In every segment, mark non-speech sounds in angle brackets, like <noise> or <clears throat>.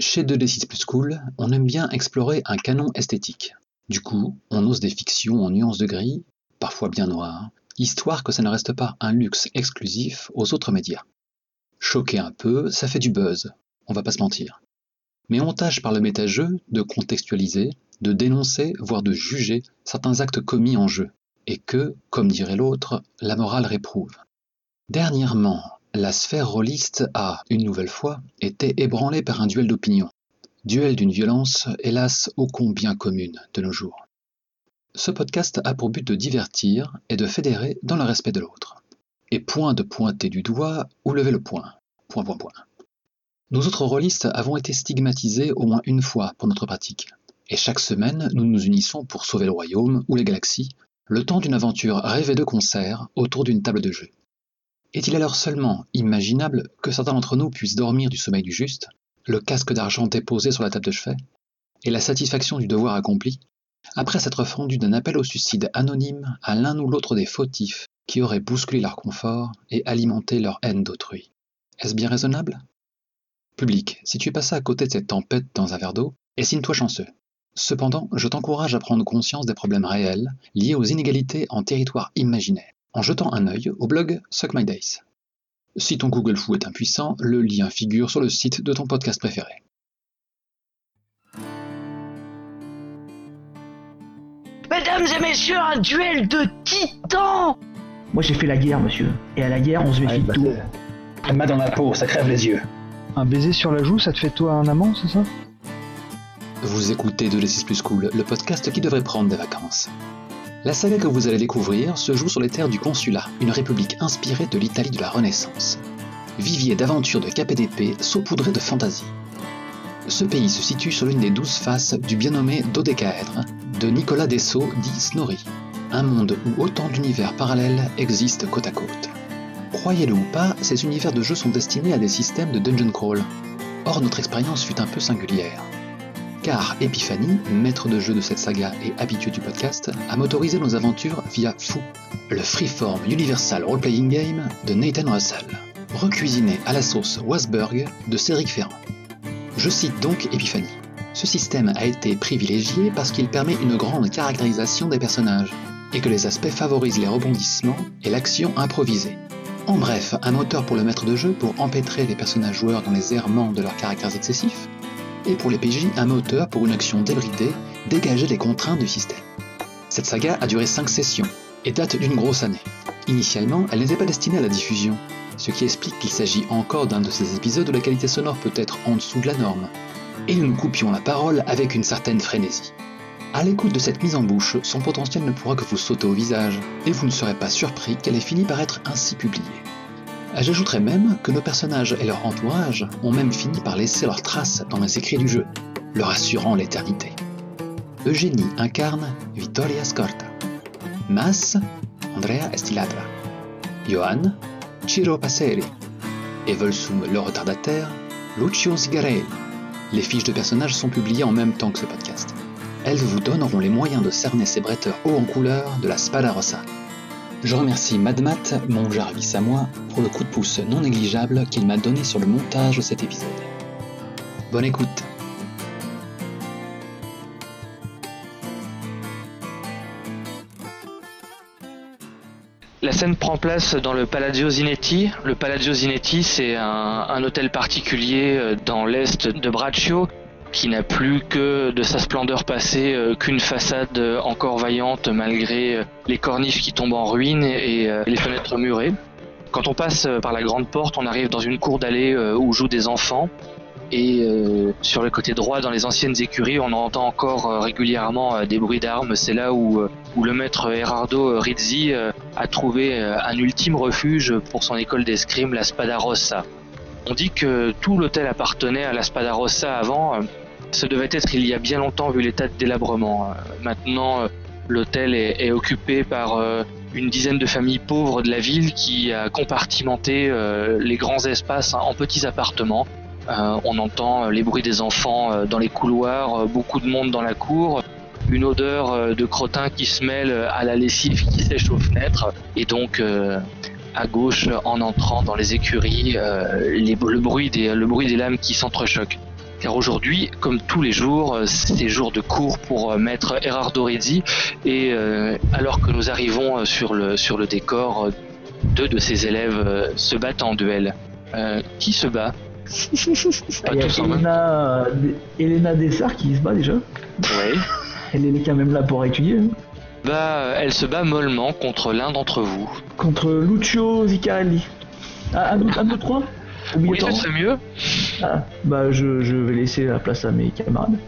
Chez 2D6 Plus Cool, on aime bien explorer un canon esthétique. Du coup, on ose des fictions en nuances de gris, parfois bien noires, histoire que ça ne reste pas un luxe exclusif aux autres médias. Choquer un peu, ça fait du buzz, on va pas se mentir. Mais on tâche par le méta-jeu de contextualiser, de dénoncer, voire de juger certains actes commis en jeu, et que, comme dirait l'autre, la morale réprouve. Dernièrement, la sphère rôliste a, une nouvelle fois, été ébranlée par un duel d'opinion. Duel d'une violence, hélas, ô combien commune de nos jours. Ce podcast a pour but de divertir et de fédérer dans le respect de l'autre. Et point de pointer du doigt ou lever le poing. Point, point, point. Nous autres rôlistes avons été stigmatisés au moins une fois pour notre pratique. Et chaque semaine, nous nous unissons pour sauver le royaume ou les galaxies, le temps d'une aventure rêvée de concert autour d'une table de jeu. Est-il alors seulement imaginable que certains d'entre nous puissent dormir du sommeil du juste, le casque d'argent déposé sur la table de chevet, et la satisfaction du devoir accompli, après s'être fendu d'un appel au suicide anonyme à l'un ou l'autre des fautifs qui auraient bousculé leur confort et alimenté leur haine d'autrui? Est-ce bien raisonnable? Public, si tu es passé à côté de cette tempête dans un verre d'eau, estime-toi chanceux. Cependant, je t'encourage à prendre conscience des problèmes réels liés aux inégalités en territoire imaginaire en jetant un œil au blog Suck My Days. Si ton Google Foo est impuissant, le lien figure sur le site de ton podcast préféré. Mesdames et messieurs, un duel de titans Moi j'ai fait la guerre, monsieur. Et à la guerre, on se méfie de tout. Un dans la peau, ça crève les yeux. Un baiser sur la joue, ça te fait toi un amant, c'est ça? Vous écoutez De Plus Cool, le podcast qui devrait prendre des vacances. La saga que vous allez découvrir se joue sur les terres du Consulat, une république inspirée de l'Italie de la Renaissance. Vivier d'aventures de KPDP saupoudré de fantaisie. Ce pays se situe sur l'une des douze faces du bien nommé Dodécaèdre de Nicolas Dessau dit Snorri, un monde où autant d'univers parallèles existent côte à côte. Croyez-le ou pas, ces univers de jeu sont destinés à des systèmes de dungeon crawl. Or, notre expérience fut un peu singulière car Epiphany, maître de jeu de cette saga et habitué du podcast, a motorisé nos aventures via Foo, le freeform Universal Role-Playing Game de Nathan Russell, recuisiné à la sauce Wasberg de Cédric Ferrand. Je cite donc Epiphany. Ce système a été privilégié parce qu'il permet une grande caractérisation des personnages, et que les aspects favorisent les rebondissements et l'action improvisée. En bref, un moteur pour le maître de jeu pour empêtrer les personnages joueurs dans les errements de leurs caractères excessifs, et pour les PJ un moteur pour une action débridée, dégager les contraintes du système. Cette saga a duré 5 sessions et date d'une grosse année. Initialement, elle n'était pas destinée à la diffusion, ce qui explique qu'il s'agit encore d'un de ces épisodes où la qualité sonore peut être en dessous de la norme. Et nous nous coupions la parole avec une certaine frénésie. À l'écoute de cette mise en bouche, son potentiel ne pourra que vous sauter au visage, et vous ne serez pas surpris qu'elle ait fini par être ainsi publiée. J'ajouterais même que nos personnages et leur entourage ont même fini par laisser leurs traces dans les écrits du jeu, leur assurant l'éternité. Eugénie incarne Vittoria Scorta. Mas, Andrea Estiladra. Johan, Ciro Passeri. Et Volsum le retardataire, Lucio Zigarelli. Les fiches de personnages sont publiées en même temps que ce podcast. Elles vous donneront les moyens de cerner ces bretteurs hauts en couleur de la Spada Rossa. Je remercie Madmat, mon Jarvis à moi, pour le coup de pouce non négligeable qu'il m'a donné sur le montage de cet épisode. Bonne écoute La scène prend place dans le Palazzo Zinetti. Le Palazzo Zinetti, c'est un, un, hôtel particulier euh, dans l'est de Braccio qui n'a plus que de sa splendeur passée euh, qu'une façade euh, encore vaillante malgré euh, les corniches qui tombent en ruine et les fenêtres murées. Quand on passe par la grande porte, on arrive dans une cour d'allée où jouent des enfants. Et sur le côté droit, dans les anciennes écuries, on entend encore régulièrement des bruits d'armes. C'est là où, où le maître Erardo Rizzi a trouvé un ultime refuge pour son école d'escrime, la Spada Rossa. On dit que tout l'hôtel appartenait à la Spada Rossa avant, ce devait être il y a bien longtemps vu l'état de délabrement. Euh, maintenant, euh, l'hôtel est, occupé par euh, une dizaine de familles pauvres de la ville qui a compartimenté les grands espaces en petits appartements. on entend les bruits des enfants dans les couloirs, beaucoup de monde dans la cour, une odeur de crottin qui se mêle à la lessive qui sèche aux fenêtres, et donc à gauche, en entrant dans les écuries, le bruit des lames qui s'entrechoquent. Car aujourd'hui, comme tous les jours, euh, c'est jour de cours pour euh, maître Erardo Rizzi, et euh, alors que nous arrivons sur le, sur le décor, deux de ses élèves se battent en duel. Euh, qui se bat? <laughs> Pas Il y a tous même Elena, Elena Dessart qui se bat déjà. Oui. <laughs> Elle est quand même là pour étudier. hein. Bah, elle se bat mollement contre l'un d'entre vous. Contre Lucio Zicarelli. Ah, un, un, deux, trois? Oui, ce serait mieux. Ah, bah je, je vais laisser la place à mes camarades.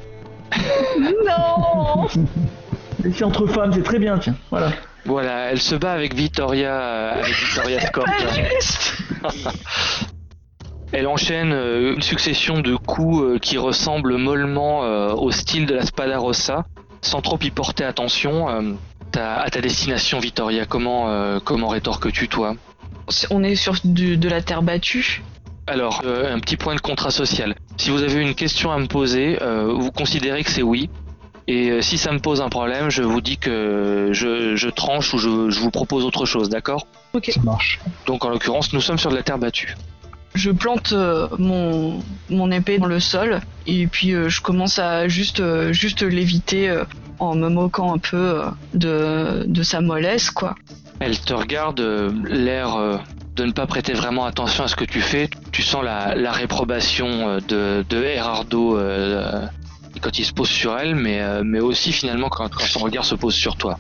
<laughs> Non <laughs> Les filles entre femmes, c'est très bien, tiens. Voilà. Voilà, elle se bat avec Victoria, euh, avec Victoria Scott. Elle enchaîne euh, une succession de coups euh, qui ressemblent mollement au style de la Spada Rossa, sans trop y porter attention. ta- à ta destination, Victoria, comment, comment rétorques-tu, toi? On est sur de la terre battue. Alors, euh, un petit point de contrat social. Si vous avez une question à me poser, euh, vous considérez que c'est oui. Et euh, si ça me pose un problème, je vous dis que je, je tranche ou je, je vous propose autre chose, d'accord? Ça marche. Donc en l'occurrence, nous sommes sur de la terre battue. Je plante euh, mon, mon épée dans le sol et puis euh, je commence à juste, euh, juste l'éviter euh, en me moquant un peu euh, de, de sa mollesse, quoi. Elle te regarde, euh, l'air euh, de ne pas prêter vraiment attention à ce que tu fais. Tu sens la, la réprobation euh, de, de Erardo euh, quand il se pose sur elle, mais, euh, mais aussi finalement quand, quand son regard se pose sur toi.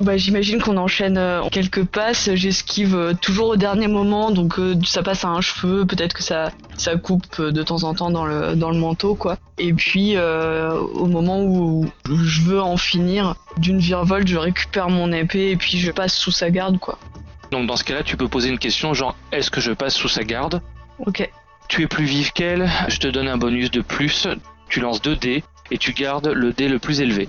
Bah, j'imagine qu'on enchaîne euh, quelques passes, j'esquive euh, toujours au dernier moment, donc euh, ça passe à un cheveu, peut-être que ça, ça coupe euh, de temps en temps dans le, dans le manteau, quoi. Et puis, euh, au moment où je veux en finir, d'une virevolte, je récupère mon épée et puis je passe sous sa garde, quoi. Donc dans ce cas-là, tu peux poser une question genre est-ce que je passe sous sa garde? Ok. Tu es plus vive qu'elle, je te donne un bonus de plus, tu lances 2 dés et tu gardes le dé le plus élevé.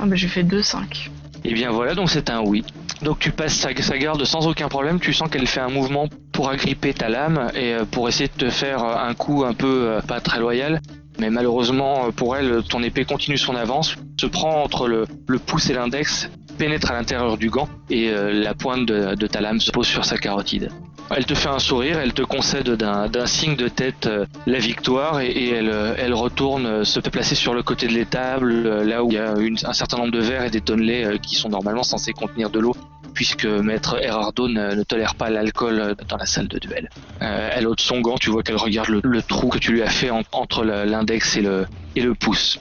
Ah bah, j'ai fait 2-5. Et bien voilà, donc c'est un oui. Donc tu passes sa, sa garde sans aucun problème, tu sens qu'elle fait un mouvement pour agripper ta lame et euh, pour essayer de te faire euh, un coup un peu euh, pas très loyal. Mais malheureusement pour elle, ton épée continue son avance, se prend entre le, le pouce et l'index, pénètre à l'intérieur du gant et euh, la pointe de, ta lame se pose sur sa carotide. Elle te fait un sourire, elle te concède d'un signe de tête euh, la victoire et, euh, elle retourne euh, se placer sur le côté de l'étable, là où il y a un certain nombre de verres et des tonnelets qui sont normalement censés contenir de l'eau, puisque Maître Erardo ne, tolère pas l'alcool dans la salle de duel. Elle ôte son gant, tu vois qu'elle regarde le, trou que tu lui as fait en- entre l'index et le pouce.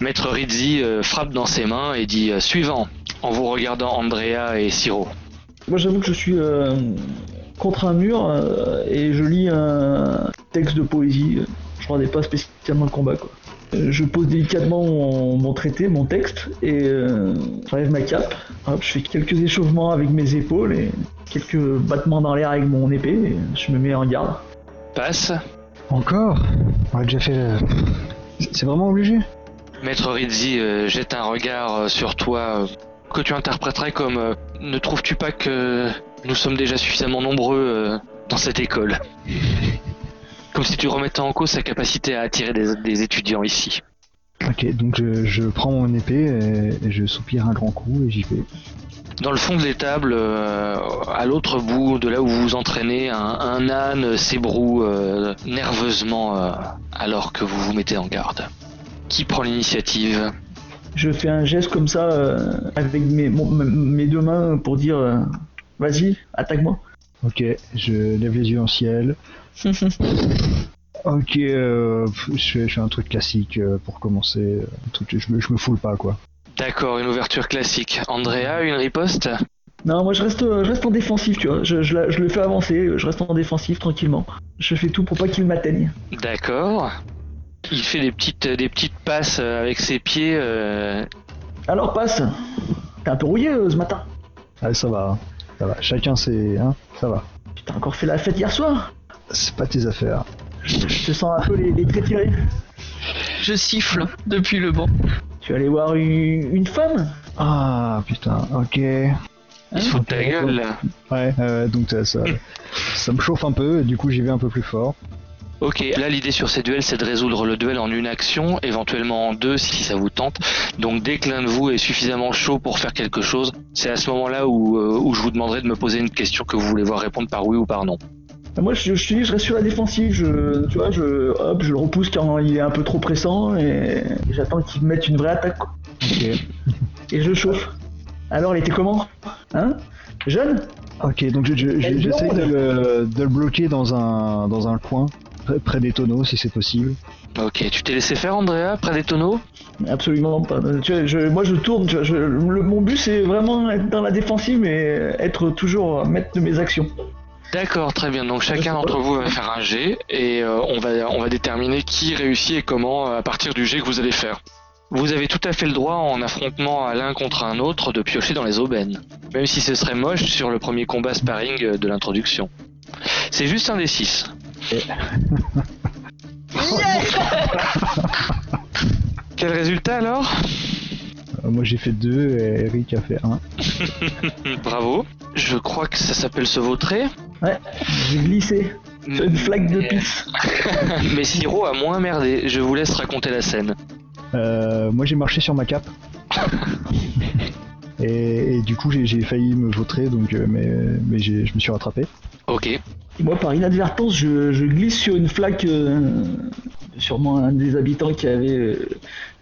Maître Rizzi euh, frappe dans ses mains et dit euh, Suivant, en vous regardant Andrea et Siro. Moi j'avoue que je suis euh, contre un mur euh, et je lis un texte de poésie. Je regardais pas spécialement le combat quoi. Je pose délicatement mon, mon traité, mon texte, et euh, j'enlève ma cape. Hop, je fais quelques échauffements avec mes épaules et quelques battements dans l'air avec mon épée, et je me mets en garde. Passe. Encore? On a déjà fait. le- C'est vraiment obligé? Maître Rizzi euh, jette un regard euh, sur toi euh, que tu interpréterais comme Ne trouves-tu pas que nous sommes déjà suffisamment nombreux dans cette école? Comme si tu remettais en cause sa capacité à attirer des, des étudiants ici. Ok, donc je, je prends mon épée et, et je soupire un grand coup et j'y vais. Dans le fond de l'étable, euh, à l'autre bout de là où vous vous entraînez, un, un âne s'ébroue euh, nerveusement euh, alors que vous vous mettez en garde. Qui prend l'initiative Je fais un geste comme ça euh, avec mes, mon- mes deux mains pour dire euh, vas-y, attaque-moi. Ok, je lève les yeux en ciel. <laughs> Ok, euh, je, fais, je fais un truc classique euh, pour commencer. un truc, je, me, je me foule pas quoi. D'accord, une ouverture classique. Andrea, une riposte Non, moi je reste, je reste en défensif, tu vois. Je, je la- je le fais avancer, je reste en défensif tranquillement. Je fais tout pour pas qu'il m'atteigne. D'accord. Il fait des petites, des petites passes euh, avec ses pieds. euh, Alors passe T'es un peu rouillé euh, ce matin. Ah, ça va, hein. ça va. Chacun ses. Hein, ça va. Tu t'as encore fait la fête hier soir? C'est pas tes affaires. Je te sens un peu les, les traits tirés. Je siffle depuis le banc. Tu es allé voir une, une femme? Ah putain, ok. il se fout de ta gueule. là. Ouais, euh, donc ça, ça, ça me chauffe un peu et du coup j'y vais un peu plus fort. Ok, là l'idée sur ces duels c'est de résoudre le duel en une action, éventuellement en deux si ça vous tente. Donc dès que l'un de vous est suffisamment chaud pour faire quelque chose, c'est à ce moment-là où, euh, où je vous demanderai de me poser une question que vous voulez voir répondre par oui ou par non. Bah, Moi, je, je te dis, je reste sur la défensive. Je, tu vois, je, hop, je le repousse quand il est un peu trop pressant et, et j'attends qu'il me mette une vraie attaque. quoi. Ok. <laughs> Et je chauffe. Alors, il était comment? Hein? Jeune? Ok, donc je- je- de de le bloquer dans un, dans un coin, près, des tonneaux si c'est possible. Ok, tu t'es laissé faire, Andrea, près des tonneaux? Absolument pas. Tu vois, je- moi, je tourne. tu vois, je- le- mon but, c'est vraiment être dans la défensive, mais être toujours maître de mes actions. D'accord, très bien. Donc chacun d'entre vous va faire un jet et euh, on, va, on va déterminer qui réussit et comment euh, à partir du jet que vous allez faire. Vous avez tout à fait le droit en affrontement à l'un contre un autre de piocher dans les aubaines, même si ce serait moche sur le premier combat sparring euh, de l'introduction. C'est juste un des <laughs> Quel résultat alors? Euh, moi j'ai fait deux et Eric a fait un. <laughs> Bravo. Je crois que ça s'appelle se vautrer. J'ai glissé une flaque de Mais- pisse. <laughs> Mais Siro a moins merdé. Je vous laisse raconter la scène. Euh, moi j'ai marché sur ma cape. Et, et du coup j'ai j'ai failli me vautrer, donc, euh, mais, mais j'ai- je me suis rattrapé. Ok. Et moi, par inadvertance, je, je glisse sur une flaque. euh, sûrement un des habitants qui avait euh,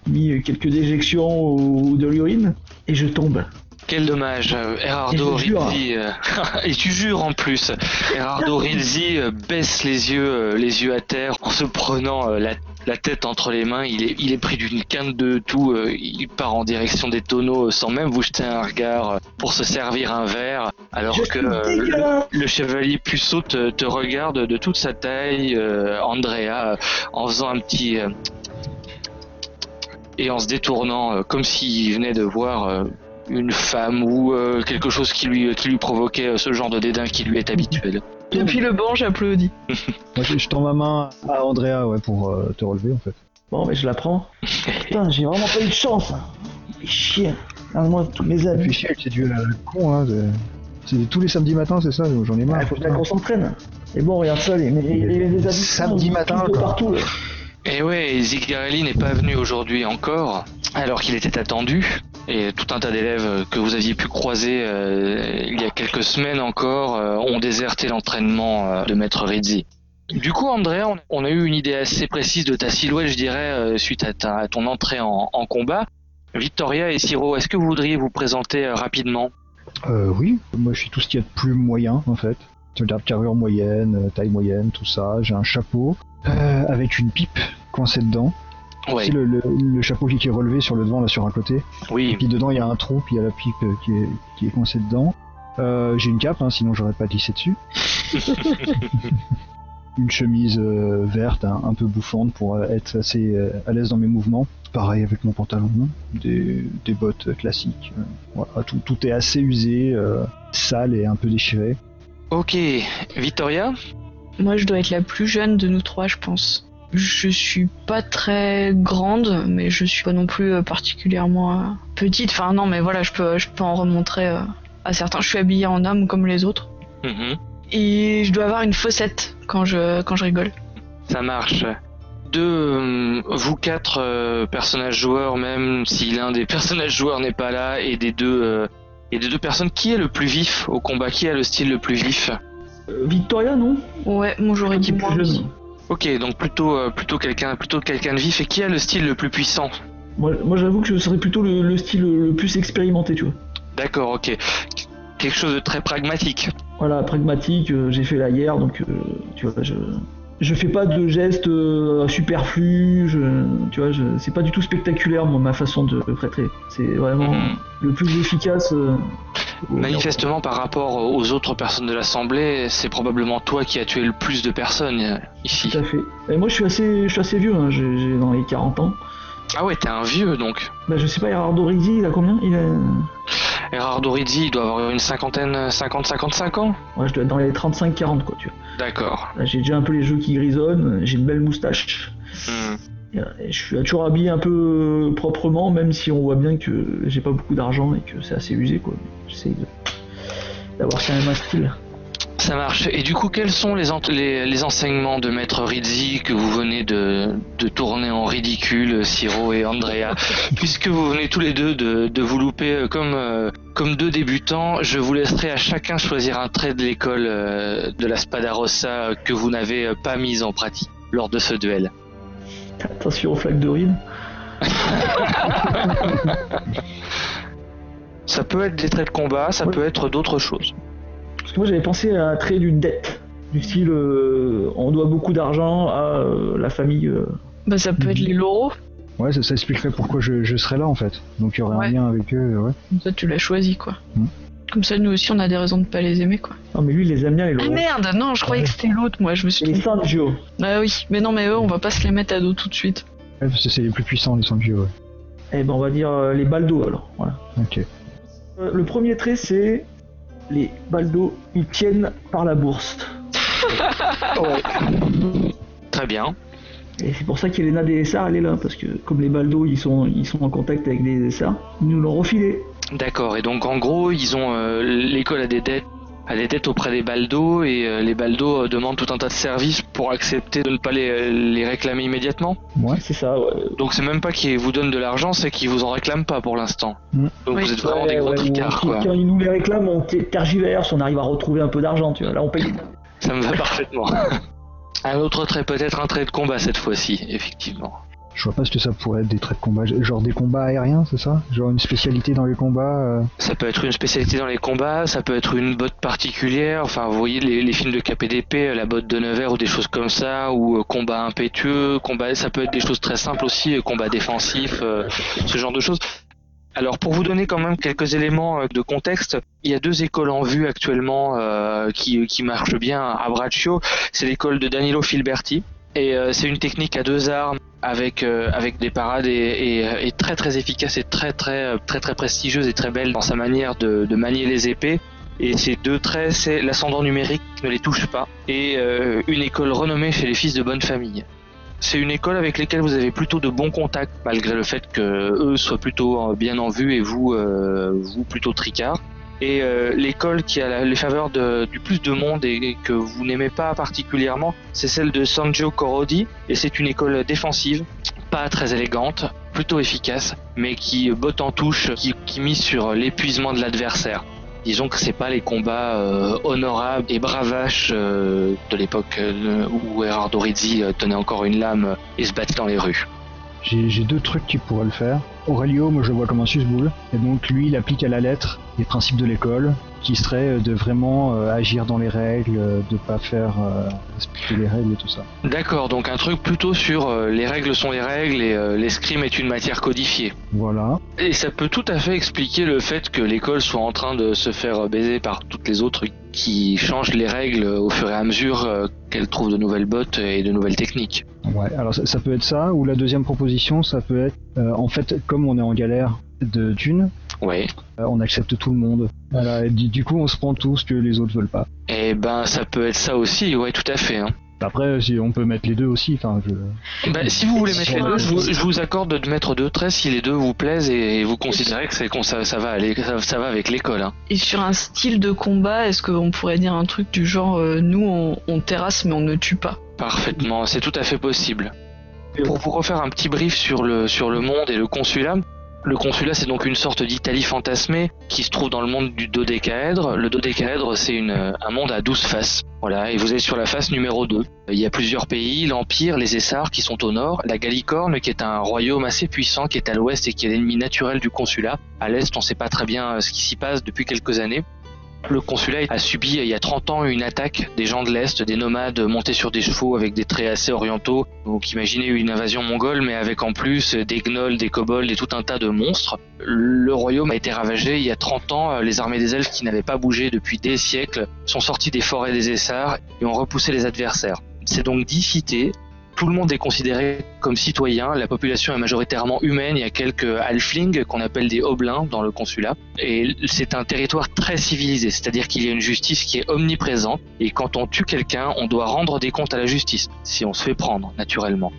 mis quelques déjections ou, ou de l'urine. Et je tombe. Quel dommage, euh, Erardo. Rizzi, euh, <laughs> et tu jures en plus, Erardo <laughs> Rizzi euh, baisse les yeux, euh, les yeux à terre en se prenant la, la tête entre les mains, il est, il est pris d'une quinte de tout, il part en direction des tonneaux sans même vous jeter un regard pour se servir un verre, alors Je que le, chevalier puceau te, te regarde de toute sa taille, Andrea, en faisant un petit... et en se détournant euh, comme s'il venait de voir euh, une femme ou euh, quelque chose qui lui, qui lui provoquait euh, ce genre de dédain qui lui est habituel. Depuis le banc, j'applaudis. <laughs> Moi je, je tends ma main à Andrea ouais, pour euh, te relever en fait. Bon, mais je la prends. <laughs> Putain, j'ai vraiment pas eu de chance. hein. Fais chier. Ah, moi, tous mes amis. chier avec ces dieux là, con hein. c'est- C'est tous les samedis matins, c'est ça J'en ai Il marre. faut bien qu'on s'entraîne. Et bon, regarde ça, les, les, les, les Samedi matin, quoi. partout. là. Et ouais, Zigarelli n'est pas venu aujourd'hui encore, alors qu'il était attendu. Et tout un tas d'élèves que vous aviez pu croiser euh, il y a quelques semaines encore euh, ont déserté l'entraînement euh, de Maître Rizzi. Du coup, Andrea, on- a eu une idée assez précise de ta silhouette, je dirais, suite à, ta- à ton entrée en, combat. Victoria et Siro, est-ce que vous voudriez vous présenter rapidement? Oui, moi je suis tout ce qu'il y a de plus moyen en fait. Carrure moyenne, taille moyenne, tout ça. J'ai un chapeau avec une pipe coincée dedans. Ouais, C'est le, le, le chapeau qui qui est relevé sur le devant là sur un côté. Et oui, puis dedans il y a un trou, puis il y a la pipe euh, qui est, qui est coincée dedans. Euh, j'ai une cape, hein, sinon j'aurais pas glissé dessus. <laughs> une chemise euh, verte, un, un peu bouffante pour euh, être assez euh, à l'aise dans mes mouvements. Pareil avec mon pantalon, des, des bottes classiques. euh, voilà, tout, tout est assez usé, euh, sale et un peu déchiré. Ok, Victoria? Moi, je dois être la plus jeune de nous trois, je pense. Je suis pas très grande, mais je suis pas non plus euh, particulièrement euh, petite. Enfin, non, mais voilà, je peux, je peux en remontrer euh, à certains. Je suis habillée en homme comme les autres. Mhm. Et je dois avoir une fossette quand je, quand je rigole. Ça marche. De vous quatre euh, personnages joueurs, même si l'un des <laughs> personnages joueurs n'est pas là, et des deux euh, et des deux personnes, qui est le plus vif au combat? Qui a le style le plus vif? Euh, Victoria, non? Ouais, moi j'aurais dit moi. Ok, donc plutôt euh, plutôt quelqu'un plutôt quelqu'un de vif. Et qui a le style le plus puissant? Moi, moi j'avoue que je serais plutôt le, le style le plus expérimenté, tu vois. D'accord, ok. Quelque chose de très pragmatique. Voilà, pragmatique, euh, j'ai fait la guerre, donc euh, tu vois, je, je fais pas de gestes euh, superflus, je, tu vois, c'est pas du tout spectaculaire, moi, ma façon de traiter. C'est vraiment Mhm. le plus efficace. euh, Manifestement, par rapport aux autres personnes de l'assemblée, c'est probablement toi qui as tué le plus de personnes euh, ici. Tout à fait. Et moi, je suis assez, je suis assez vieux, hein, j'ai, j'ai dans les 40 ans. Ah ouais, t'es un vieux donc. Bah, je sais pas, Gerardo Riggi, il a combien? Il a... Erardo Rizzi, il doit avoir une cinquantaine, 50-55 ans? Ouais, je dois être dans les 35-40, quoi, tu vois. D'accord. J'ai déjà un peu les jeux qui grisonnent, j'ai une belle moustache. Hmm. Et, euh, je suis toujours habillé un peu proprement, même si on voit bien que j'ai pas beaucoup d'argent et que c'est assez usé, quoi. J'essaye de... d'avoir quand même un style. Ça marche. Et du coup, quels sont les, en- les, les enseignements de Maître Rizzi que vous venez de, tourner en ridicule Siro et Andrea. <laughs> Puisque vous venez tous les deux de, de vous louper euh, comme, euh, comme deux débutants, je vous laisserai à chacun choisir un trait de l'école euh, de la Spada Rossa que vous n'avez pas mis en pratique lors de ce duel. Attention aux flaques de ride. <laughs> Ça peut être des traits de combat, ça Ouais. peut être d'autres choses. Que moi j'avais pensé à un trait d'une dette. Du style, euh, on doit beaucoup d'argent à euh, la famille. euh. Bah, ça peut être les laureaux. Ouais, ça, ça expliquerait pourquoi je, je serais là en fait. Donc il y aurait Ouais. un lien avec eux, ouais. Comme ça, tu l'as choisi, quoi. Mm. Comme ça, nous aussi, on a des raisons de pas les aimer, quoi. Non, mais lui il les aime bien les Ah merde, non, je croyais que c'était l'autre, moi, je me suis Et les. Sangio. Ah oui, mais non, mais eux, on va pas se les mettre à dos tout de suite. Ouais, parce que c'est les plus puissants, les ouais. Eh ben on va dire euh, les baldos alors. Voilà. Ok. Euh, le premier trait c'est les baldos, ils tiennent par la bourse. <laughs> Très bien. Et c'est pour ça qu'Elena des SR elle est là, parce que comme les baldos ils sont, ils sont en contact avec les SR, ils nous l'ont refilé. D'accord. Et donc en gros, ils ont euh, l'école a des dettes, des dettes auprès des baldos et euh, les baldos euh, demandent tout un tas de services pour accepter de ne pas les, les réclamer immédiatement. Ouais. C'est ça, ouais. Donc c'est même pas qu'ils vous donnent de l'argent, c'est qu'ils vous en réclament pas pour l'instant. Mm. Donc Oui. vous êtes vraiment Ouais, des gros ouais, tricards ou- quoi. Quand ils nous les réclament, on ter- tergiverse, on arrive à retrouver un peu d'argent, tu vois. Là on paye. Ça me va <laughs> parfaitement. un autre trait, peut-être un trait de combat cette fois-ci, effectivement. Je vois pas ce que ça pourrait être des traits de combat. Genre des combats aériens, c'est ça? Genre une spécialité dans les combats euh, Ça peut être une spécialité dans les combats, ça peut être une botte particulière. Enfin, vous voyez les, les films de KPDP, la botte de Nevers ou des choses comme ça, ou euh, combat impétueux, combat. Ça peut être des choses très simples aussi, euh, combat défensif, euh, ce genre de choses. Alors, pour vous donner quand même quelques éléments euh, de contexte, il y a deux écoles en vue actuellement euh, qui, qui marchent bien à Braccio. C'est l'école de Danilo Filberti. Et euh, c'est une technique à deux armes avec euh, avec des parades et, et, très très efficace et très très euh, très très prestigieuse et très belle dans sa manière de, de manier les épées. Et ces deux traits, c'est l'ascendant numérique ne les touche pas et euh, une école renommée chez les fils de bonne famille. C'est une école avec laquelle vous avez plutôt de bons contacts malgré le fait que eux soient plutôt euh, bien en vue et vous euh, vous plutôt tricard. Et euh, l'école qui a les faveurs du plus de monde et que vous n'aimez pas particulièrement, c'est celle de Sanjo Korodi. Et c'est une école défensive, pas très élégante, plutôt efficace, mais qui botte en touche, qui, qui mise sur l'épuisement de l'adversaire. Disons que c'est pas les combats euh, honorables et bravaches euh, de l'époque euh, où Erardo Rizzi euh, tenait encore une lame et se battait dans les rues. J'ai deux trucs qui pourraient le faire. Aurelio, moi je vois comme un susboule. Et donc lui, il applique à la lettre les principes de l'école, qui serait euh, de vraiment euh, agir dans les règles, euh, de pas faire euh, respecter les règles et tout ça. D'accord, donc un truc plutôt sur euh, les règles sont les règles et l'escrime est une matière codifiée. Voilà. Et ça peut tout à fait expliquer le fait que l'école soit en train de se faire baiser par toutes les autres qui changent les règles au fur et à mesure qu'elles trouvent de nouvelles bottes et de nouvelles techniques. Ouais, alors ça, ça peut être ça, ou la deuxième proposition, ça peut être, euh, en fait, comme on est en galère de thunes, Ouais. euh, on accepte tout le monde. Voilà, et du, du coup, on se prend tout ce que les autres veulent pas. Et ben ça peut être ça aussi, ouais tout à fait. Hein. Après, si on peut mettre les deux aussi, enfin, je... Bah, si vous voulez Et mettre les deux, je vous, je vous accorde de mettre deux traits si les deux vous plaisent et vous considérez que ça, ça va aller, ça, ça va avec l'école. Hein. Et sur un style de combat, est-ce qu'on pourrait dire un truc du genre euh, nous on, on terrasse mais on ne tue pas? Parfaitement, c'est tout à fait possible. Pour vous refaire un petit brief sur le, sur le monde et le consulat, le consulat c'est donc une sorte d'Italie fantasmée qui se trouve dans le monde du dodécaèdre. Le dodécaèdre c'est un monde à 12 faces. Voilà, et vous êtes sur la face numéro 2. Il y a plusieurs pays, l'Empire, les Essars qui sont au nord, la Gallicorne qui est un royaume assez puissant qui est à l'ouest et qui est l'ennemi naturel du consulat. À l'est on sait pas très bien euh, ce qui s'y passe depuis quelques années. Le consulat a subi il y a 30 ans une attaque des gens de l'Est, des nomades montés sur des chevaux avec des traits assez orientaux. Donc imaginez une invasion mongole mais avec en plus des gnolls, des kobolds et tout un tas de monstres. Le royaume a été ravagé il y a 30 ans. Les armées des elfes qui n'avaient pas bougé depuis des siècles sont sorties des forêts des Essars et ont repoussé les adversaires. C'est donc dix tout le monde est considéré comme citoyen, la population est majoritairement humaine, il y a quelques halflings qu'on appelle des hobelins dans le consulat, et c'est un territoire très civilisé, c'est-à-dire qu'il y a une justice qui est omniprésente, et quand on tue quelqu'un, on doit rendre des comptes à la justice, si on se fait prendre, naturellement.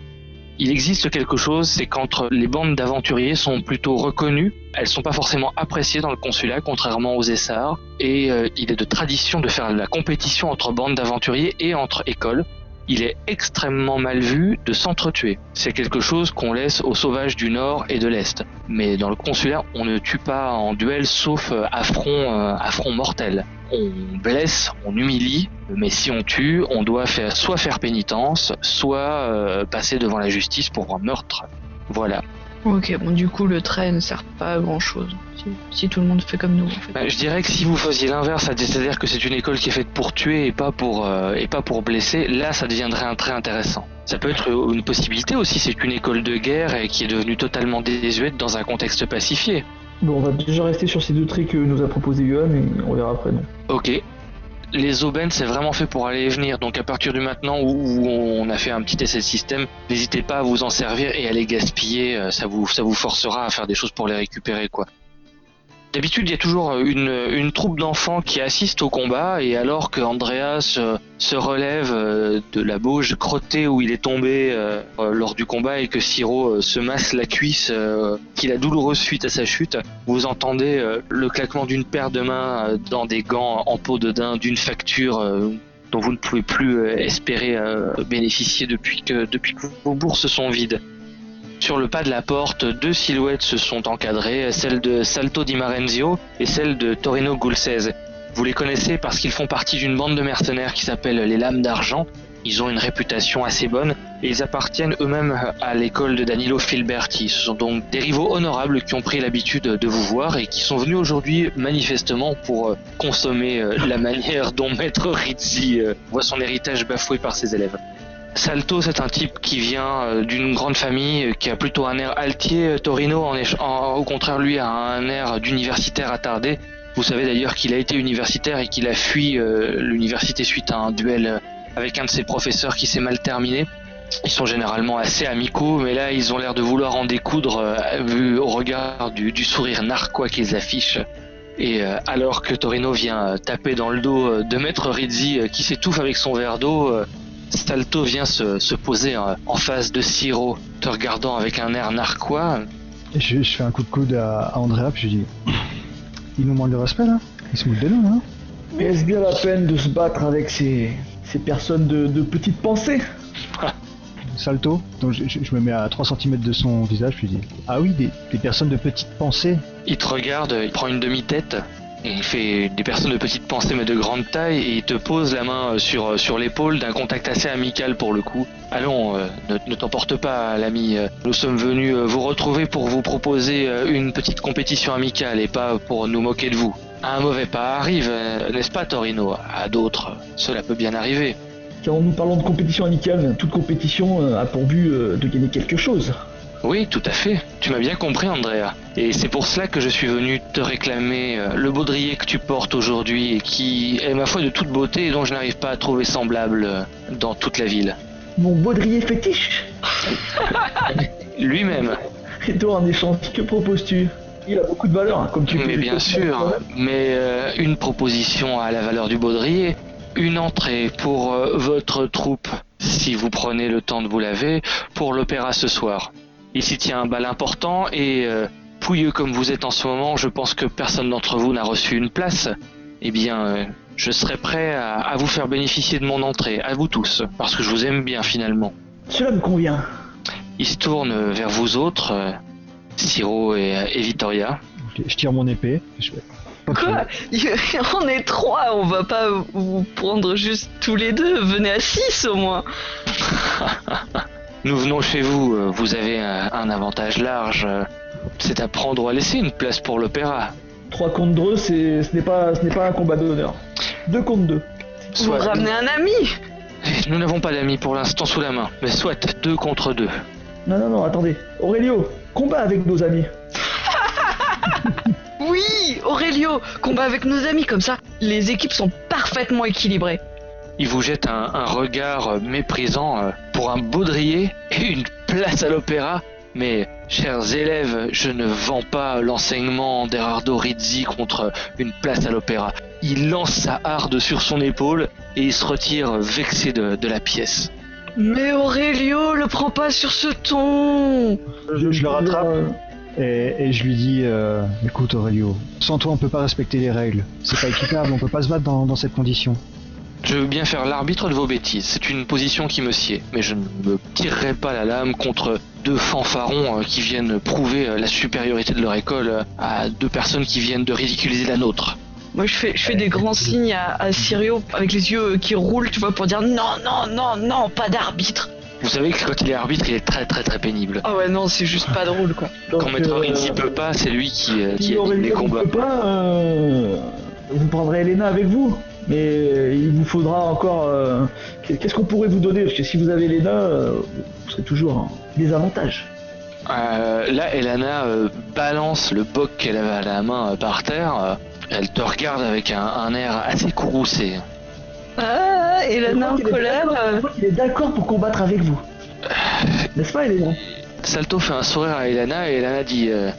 Il existe quelque chose, c'est qu'entre les bandes d'aventuriers sont plutôt reconnues, elles sont pas forcément appréciées dans le consulat, contrairement aux Essars, et euh, il est de tradition de faire la compétition entre bandes d'aventuriers et entre écoles, il est extrêmement mal vu de s'entretuer. C'est quelque chose qu'on laisse aux sauvages du Nord et de l'Est. Mais dans le consulaire, on ne tue pas en duel sauf euh, à front, euh, à front mortel. On blesse, on humilie, mais si on tue, on doit faire, soit faire pénitence, soit euh, passer devant la justice pour un meurtre. Voilà. Ok, bon, du coup, le trait ne sert pas à grand chose. Si, si tout le monde fait comme nous. en fait. Bah, je dirais que si vous faisiez l'inverse, c'est-à-dire que c'est une école qui est faite pour tuer et pas pour, euh, et pas pour blesser, là ça deviendrait un trait intéressant. Ça peut être une possibilité aussi, c'est une école de guerre et qui est devenue totalement désuète dans un contexte pacifié. Bon, on va déjà rester sur ces deux traits que nous a proposé Johan et on verra après. Non. Ok. Les aubaines, c'est vraiment fait pour aller et venir. Donc à partir du maintenant où, on a fait un petit essai de système, n'hésitez pas à vous en servir et à les gaspiller. euh, Ça vous, ça vous forcera à faire des choses pour les récupérer, quoi. D'habitude, il y a toujours une, une troupe d'enfants qui assistent au combat, et alors que Andreas euh, se relève euh, de la bauge crottée où il est tombé euh, euh, lors du combat et que Siro euh, se masse la cuisse euh, qu'il a douloureuse suite à sa chute, vous entendez euh, le claquement d'une paire de mains euh, dans des gants en peau de daim d'une facture euh, dont vous ne pouvez plus euh, espérer euh, bénéficier depuis que, depuis que vos bourses sont vides. Sur le pas de la porte, deux silhouettes se sont encadrées, celle de Salto di Marenzio et celle de Torino Gulsese. Vous les connaissez parce qu'ils font partie d'une bande de mercenaires qui s'appelle les Lames d'Argent. Ils ont une réputation assez bonne et ils appartiennent eux-mêmes à l'école de Danilo Filberti. Ce sont donc des rivaux honorables qui ont pris l'habitude de vous voir et qui sont venus aujourd'hui manifestement pour euh, consommer euh, la <laughs> manière dont Maître Rizzi euh, voit son héritage bafoué par ses élèves. Salto, c'est un type qui vient euh, d'une grande famille, euh, qui a plutôt un air altier. Euh, Torino, au contraire, lui, a un air d'universitaire attardé. Vous savez d'ailleurs qu'il a été universitaire et qu'il a fui l'université suite à un duel avec un de ses professeurs qui s'est mal terminé. Ils sont généralement assez amicaux, mais là, ils ont l'air de vouloir en découdre, vu au regard du, sourire narquois qu'ils affichent. Et alors que Torino vient taper dans le dos de Maître Rizzi, qui s'étouffe avec son verre d'eau, Stalto vient se, se poser euh, en face de Siro, te regardant avec un air narquois. Je, je fais un coup de coude à, à Andrea, puis je dis Il nous manque de respect là. Il se moque de nous là. Mais est-ce bien la peine de se battre avec ces, ces personnes de, de petite pensée <laughs> Salto, donc je, je- je me mets à 3 cm de son visage, puis je dis Ah oui, des, des personnes de petite pensée Il te regarde, il prend une demi-tête, il fait des personnes de petite pensée mais de grande taille, et il te pose la main euh, sur, euh, sur l'épaule d'un contact assez amical pour le coup. Allons, euh, ne, ne t'emporte pas, l'ami. Nous sommes venus vous retrouver pour vous proposer une petite compétition amicale et pas pour nous moquer de vous. Un mauvais pas arrive, n'est-ce pas, Torino À d'autres, cela peut bien arriver. Car nous parlons de compétition amicale, toute compétition a pour but de gagner quelque chose. Oui, tout à fait. Tu m'as bien compris, Andrea. Et c'est pour cela que je suis venu te réclamer euh, le baudrier que tu portes aujourd'hui et qui est ma foi de toute beauté et dont je n'arrive pas à trouver semblable euh, dans toute la ville. Mon baudrier fétiche <laughs> Lui-même, Et toi, en échange, que proposes-tu? Il a beaucoup de valeur, hein, comme tu peux mais le bien sûr, mais euh, une proposition à la valeur du baudrier, une entrée pour euh, votre troupe, si vous prenez le temps de vous laver, pour l'opéra ce soir. Il s'y tient un bal important et euh, pouilleux comme vous êtes en ce moment, je pense que personne d'entre vous n'a reçu une place. Eh bien, euh, je serai prêt à, à vous faire bénéficier de mon entrée, à vous tous, parce que je vous aime bien finalement. Cela me convient. Il se tourne vers vous autres, euh, Siro et, et Vittoria. je, tire mon épée. Je. Quoi <laughs> On est trois, on va pas vous prendre juste tous les deux. Venez à six au moins. <laughs> Nous venons chez vous, euh, vous avez un, un avantage large. euh, C'est à prendre ou à laisser une place pour l'opéra. 3 contre 2, c'est, ce n'est pas, ce n'est pas un combat d'honneur. 2 contre 2. Vous Soit, ramenez un ami. nous n'avons pas d'amis pour l'instant sous la main, mais soit deux contre deux. Non, non, non, attendez. Aurélio, combat avec nos amis. <laughs> Oui, Aurelio, combat avec nos amis comme ça. Les équipes sont parfaitement équilibrées. Il vous jette un, un regard euh, méprisant euh, pour un baudrier et une place à l'opéra. Mais, chers élèves, je ne vends pas l'enseignement d'Erardo Rizzi contre une place à l'opéra. Il lance sa harde sur son épaule et il se retire vexé de, de la pièce. Mais Aurelio, le prends pas sur ce ton. Je- je le rattrape. Euh, Et, et je lui dis euh, Écoute Aurelio, sans toi on peut pas respecter les règles. C'est pas équitable, on peut pas se battre dans, dans cette condition. Je veux bien faire l'arbitre de vos bêtises, c'est une position qui me sied, mais je ne me tirerai pas la lame contre deux fanfarons euh, qui viennent prouver euh, la supériorité de leur école euh, à deux personnes qui viennent de ridiculiser la nôtre. Moi, je fais, je fais des grands signes à, à Sirio avec les yeux qui roulent, tu vois, pour dire non, non, non, non, pas d'arbitre. Vous savez que quand il est arbitre, il est très très très pénible. Ah ouais, non, c'est juste pas drôle, quoi. Donc, Quand Maître euh, Rins y peut pas, c'est lui qui, euh, qui anime les combats. peut pas, euh, vous prendrez Elena avec vous. Mais euh, il vous faudra encore. euh, Qu'est-ce qu'on pourrait vous donner? Parce que si vous avez Elena, euh, vous serez toujours en désavantage. Euh, là, Elana euh, balance le boc qu'elle avait à la main euh, par terre. elle te regarde avec un, un air assez courroucé. Ah, nain en colère. qu'il est d'accord pour combattre avec vous. N'est-ce pas, Elena? Salto fait un sourire à Elana et Elana dit euh,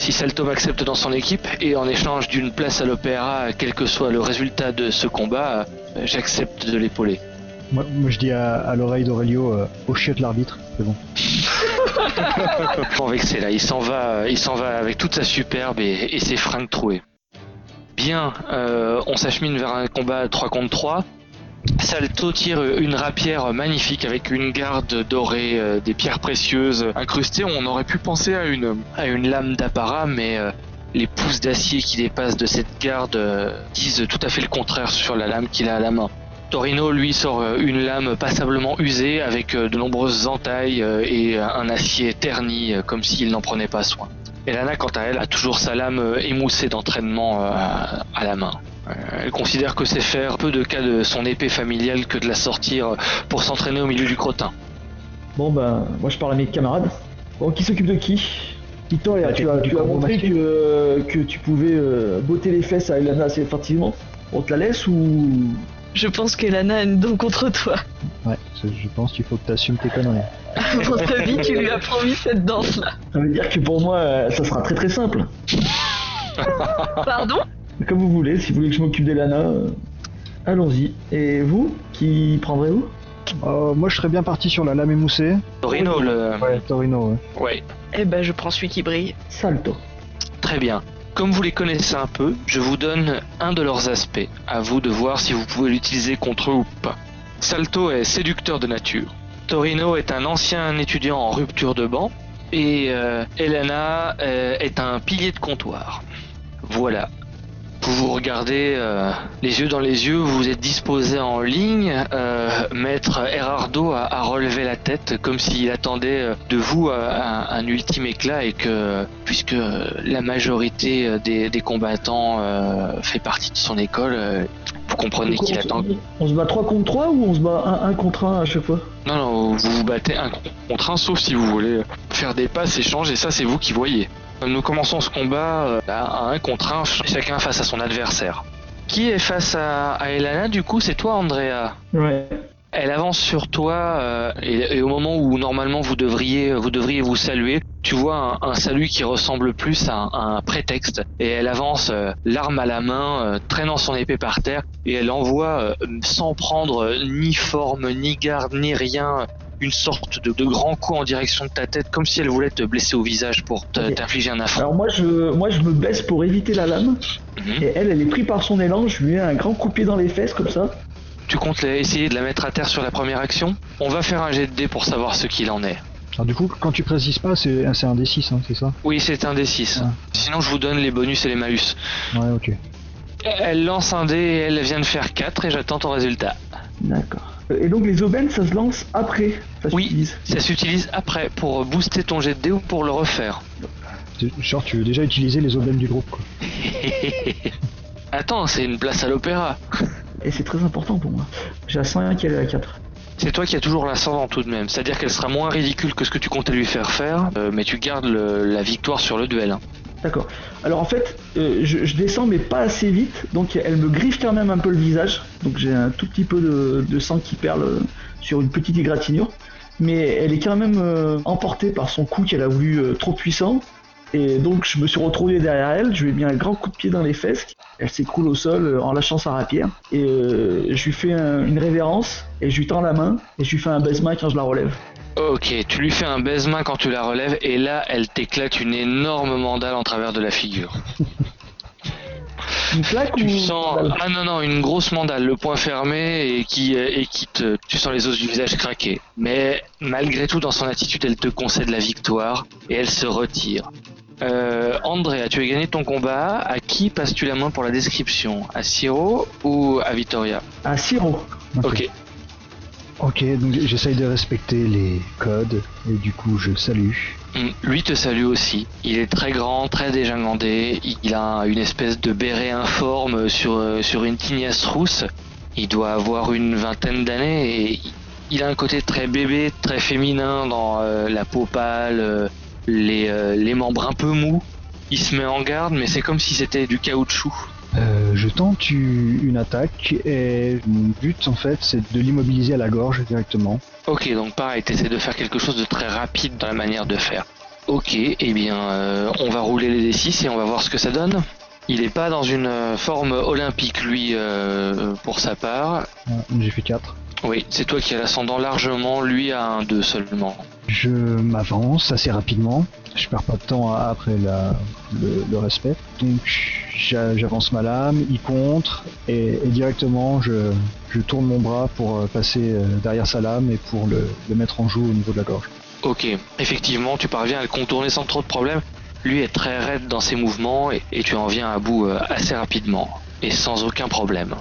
si Salto m'accepte dans son équipe et en échange d'une place à l'opéra, quel que soit le résultat de ce combat, euh, j'accepte de l'épauler. Moi, moi, je dis à, à l'oreille d'Aurelio, euh, au chiotte l'arbitre, c'est bon. <laughs> Vexé là, il s'en va, il s'en va avec toute sa superbe et, et ses fringues trouées. Bien, euh, on s'achemine vers un combat 3 contre 3. Salto tire une rapière magnifique avec une garde dorée, euh, des pierres précieuses incrustées. On aurait pu penser à une, lame d'apparat, mais euh, les pouces d'acier qui dépassent de cette garde euh, disent tout à fait le contraire sur la lame qu'il a à la main. Torino, lui, sort une lame passablement usée avec de nombreuses entailles et un acier terni, comme s'il n'en prenait pas soin. Elana, quant à elle, a toujours sa lame émoussée d'entraînement à la main. Euh, Elle considère que c'est faire peu de cas de son épée familiale que de la sortir pour s'entraîner au milieu du crottin. Bon, ben, moi je parle à mes camarades. Bon, qui s'occupe de qui? Victoria, Bah, tu tu- as, tu as montré que, euh, que tu pouvais euh, botter les fesses à Elena assez effectivement. On te la laisse ou? Je pense qu'Elana a une dent contre toi. Ouais, je pense qu'il faut que tu assumes tes conneries. Dans ta vie, tu lui as promis cette danse-là. Ça veut dire que pour moi, ça sera très très simple. Pardon? Comme vous voulez, si vous voulez que je m'occupe d'Elana, euh, allons-y. Et vous, qui prendrez-vous? Euh, moi, je serais bien parti sur la lame émoussée. Torino, le... Ouais, Torino, ouais. Ouais, Eh ben, je prends celui qui brille. Salto. très bien. Comme vous les connaissez un peu, je vous donne un de leurs aspects. À vous de voir si vous pouvez l'utiliser contre eux ou pas. Salto est séducteur de nature. Torino est un ancien étudiant en rupture de banc. Et euh, Elena euh, est un pilier de comptoir. Voilà. Vous vous regardez euh, les yeux dans les yeux, vous êtes disposé en ligne. Euh, Maître Erardo a, a relevé la tête comme s'il attendait euh, de vous un, un ultime éclat et que, puisque la majorité des, des combattants euh, fait partie de son école, vous comprenez qu'il attend. on se bat 3 contre 3 ou on se bat 1 contre 1 à chaque fois? Non, non, vous vous battez un contre un, sauf si vous voulez faire des passes, échanges, et ça, c'est vous qui voyez. Nous commençons ce combat euh, à un contre un, chacun face à son adversaire. Qui est face à, à Elana Du coup, c'est toi, Andrea. Ouais. Elle avance sur toi euh, et, et au moment où normalement vous devriez vous devriez vous saluer, tu vois un, un salut qui ressemble plus à un, à un prétexte et elle avance euh, l'arme à la main, euh, traînant son épée par terre et elle envoie euh, sans prendre euh, ni forme ni garde ni rien une sorte de, de grand coup en direction de ta tête comme si elle voulait te blesser au visage pour t'infliger un affront. Alors moi je, moi je me baisse pour éviter la lame. Mhm. Et elle, elle est prise par son élan. Je lui mets un grand coup de pied dans les fesses comme ça. Tu comptes essayer de la mettre à terre sur la première action? On va faire un jet de dés pour savoir ce qu'il en est. Alors, du coup, quand tu précises pas, c'est un D6, hein, c'est ça? Oui, c'est un D6. Ouais. Sinon, je vous donne les bonus et les malus. Ouais, ok. Elle lance un dé et elle vient de faire 4 et j'attends ton résultat. D'accord. Et donc les aubaines, ça se lance après. Ça Oui. s'utilise. Ça s'utilise après pour booster ton jet de dé ou pour le refaire. Genre, tu veux déjà utiliser les aubaines du groupe, quoi. <laughs> Attends, c'est une place à l'opéra. <laughs> Et c'est très important pour moi. J'ai à 101 qu'elle est à 4. C'est toi qui as toujours l'ascendant tout de même. C'est-à-dire qu'elle sera moins ridicule que ce que tu comptais lui faire faire, euh, mais tu gardes le- la victoire sur le duel. D'accord. Alors en fait, euh, je, je descends mais pas assez vite, donc elle me griffe quand même un peu le visage. Donc j'ai un tout petit peu de, sang qui perle euh, sur une petite égratignure. Mais elle est quand même euh, emportée par son coup qu'elle a voulu trop puissant. Et donc je me suis retrouvé derrière elle, je lui ai mis un grand coup de pied dans les fesses. Elle s'écroule au sol en lâchant sa rapière. Et je lui fais un- une révérence, et je lui tends la main, et je lui fais un baisement quand je la relève. Ok, tu lui fais un baise-main quand tu la relèves et là, elle t'éclate une énorme mandale en travers de la figure. Une plaque Tu ou sens ah non non une grosse mandale, le poing fermé et qui euh, et qui te tu sens les os du visage craquer. Mais malgré tout dans son attitude, elle te concède la victoire et elle se retire. Euh, Andrea, tu as gagné ton combat. À qui passes-tu la main pour la description? À Siro ou à Vittoria? Un sirop. Ok. Ok, donc j'essaye de respecter les codes et du coup je salue. Mm, Lui te salue aussi. Il est très grand, très dégingandé. Il a une espèce de béret informe sur, euh, sur une tignasse rousse. Il doit avoir une vingtaine d'années et il a un côté très bébé, très féminin dans euh, la peau pâle, euh, les, les membres un peu mous. Il se met en garde, mais c'est comme si c'était du caoutchouc. Euh, je tente une attaque et mon but en fait c'est de l'immobiliser à la gorge directement. Ok, donc pareil, t'essaies de faire quelque chose de très rapide dans la manière de faire. Ok, eh bien, euh, on va rouler les D6 et on va voir ce que ça donne. Il est pas dans une euh, forme olympique, lui, euh, pour sa part. Ouais, J'ai fait 4. Oui, c'est toi qui as l'ascendant largement, lui a un 2 seulement. Je m'avance assez rapidement. Je perds pas de temps après le, respect. Donc j'a- j'avance ma lame, il contre et, directement je, tourne mon bras pour euh, passer euh, derrière sa lame et pour le, mettre en joue au niveau de la gorge. Ok, effectivement, tu parviens à le contourner sans trop de problème. Lui est très raide dans ses mouvements et, et tu en viens à bout euh, assez rapidement et sans aucun problème.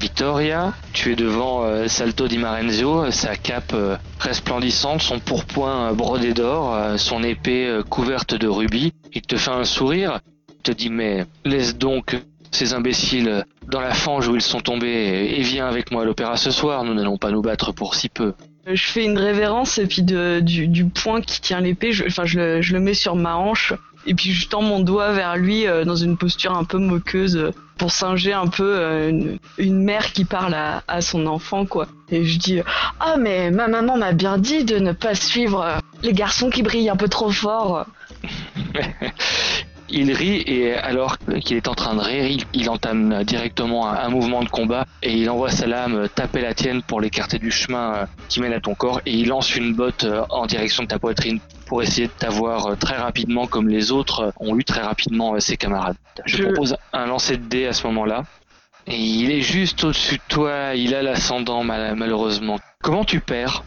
Vittoria, tu es devant euh, Salto di Marenzio, sa cape euh, resplendissante, son pourpoint euh, brodé d'or, euh, son épée euh, couverte de rubis. Il te fait un sourire, il te dit mais laisse donc ces imbéciles dans la fange où ils sont tombés et viens avec moi à l'opéra ce soir, nous n'allons pas nous battre pour si peu. Euh, Je fais une révérence et puis du, du point qui tient l'épée, enfin je le mets sur ma hanche et puis je tends mon doigt vers lui euh, dans une posture un peu moqueuse euh, pour singer un peu euh, une, mère qui parle à, à son enfant quoi. Et je dis ah mais ma maman m'a bien dit de ne pas suivre les garçons qui brillent un peu trop fort. <laughs> Il rit et alors qu'il est en train de rire, il, il entame directement un, un mouvement de combat et il envoie sa lame taper la tienne pour l'écarter du chemin euh, qui mène à ton corps et il lance une botte euh, en direction de ta poitrine pour essayer de t'avoir euh, très rapidement comme les autres ont eu très rapidement ses camarades. Je, Je- propose un lancer de dés à ce moment-là. Et il est juste au-dessus de toi, il a l'ascendant mal- malheureusement. Comment tu perds?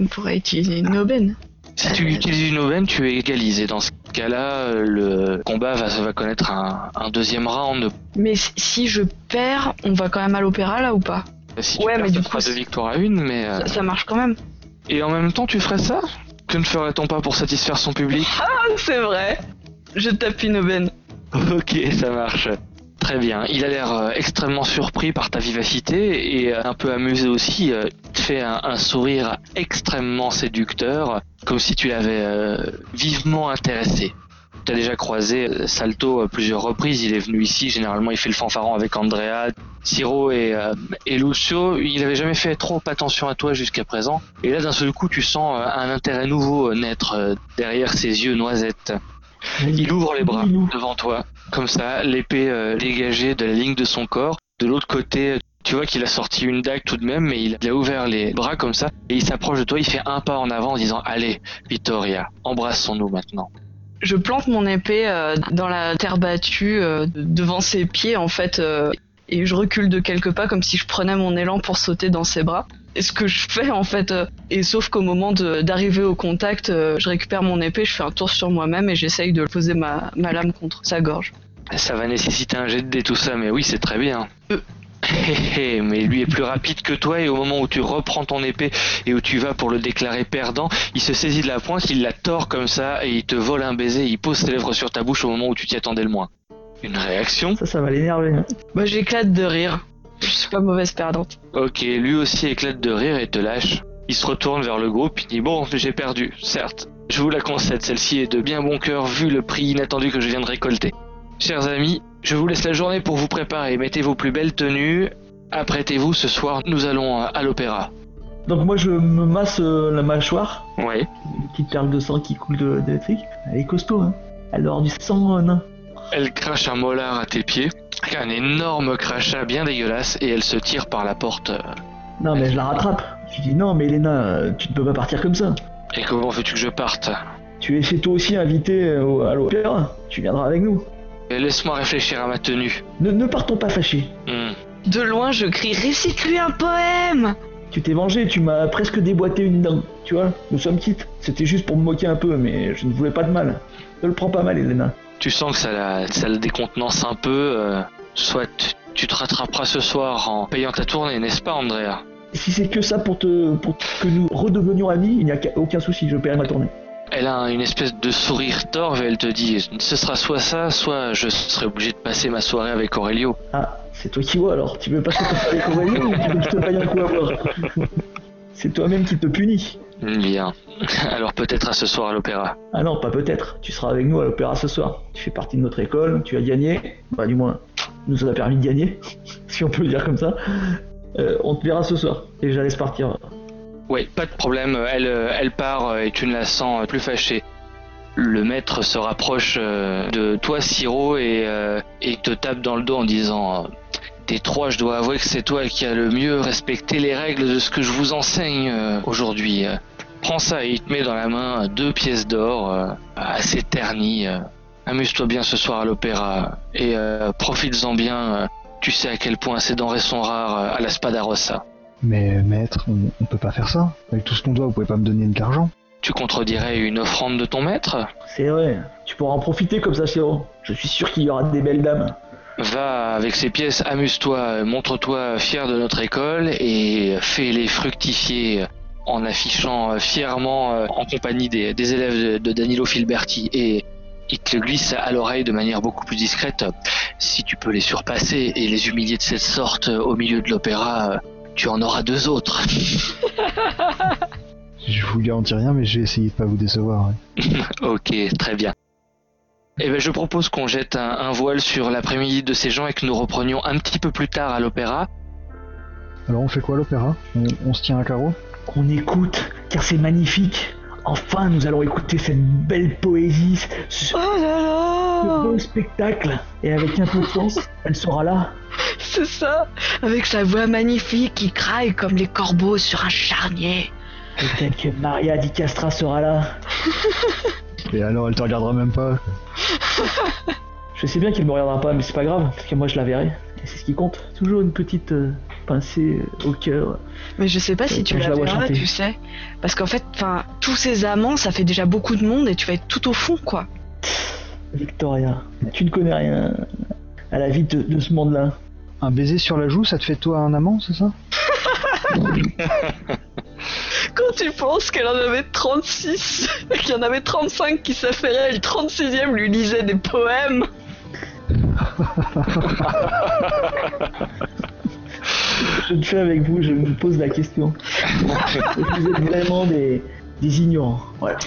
On pourrait utiliser une aubaine. Si tu utilises une aubaine, tu es égalisé. Dans ce cas-là, euh, le combat va, va connaître un, un deuxième round. Mais si- je perds, on va quand même à l'opéra là ou pas? Si tu Ouais, mais ça du coup, victoires à une, mais... euh, ça, ça marche quand même. Et en même temps, tu ferais ça? Que ne ferait-on pas pour satisfaire son public? Ah, c'est vrai. Je tape une aubaine. <laughs> Ok, ça marche. Très bien. Il a l'air euh, extrêmement surpris par ta vivacité et euh, un peu amusé aussi. Euh, Il te fait un, sourire extrêmement séducteur, comme si tu l'avais vivement intéressé. Tu as déjà croisé Salto à plusieurs reprises. Il est venu ici. Généralement, il fait le fanfaron avec Andrea, Siro et, et Lucio. Il avait jamais fait trop attention à toi jusqu'à présent. Et là, d'un seul coup, tu sens un intérêt nouveau naître derrière ses yeux noisettes. Il ouvre les bras devant toi, comme ça, l'épée euh, dégagée de la ligne de son corps. De l'autre côté, tu vois qu'il a sorti une dague tout de même, mais il a ouvert les bras comme ça, et il s'approche de toi, il fait un pas en avant en disant Allez, Vittoria, embrassons-nous maintenant. Je plante mon épée euh, dans la terre battue euh, devant ses pieds en fait et je recule de quelques pas comme si je prenais mon élan pour sauter dans ses bras. Et ce que je fais en fait, euh, et sauf qu'au moment de- d'arriver au contact, euh, je récupère mon épée, je fais un tour sur moi-même et j'essaye de poser ma, ma lame contre sa gorge. Ça va nécessiter un jet de dés, tout ça, mais oui, c'est très bien. Euh. Hé, <laughs> hé, mais lui est plus rapide que toi et au moment où tu reprends ton épée et où tu vas pour le déclarer perdant, il se saisit de la pointe, il la tord comme ça et il te vole un baiser, il pose ses lèvres sur ta bouche au moment où tu t'y attendais le moins. Une réaction? Ça, ça va l'énerver. hein. Bah j'éclate de rire. Je suis pas mauvaise perdante. Ok, lui aussi éclate de rire et te lâche. Il se retourne vers le groupe, il dit Bon, j'ai perdu, certes. Je vous la concède, celle-ci est de bien bon cœur vu le prix inattendu que je viens de récolter. Chers amis, je vous laisse la journée pour vous préparer. Mettez vos plus belles tenues. Apprêtez-vous, ce soir, nous allons euh, à l'opéra. Donc moi je me masse euh, la mâchoire, Ouais. une petite perle de sang qui coule de- d'électrique. Elle est costaud, hein. Elle doit avoir du sang euh, nain. Elle crache un molar à tes pieds, un énorme crachat bien dégueulasse, et elle se tire par la porte. euh. Non mais je la rattrape. Je dis non mais Elena, tu ne peux pas partir comme ça. Et comment veux-tu que je parte? Tu es chez toi aussi invité euh, au- à l'opéra. Tu viendras avec nous. Laisse-moi réfléchir à ma tenue. Ne, ne partons pas fâchés. Hmm. De loin, je crie Récite-lui un poème Tu t'es vengé, tu m'as presque déboîté une dent. Tu vois, nous sommes quittes. C'était juste pour me moquer un peu, mais je ne voulais pas de mal. Ne le prends pas mal, Elena. Tu sens que ça la, ça le décontenance un peu. euh, soit tu- te rattraperas ce soir en payant ta tournée, n'est-ce pas, Andrea? Si c'est que ça pour, te, pour que nous redevenions amis, il n'y a aucun souci, je paierai ma tournée. Elle a une espèce de sourire torve et elle te dit ce sera soit ça, soit je serai obligé de passer ma soirée avec Aurelio. Ah, c'est toi qui vois alors. Tu veux pas que je te fasse avec Aurélien ou tu veux que je te paye un coup à boire? <laughs> C'est toi-même qui te punis. Bien. <laughs> Alors peut-être à ce soir à l'opéra. Ah non, pas peut-être. Tu seras avec nous à l'opéra ce soir. Tu fais partie de notre école, tu as gagné. Bah, du moins, nous ça a permis de gagner, <laughs> si on peut le dire comme ça. Euh, on te verra ce soir. Et je la laisse partir. Oui, pas de problème. Elle, euh, elle part euh, et tu ne la sens plus fâchée. Le maître se rapproche de toi, Siro, et, et te tape dans le dos en disant Des trois, je dois avouer que c'est toi qui as le mieux respecté les règles de ce que je vous enseigne euh, aujourd'hui. Euh, Prends ça et il te met dans la main deux pièces d'or euh, assez ternies. euh. Amuse-toi bien ce soir à l'opéra et euh, profites-en bien. euh. Tu sais à quel point ces denrées sont rares euh, à la Spadarossa. Mais maître, on, on peut pas faire ça. Avec tout ce qu'on doit, vous pouvez pas me donner de l'argent. Tu contredirais une offrande de ton maître? C'est vrai. Tu pourras en profiter comme ça, Siro. Je suis sûr qu'il y aura des belles dames. Va avec ces pièces, amuse-toi, montre-toi fier de notre école et fais-les fructifier en affichant fièrement en compagnie des, des élèves de, de Danilo Filberti et il te le glisse à l'oreille de manière beaucoup plus discrète. Si tu peux les surpasser et les humilier de cette sorte au milieu de l'opéra, tu en auras deux autres. <laughs> Je vous garantis rien, mais j'ai essayé de pas vous décevoir. ouais. <laughs> ok, très bien. Eh ben, je propose qu'on jette un, un voile sur l'après-midi de ces gens et que nous reprenions un petit peu plus tard à l'opéra. Alors on fait quoi à l'opéra? On, on se tient à carreau? Qu'on écoute, car c'est magnifique. Enfin, nous allons écouter cette belle poésie, ce, Oh là ce là beau spectacle. Et avec un peu de chance, elle sera là. C'est ça Avec sa voix magnifique qui craille comme les corbeaux sur un charnier. Peut-être que Maria Di Castra sera là. <laughs> Et alors elle te regardera même pas. <laughs> Je sais bien qu'il me regardera pas, mais c'est pas grave, parce que moi je la verrai. Et c'est ce qui compte. Toujours une petite euh, pincée euh, au cœur. Mais je sais pas si tu la la vois verras, tu sais. Parce qu'en fait, enfin, tous ces amants, ça fait déjà beaucoup de monde et tu vas être tout au fond, quoi. Victoria, tu ne connais rien à la vie de, de ce monde-là. Un baiser sur la joue, ça te fait toi un amant, c'est ça? <laughs> Quand tu penses qu'elle en avait 36 et <laughs> qu'il y en avait 35 qui s'affairaient et le 36e lui lisait des poèmes. Je le fais avec vous, je me pose la question. vous êtes vraiment des, des ignorants. Voilà.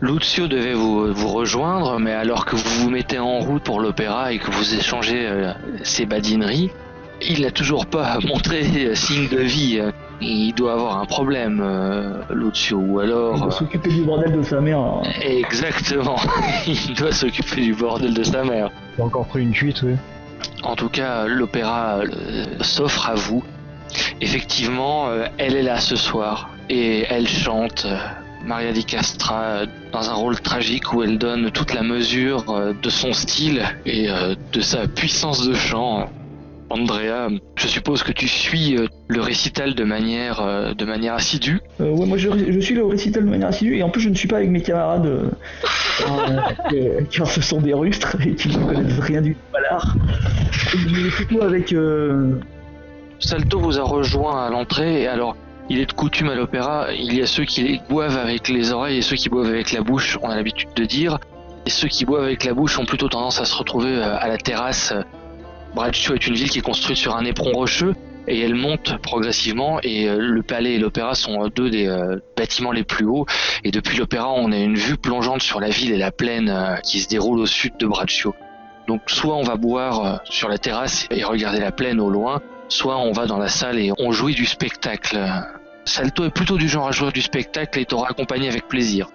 Lucio devait vous, vous rejoindre, mais alors que vous vous mettez en route pour l'opéra et que vous échangez euh, ces badineries, il n'a toujours pas <laughs> montré signe de vie. Il doit avoir un problème, euh, Lucio, ou Il alors... doit euh, s'occuper du bordel de sa mère. hein. Exactement, <laughs> il doit s'occuper du bordel de sa mère. T'as encore pris une cuite, oui. En tout cas, l'opéra euh, s'offre à vous. Effectivement, euh, elle est là ce soir et elle chante Maria di Castra dans un rôle tragique où elle donne toute la mesure de son style et de sa puissance de chant. Andrea, je suppose que tu suis euh, le récital de manière, euh, de manière assidue. Euh, ouais, moi je, je suis le récital de manière assidue et en plus je ne suis pas avec mes camarades euh, <laughs> euh, euh, car ce sont des rustres et qui ne connaissent rien du tout à l'art. Je suis plutôt avec euh, Salto vous a rejoint à l'entrée et alors il est de coutume à l'opéra, il y a ceux qui boivent avec les oreilles et ceux qui boivent avec la bouche, on a l'habitude de dire. Et ceux qui boivent avec la bouche ont plutôt tendance à se retrouver euh, à la terrasse. Braccio est une ville qui est construite sur un éperon rocheux et elle monte progressivement et euh, le palais et l'opéra sont euh, deux des euh, bâtiments les plus hauts et depuis l'opéra on a une vue plongeante sur la ville et la plaine qui se déroule au sud de Braccio. Donc soit on va boire sur la terrasse et regarder la plaine au loin, soit on va dans la salle et on jouit du spectacle. Salto est plutôt du genre à jouer du spectacle et t'aura accompagné avec plaisir.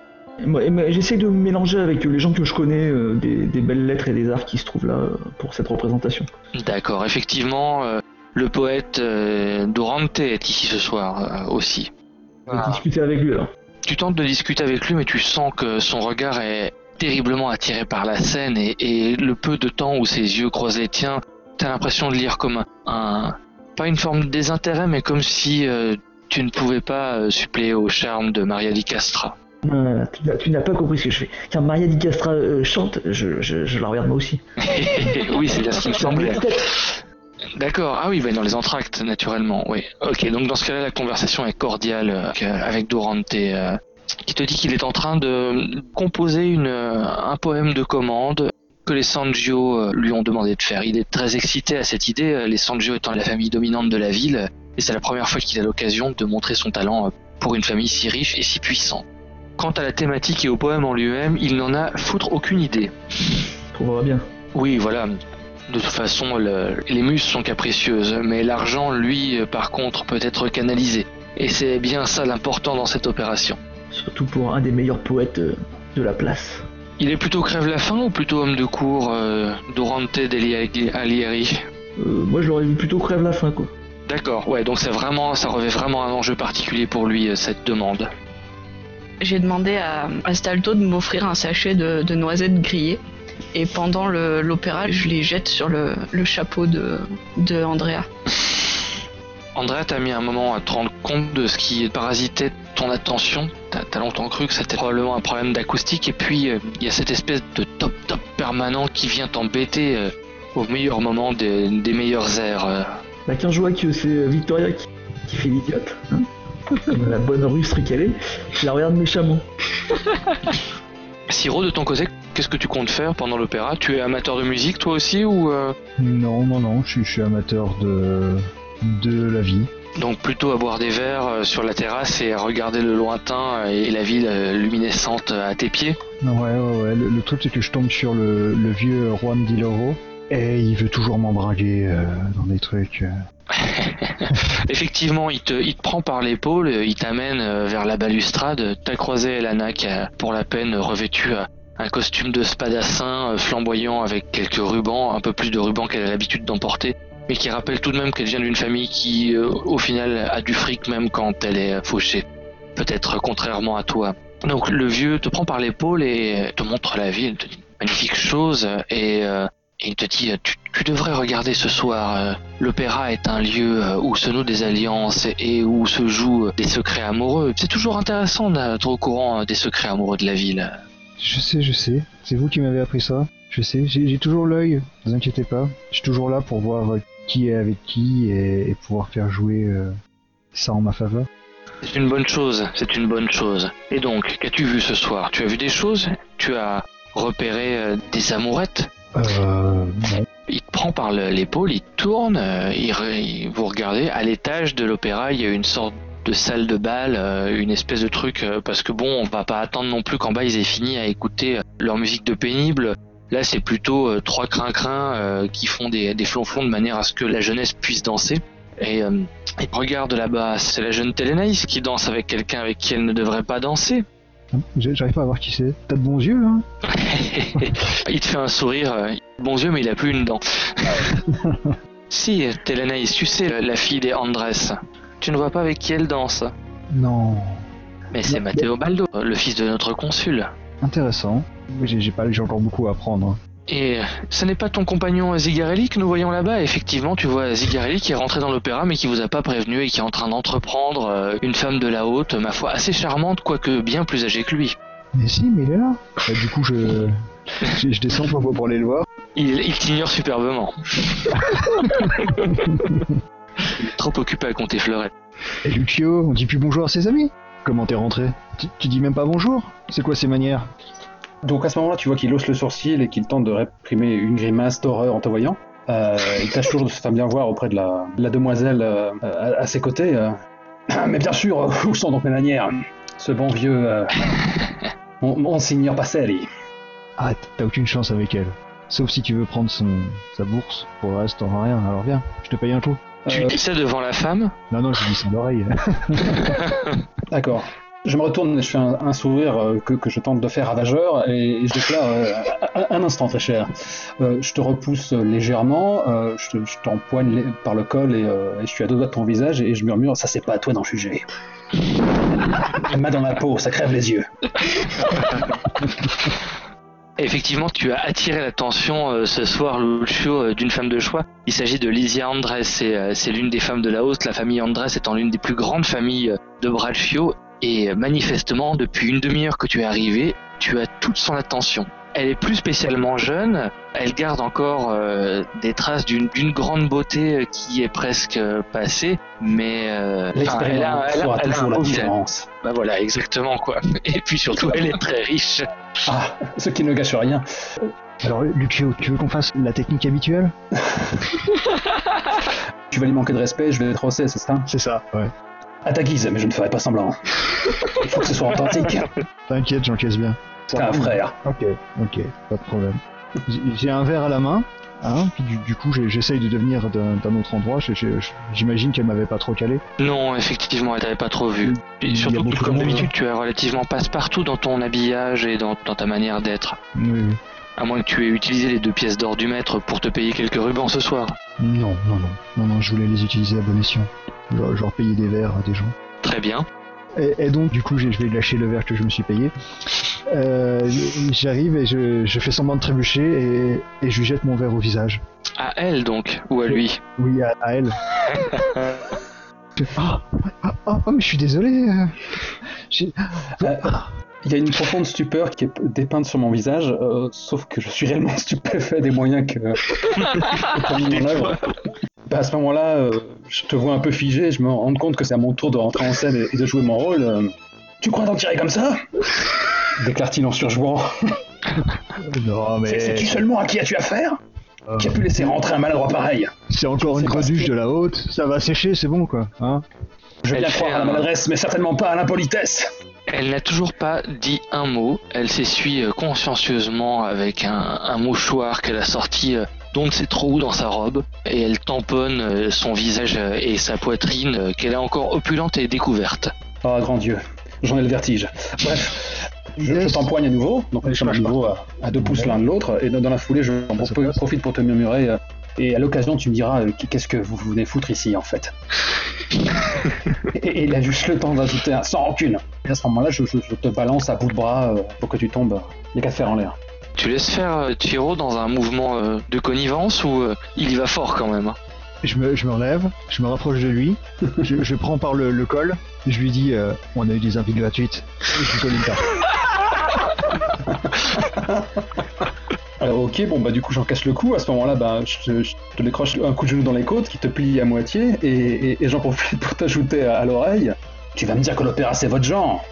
J'essaie de me mélanger avec les gens que je connais, euh, des, des belles lettres et des arts qui se trouvent là euh, pour cette représentation. D'accord, effectivement, euh, le poète euh, Dorante est ici ce soir euh, aussi. Je vais discuter avec lui alors. Tu tentes de discuter avec lui, mais tu sens que son regard est terriblement attiré par la scène et, et le peu de temps où ses yeux croisent les tiens, t'as l'impression de lire comme un, un- pas une forme de désintérêt, mais comme si euh, tu ne pouvais pas euh, suppléer au charme de Maria di Castra. Non, non, non, tu n'as- pas compris ce que je fais. Quand Maria Di Castra euh, chante, je, je, je la regarde moi aussi. <laughs> oui, c'est bien ce qui me semblait. D'accord, ah oui, bah dans les entractes, naturellement, oui. Ok, donc dans ce cas-là, la conversation est cordiale euh, avec, euh, euh, qui te dit qu'il est en train de composer une, euh, un poème de commande que les Sangio euh, lui ont demandé de faire. Il est très excité à cette idée, euh, les Sangio étant la famille dominante de la ville, et c'est la première fois qu'il a l'occasion de montrer son talent euh, pour une famille si riche et si puissante. Quant à la thématique et au poème en lui-même, il n'en a foutre aucune idée. Trouvera bien. Oui, voilà. De toute façon, le- les muses sont capricieuses, mais l'argent, lui, euh, par contre, peut être canalisé. Et c'est bien ça l'important dans cette opération. Surtout pour un des meilleurs poètes euh, de la place. Il est plutôt crève-la-faim ou plutôt homme de cour, euh, Dorante degli Alieri Euh, moi, je l'aurais vu plutôt crève la faim, quoi. D'accord, ouais, donc c'est vraiment, ça revêt vraiment un enjeu particulier pour lui, cette demande. J'ai demandé à, à Stalto de m'offrir un sachet de, de noisettes grillées. Et pendant le- l'opéra, je les jette sur le, le chapeau de, de Andrea. Andrea, t'as mis un moment à te rendre compte de ce qui parasitait ton attention? T'as longtemps cru que c'était probablement un problème d'acoustique, et puis euh, il y a cette espèce de top top permanent qui vient t'embêter euh, au meilleur moment des, des meilleurs airs. euh. Bah, quand je vois que c'est Victoria qui, qui fait l'idiote, hein, comme la bonne rustre qu'elle est, je la regarde méchamment. Siro, de ton côté, qu'est-ce que tu comptes faire pendant l'opéra? Tu es amateur de musique toi aussi ou euh, Non, non, non, je suis, je suis amateur de, de la vie. donc plutôt à boire des verres euh, sur la terrasse et à regarder le lointain et la ville euh, luminescente à tes pieds? Ouais, ouais, ouais. Le, le truc, c'est que je tombe sur le, le vieux Juan Di Loro et il veut toujours m'embringuer euh, dans des trucs. euh. <laughs> Effectivement, il te, prend par l'épaule, euh, il t'amène vers la balustrade. T'as croisé Elana qui a pour la peine revêtu euh, un costume de spadassin flamboyant avec quelques rubans, un peu plus de rubans qu'elle a l'habitude d'emporter, mais qui rappelle tout de même qu'elle vient d'une famille qui, au final, a du fric même quand elle est fauchée. Peut-être contrairement à toi. Donc le vieux te prend par l'épaule et te montre la ville, te magnifique chose et, et il te dit euh, tu, tu devrais regarder ce soir. euh, L'opéra est un lieu euh, où se nouent des alliances et où se jouent des secrets amoureux. C'est toujours intéressant d'être au courant euh, des secrets amoureux de la ville. Je sais, je sais. C'est vous qui m'avez appris ça. Je sais, j'ai toujours l'œil, ne vous inquiétez pas. Je suis toujours là pour voir euh, qui est avec qui et, et pouvoir faire jouer euh, ça en ma faveur. C'est une bonne chose, c'est une bonne chose. Et donc, qu'as-tu vu ce soir? Tu as vu des choses? Tu as repéré euh, des amourettes? Euh. Il te prend par le- l'épaule, il tourne, euh, vous regardez, à l'étage de l'opéra, il y a une sorte de salle de bal, euh, une espèce de truc, parce que bon, on va pas attendre non plus qu'en bas ils aient fini à écouter leur musique de pénible. Là, c'est plutôt trois crin-crins euh, qui font des, flonflons de manière à ce que la jeunesse puisse danser. Et, et regarde là-bas, c'est la jeune Télénaïs qui danse avec quelqu'un avec qui elle ne devrait pas danser. Hein, J'arrive pas à voir qui c'est. T'as de bons yeux, hein <laughs> il te fait un sourire, euh, bons yeux, mais il a plus une dent. <laughs> si, Télénaïs, tu sais, la, fille des Andrés, tu ne vois pas avec qui elle danse. Non. Mais c'est. Matteo Baldo, le fils de notre consul. Intéressant. J'ai j'ai pas, j'ai encore beaucoup à apprendre. Et ce n'est pas ton compagnon Zigarelli que nous voyons là-bas. Effectivement, tu vois Zigarelli qui est rentré dans l'opéra mais qui vous a pas prévenu et qui est en train d'entreprendre euh, une femme de la haute, ma foi, assez charmante, quoique bien plus âgée que lui. Mais si, mais il est là. Bah, du coup, je, je, je descends pour, pour aller le voir. Il, il t'ignore superbement. Il est trop occupé à compter fleurettes. Et Lucio, on dit plus bonjour à ses amis. Comment t'es rentré? Tu, tu dis même pas bonjour? C'est quoi ces manières? Donc à ce moment-là, tu vois qu'il hausse le sourcil et qu'il tente de réprimer une grimace d'horreur en te voyant. Euh, il tâche toujours de se faire bien voir auprès de la, la demoiselle euh, à, à ses côtés. euh. Ah, <clears throat> Mais bien sûr, où sont donc mes manières? Ce bon vieux... Euh... Mon- Monseigneur Passelli. Ah, t'as aucune chance avec elle. Sauf si tu veux prendre son sa bourse. Pour le reste, t'en as rien. Alors viens, je te paye un coup. Tu Euh, dis ça devant la femme? Non, non, je dis ça d'oreille. <laughs> <laughs> D'accord. Je me retourne et je fais un, un sourire euh, que, que je tente de faire ravageur et, et je déclare euh, un, un instant très cher. Euh, je te repousse légèrement, je te- je t'empoigne par le col et, et je suis à deux doigts de ton visage et je murmure ça c'est pas à toi d'en juger. <laughs> Main dans la peau, ça crève les yeux. Effectivement, tu as attiré l'attention euh, ce soir, Lucio, euh, d'une femme de choix. Il s'agit de Lysia Andrés. C'est, euh, c'est l'une des femmes de la host, la famille Andrés étant l'une des plus grandes familles de Braccio. Et manifestement, depuis une demi-heure que tu es arrivé, tu as toute son attention. Elle est plus spécialement jeune. Elle garde encore euh, des traces d'une, grande beauté euh, qui est presque euh, passée, mais euh, elle a, L'expérience elle a- fera elle a toujours un la beau visage. différence. Bah voilà, exactement quoi. <laughs> Et puis surtout, elle est très riche. Ah, ce qui ne gâche rien. Alors, Lucio, tu veux qu'on fasse la technique habituelle? <laughs> <laughs> Tu vas lui manquer de respect, je vais rosser, c'est ça? C'est ça, ouais. À ta guise, mais je ne ferai pas semblant. Il faut que ce soit authentique. T'inquiète, j'encaisse bien. C'est un frère. Ok, ok, pas de problème. J'ai- un verre à la main, hein, puis du, du coup j'essaye de devenir d'un autre endroit. J'imagine qu'elle m'avait pas trop calé. Non, effectivement, elle t'avait pas trop vu. Et surtout comme d'habitude, tu es relativement passe-partout dans ton habillage et dans, dans ta manière d'être. Oui, oui. À moins que tu aies utilisé les deux pièces d'or du maître pour te payer quelques rubans ce soir. Non, non, non, non, non, je voulais les utiliser à bon escient. Genre, genre payer des verres à des gens. Très bien. Et, et donc, du coup, j'ai- je vais lâcher le verre que je me suis payé. Euh, J'arrive et je, je fais semblant de trébucher et, et je lui jette mon verre au visage. À elle donc, ou à lui? Oui, à, à elle. <laughs> Ah, ah, ah, oh, mais je suis désolé. euh. Il y a une profonde stupeur qui est dépeinte sur mon visage, euh, sauf que je suis réellement <laughs> stupéfait des moyens que mis en œuvre. Bah, à ce moment-là, euh, je te vois un peu figé, je me rends compte que c'est à mon tour de rentrer en scène et- et de jouer mon rôle. euh. Tu crois t'en tirer comme ça? Déclare-t-il en surjouant. <laughs> Non, mais C'est- Sais-tu seulement à qui as-tu affaire? Euh, Qui a pu laisser rentrer un maladroit pareil? C'est encore une greduche de la haute. Ça va sécher, c'est bon quoi. Hein? Je veux Elle bien fait croire à la maladresse, mais certainement pas à l'impolitesse. Elle n'a toujours pas dit un mot. Elle s'essuie euh, consciencieusement avec un, un mouchoir qu'elle a sorti euh, d'on ne sait trop où dans sa robe. Et elle tamponne euh, son visage euh, et sa poitrine qu'elle a encore opulente et découverte. Oh grand Dieu, j'en ai le vertige. Bref, je, t'empoigne à nouveau, donc nous sommes à nouveau à, à deux pouces l'un de l'autre, et dans, dans la foulée, je profite pour te murmurer, euh, et à l'occasion, tu me diras euh, qu'est-ce que vous venez foutre ici en fait. <laughs> et, et il a juste le temps d'ajouter un sans rancune. Et à ce moment-là, je, je- je te balance à bout de bras euh, pour que tu tombes euh, les quatre fers en l'air. Tu laisses faire euh, Tiro dans un mouvement euh, de connivence ou euh, il y va fort quand même hein? Je, me, je me relève, je me rapproche de lui, je, je prends par le, le col, je lui dis euh, On a eu des invites gratuites. Et je lui colle une tarte. <laughs> Alors, ok, bon bah du coup j'en casse le cou. À ce moment-là, bah, je, te- je te décroche un coup de genou dans les côtes qui te plie à moitié et, et- et j'en profite pour t'ajouter à, à l'oreille. Tu vas me dire que l'opéra c'est votre genre.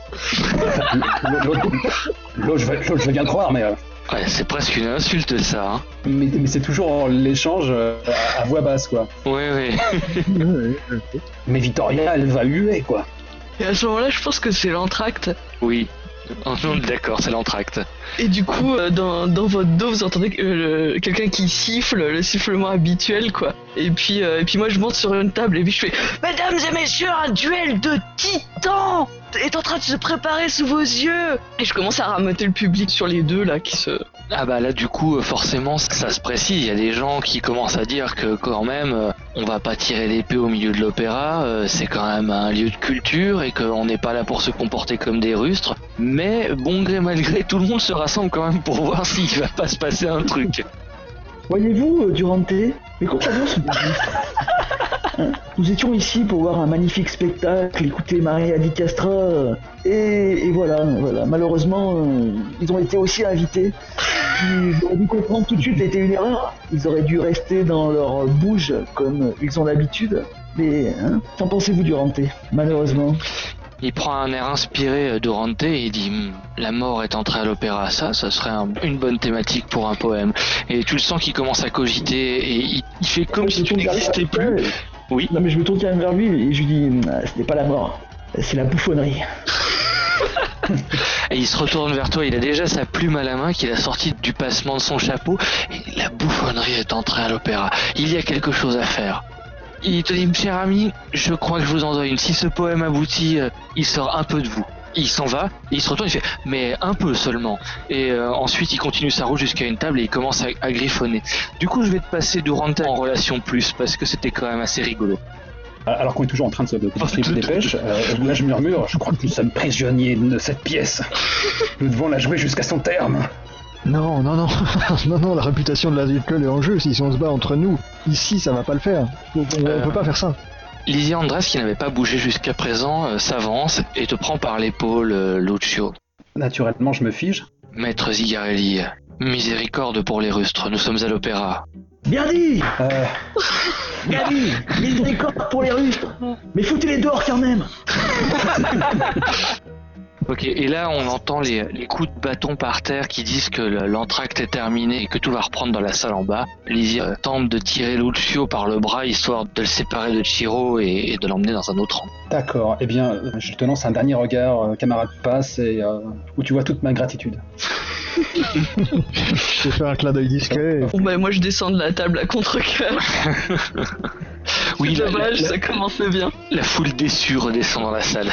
L'autre, je je vais bien le croire, mais, euh, Ouais, c'est presque une insulte ça. Hein mais, mais c'est toujours l'échange euh, à, à voix basse quoi. ouais, ouais. <laughs> Mais Victoria, elle va huer quoi. Et à ce moment-là, je pense que c'est l'entracte. Oui. Oh, non, D'accord, c'est l'entracte. Et du coup, euh, dans, dans votre dos, vous entendez euh, quelqu'un qui siffle, le sifflement habituel, quoi. Et puis, euh, et puis moi, je monte sur une table et puis je fais Mesdames et messieurs, un duel de titans est en train de se préparer sous vos yeux Et je commence à rameuter le public sur les deux, là, qui se... Ah bah là du coup forcément ça se précise, il y a des gens qui commencent à dire que quand même on va pas tirer l'épée au milieu de l'opéra, c'est quand même un lieu de culture et qu'on n'est pas là pour se comporter comme des rustres, mais bon gré mal gré tout le monde se rassemble quand même pour voir s'il va pas se passer un truc. Voyez-vous, Durante, mes compagnons sont Nous étions ici pour voir un magnifique spectacle, écouter Maria Di Castra, euh, et, et voilà, voilà. Malheureusement, euh, ils ont été aussi invités. Ils auraient dû comprendre tout de suite, c'était une erreur. Ils auraient dû rester dans leur bouge comme ils ont l'habitude. Mais, hein, qu'en pensez-vous, Durante Malheureusement? Il prend un air inspiré Dorante et il dit Hmm, La mort est entrée à l'opéra, ça, ça serait un- une bonne thématique pour un poème. Et tu le sens qu'il commence à cogiter et il, il fait comme si tu n'existais plus. Ouais. Oui. Non mais je me tourne quand même vers lui et je lui dis, Ah, ce n'est pas la mort, c'est la bouffonnerie. <laughs> Et il se retourne vers toi, il a déjà sa plume à la main qu'il a sortie du passement de son chapeau. Et la bouffonnerie est entrée à l'opéra. Il y a quelque chose à faire. Il te dit, cher ami, je crois que je vous en dois une. Si ce poème aboutit, euh, il sort un peu de vous. Il s'en va, et il se retourne, il fait, mais un peu seulement. Et euh, ensuite, il continue sa route jusqu'à une table et il commence à, à griffonner. Du coup, je vais te passer Durante en relation plus, parce que c'était quand même assez rigolo. Alors qu'on est toujours en train de se de <laughs> pêches, euh, là je murmure, je crois que nous sommes prisonniers de cette pièce. Nous devons la jouer jusqu'à son terme. Non, non, non, <laughs> non, non, la réputation de la l'école est en jeu. Si on se bat entre nous, ici, ça va pas le faire. On, on Euh. peut pas faire ça. Lizzie Andres, qui n'avait pas bougé jusqu'à présent, euh, s'avance et te prend par l'épaule, euh, Lucio. Naturellement, je me fige. Maître Zigarelli, miséricorde pour les rustres, nous sommes à l'opéra. Bien dit Euh, <laughs> Bien dit Miséricorde pour les rustres Mais foutez-les dehors quand même <laughs> Ok, et là on entend les, les coups de bâton par terre qui disent que le- l'entracte est terminé et que tout va reprendre dans la salle en bas. Lizzie euh, tente de tirer Lucio par le bras histoire de le séparer de Chiro et, et de l'emmener dans un autre rang. D'accord. Eh bien, euh, je te lance un dernier regard, euh, camarade passe, et euh, où tu vois toute ma gratitude. <laughs> Je vais faire un clin d'œil discret. Bon bah moi je descends de la table à contre-cœur. <laughs> Oui, la- dommage, la- ça commençait bien. La foule déçue redescend dans la salle.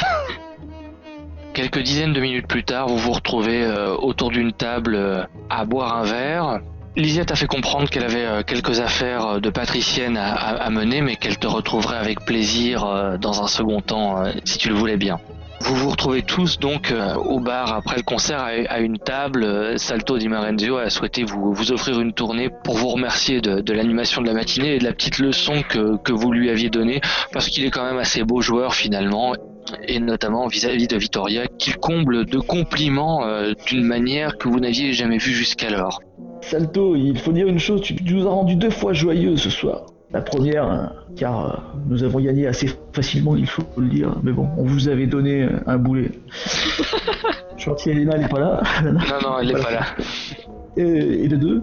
Quelques dizaines de minutes plus tard, vous vous retrouvez euh, autour d'une table euh, à boire un verre. Lizzie t'a fait comprendre qu'elle avait euh, quelques affaires de patricienne à, mener, mais qu'elle te retrouverait avec plaisir dans un second temps, si tu le voulais bien. Vous vous retrouvez tous donc au bar après le concert à, une table. Salto Di Marenzio a souhaité vous, vous offrir une tournée pour vous remercier de, de l'animation de la matinée et de la petite leçon que, que vous lui aviez donnée, parce qu'il est quand même assez beau joueur finalement et notamment vis-à-vis de Vittoria, qu'il comble de compliments euh, d'une manière que vous n'aviez jamais vue jusqu'alors. Salto, il faut dire une chose, tu nous as rendu deux fois joyeux ce soir. La première, hein, car euh, nous avons gagné assez facilement, il faut le dire, mais bon, on vous avait donné euh, un boulet. <laughs> Chantier Elena n'est pas là. <laughs> Non, non, elle n'est pas là. Et, et de deux,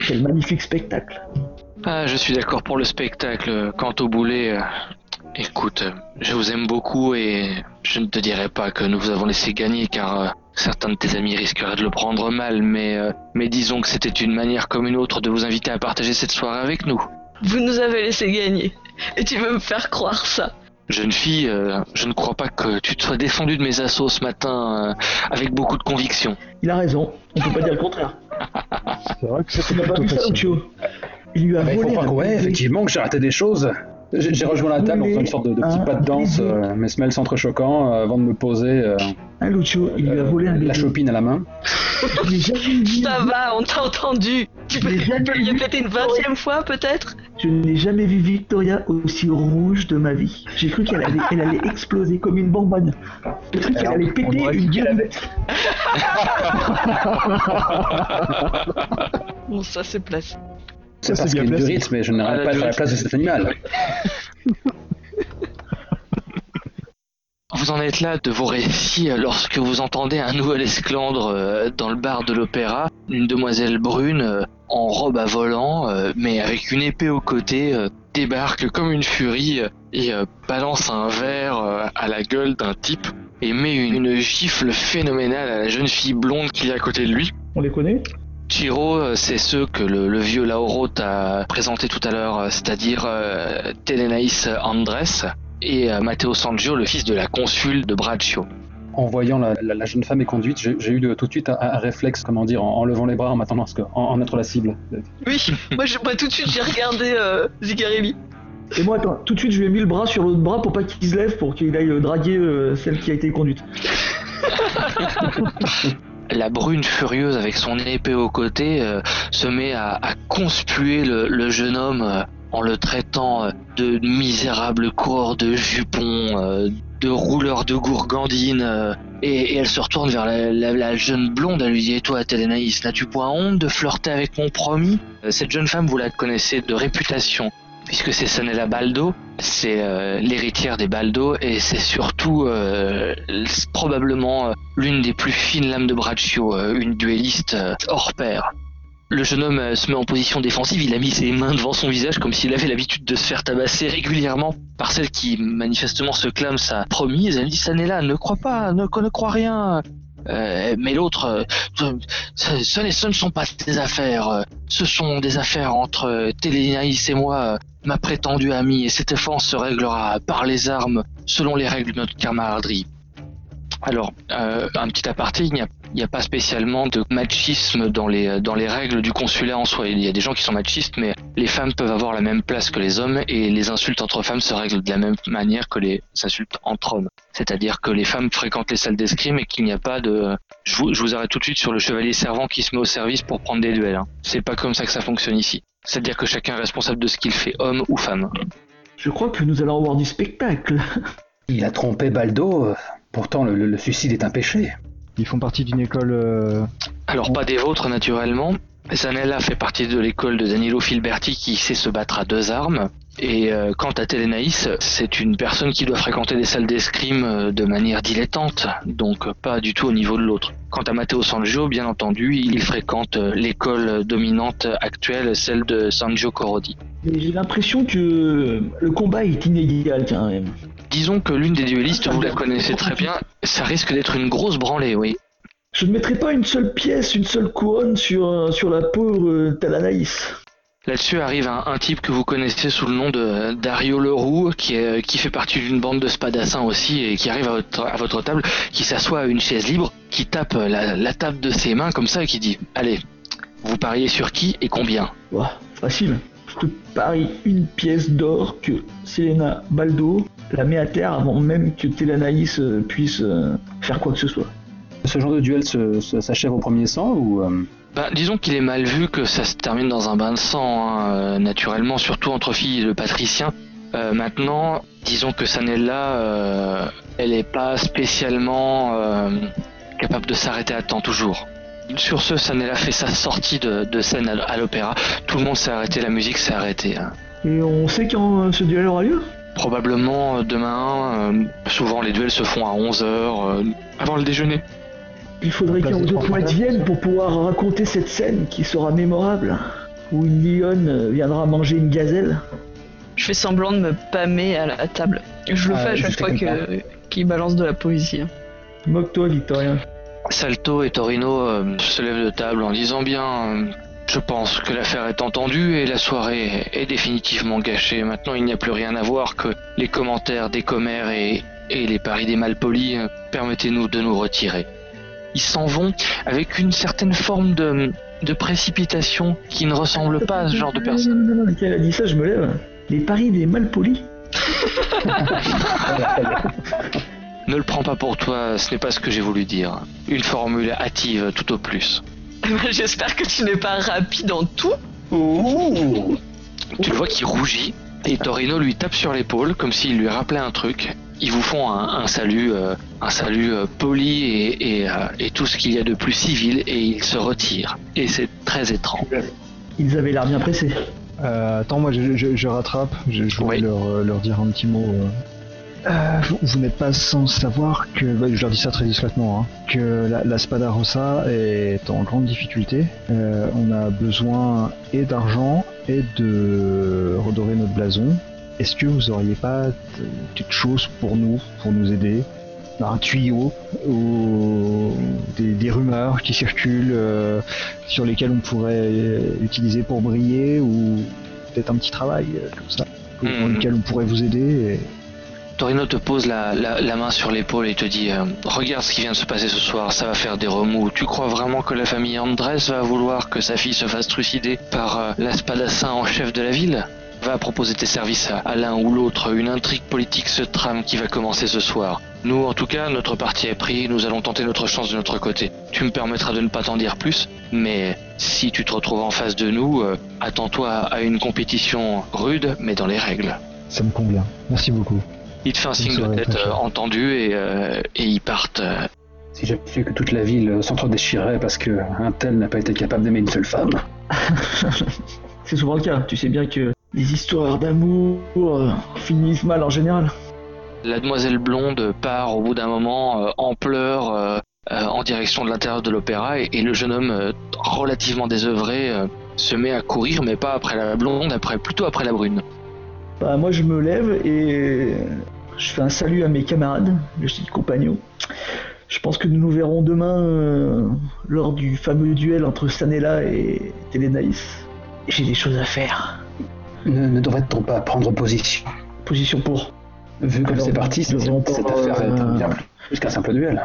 quel magnifique spectacle. Ah, je suis d'accord pour le spectacle. Quant au boulet, écoute, euh, je vous aime beaucoup et je ne te dirai pas que nous vous avons laissé gagner car euh, certains de tes amis risqueraient de le prendre mal, mais, euh, mais disons que c'était une manière comme une autre de vous inviter à partager cette soirée avec nous. Vous nous avez laissé gagner. Et tu veux me faire croire ça? Jeune fille, euh, je ne crois pas que tu te sois défendue de mes assauts ce matin euh, avec beaucoup de conviction. Il a raison, on peut pas dire le contraire. C'est vrai que n'as pas vu ça. Lucio Il lui a Bah, il faut volé croire ouais, effectivement, que j'ai raté des choses. J'ai rejoint la table en faisant une sorte de, de petit pas de danse, euh, mes semelles s'entrechoquant, euh, avant de me poser euh, Hein, Lucio, il lui a volé un la baiser. chopine à la main. Ça va, on t'a entendu. Tu peux, le répéter une vingtième fois peut-être? Je n'ai jamais vu Victoria aussi rouge de ma vie. J'ai cru qu'elle allait, elle allait exploser comme une bonbonne. J'ai cru qu'elle allait péter une gueule. <laughs> Bon, ça c'est place. C'est parce qu'il y a du rythme et je n'arrête Ah, pas de du faire la place de cet animal. Vous en êtes là de vos récits euh, lorsque vous entendez un nouvel esclandre euh, dans le bar de l'opéra, une demoiselle brune euh, en robe à volant, mais avec une épée au côté, débarque comme une furie et balance un verre à la gueule d'un type et met une, une gifle phénoménale à la jeune fille blonde qui est à côté de lui. On les connaît? Chiro, euh, c'est ceux que le, le vieux Lauro t'a présenté tout à l'heure, euh, c'est-à-dire euh, Telenaïs Andres et euh, Matteo Sangio, le fils de la consul de Braccio. En voyant la, la- la jeune femme éconduite, j'ai eu de- tout de suite un, un réflexe, comment dire, en, en levant les bras, en m'attendant à ce que- en, en être la cible. Oui, moi, je, moi tout de suite j'ai regardé euh, Zigarelli. Et moi, attends, tout de suite, je lui ai mis le bras sur l'autre bras pour pas qu'il se lève, pour qu'il aille euh, draguer euh, celle qui a été conduite. <laughs> La brune furieuse avec son épée au côté euh, se met à, à conspuer le, jeune homme euh, en le traitant euh, de misérable coureur de jupons, euh, de rouleur de gourgandine. et, elle se retourne vers la, jeune blonde, elle lui dit Et toi, Télénaïs, n'as-tu point honte de flirter avec mon promis? Cette jeune femme, vous la connaissez de réputation, puisque c'est Sanella Baldo, c'est euh, l'héritière des Baldo, et c'est surtout euh, probablement euh, l'une des plus fines lames de Braccio, une duelliste hors pair. Le jeune homme se met en position défensive, il a mis ses mains devant son visage comme s'il avait l'habitude de se faire tabasser régulièrement par celle qui manifestement se clame sa promise. Elle dit Sanella, ne crois pas, ne, ne crois rien. Euh, mais l'autre, euh, ce, ne sont pas des affaires, euh, ce sont des affaires entre Télénaïs et moi, ma prétendue amie, et cette offense se réglera par les armes selon les règles de notre camaraderie. Alors, un petit aparté, il n'y a pas spécialement de machisme dans les, dans les règles du consulat en soi. Il y a des gens qui sont machistes, mais les femmes peuvent avoir la même place que les hommes et les insultes entre femmes se règlent de la même manière que les insultes entre hommes. C'est-à-dire que les femmes fréquentent les salles d'escrime et qu'il n'y a pas de... Je vous, je vous arrête tout de suite sur le chevalier servant qui se met au service pour prendre des duels. Hein. C'est pas comme ça que ça fonctionne ici. C'est-à-dire que chacun est responsable de ce qu'il fait, homme ou femme. Je crois que nous allons avoir du spectacle. Il a trompé Baldo, euh, pourtant le, le- le suicide est un péché. Ils font partie d'une école. euh, Alors pas des vôtres naturellement. Zanella fait partie de l'école de Danilo Filberti qui sait se battre à deux armes. Et euh, quant à Télénaïs, c'est une personne qui doit fréquenter des salles d'escrime euh, de manière dilettante, donc pas du tout au niveau de l'autre. Quant à Matteo Sangio, bien entendu, il fréquente l'école dominante actuelle, celle de Sanjo Corodi. Mais j'ai l'impression que le combat est inégal quand même. Disons que l'une des duellistes, vous la connaissez très bien, ça risque d'être une grosse branlée, oui. Je ne mettrai pas une seule pièce, une seule couronne sur, euh, sur la pauvre euh, Talanaïs. Là-dessus arrive un, un type que vous connaissez sous le nom de euh, Dario Leroux, qui, est, qui fait partie d'une bande de spadassins aussi, et qui arrive à votre, à votre table, qui s'assoit à une chaise libre, qui tape la, la table de ses mains comme ça et qui dit Allez, vous pariez sur qui et combien? Ouah, facile. Je te parie une pièce d'or que Selena Baldo la met à terre avant même que Telanaïs euh, puisse euh, faire quoi que ce soit. Ce genre de duel s'achève au premier sang ou euh, Ben, disons qu'il est mal vu que ça se termine dans un bain de sang, hein, euh, naturellement, surtout entre filles de patriciens. Euh, maintenant, disons que Sanella, euh, elle est pas spécialement euh, capable de s'arrêter à temps toujours. Sur ce, Sanella fait sa sortie de, de scène à, à l'opéra. Tout le monde s'est arrêté, la musique s'est arrêtée. hein. Et on sait quand euh, ce duel aura lieu? Probablement euh, demain, euh, souvent les duels se font à 11h, avant le déjeuner. Il faudrait qu'un ou deux viennent pour pouvoir raconter cette scène qui sera mémorable. Où une lionne viendra manger une gazelle. Je fais semblant de me pâmer à la table. Je le Ah, fais à chaque fois qu'il balance de la poésie. hein. Moque-toi, Victorien. Salto et Torino euh, se lèvent de table en disant bien euh, Je pense que l'affaire est entendue et la soirée est définitivement gâchée. Maintenant, il n'y a plus rien à voir que les commentaires des commères et, et les paris des malpolis. Euh, Permettez-nous de nous retirer. Ils s'en vont avec une certaine forme de, de précipitation qui ne ressemble pas à ce genre de personne. Non, non, non, elle a dit ça, je me lève. Les paris des malpolis. <laughs> Ne le prends pas pour toi, ce n'est pas ce que j'ai voulu dire. Une formule hâtive tout au plus. <laughs> J'espère que tu n'es pas rapide en tout. Tu le vois qui rougit et Torino lui tape sur l'épaule comme s'il lui rappelait un truc. Ils vous font un, un salut, euh, un salut euh, poli et, et, euh, et tout ce qu'il y a de plus civil et ils se retirent. Et c'est très étrange. Ils avaient l'air bien pressés. Euh, attends, moi je, je- je rattrape, je, je voudrais Oui. leur, euh, leur dire un petit mot. Euh. Euh, vous vous n'êtes pas sans savoir que, bah, je leur dis ça très discrètement, hein, que la, la Spada Rossa est en grande difficulté. Euh, on a besoin et d'argent et de redorer notre blason. Est-ce que vous auriez pas quelque chose pour nous, pour nous aider? Un tuyau ou des, des rumeurs qui circulent euh, sur lesquelles on pourrait euh, utiliser pour briller ou peut-être un petit travail euh, comme ça pour- dans Mhm. lequel on pourrait vous aider et- Torino te pose la, main sur l'épaule et te dit euh, Regarde ce qui vient de se passer ce soir, ça va faire des remous. Tu crois vraiment que la famille Andrés va vouloir que sa fille se fasse trucider par euh, l'espadassin en chef de la ville? Va proposer tes services à, à l'un ou l'autre. Une intrigue politique se trame qui va commencer ce soir. Nous, en tout cas, notre parti est pris. Nous allons tenter notre chance de notre côté. Tu me permettras de ne pas t'en dire plus, mais si tu te retrouves en face de nous, euh, attends-toi à une compétition rude, mais dans les règles. ça me convient. Merci beaucoup. Il te fait un signe de tête euh, entendu et, euh, et ils partent. euh. si j'avais su que toute la ville s'entre-déchirait parce que un tel n'a pas été capable d'aimer une seule femme <laughs> C'est souvent le cas. Tu sais bien que les histoires d'amour finissent mal en général. La demoiselle blonde part au bout d'un moment euh, en pleurs euh, euh, en direction de l'intérieur de l'opéra et, et le jeune homme euh, relativement désœuvré euh, se met à courir mais pas après la blonde, après plutôt après la brune. Bah, moi, je me lève et je fais un salut à mes camarades, je dis compagnons. Je pense que nous nous verrons demain euh, lors du fameux duel entre Sanella et Télénaïs. J'ai des choses à faire. Ne, ne devrait-on pas prendre position? Position pour. Vu comme c'est parti, cette, cette affaire est euh, bien plus qu'un simple duel.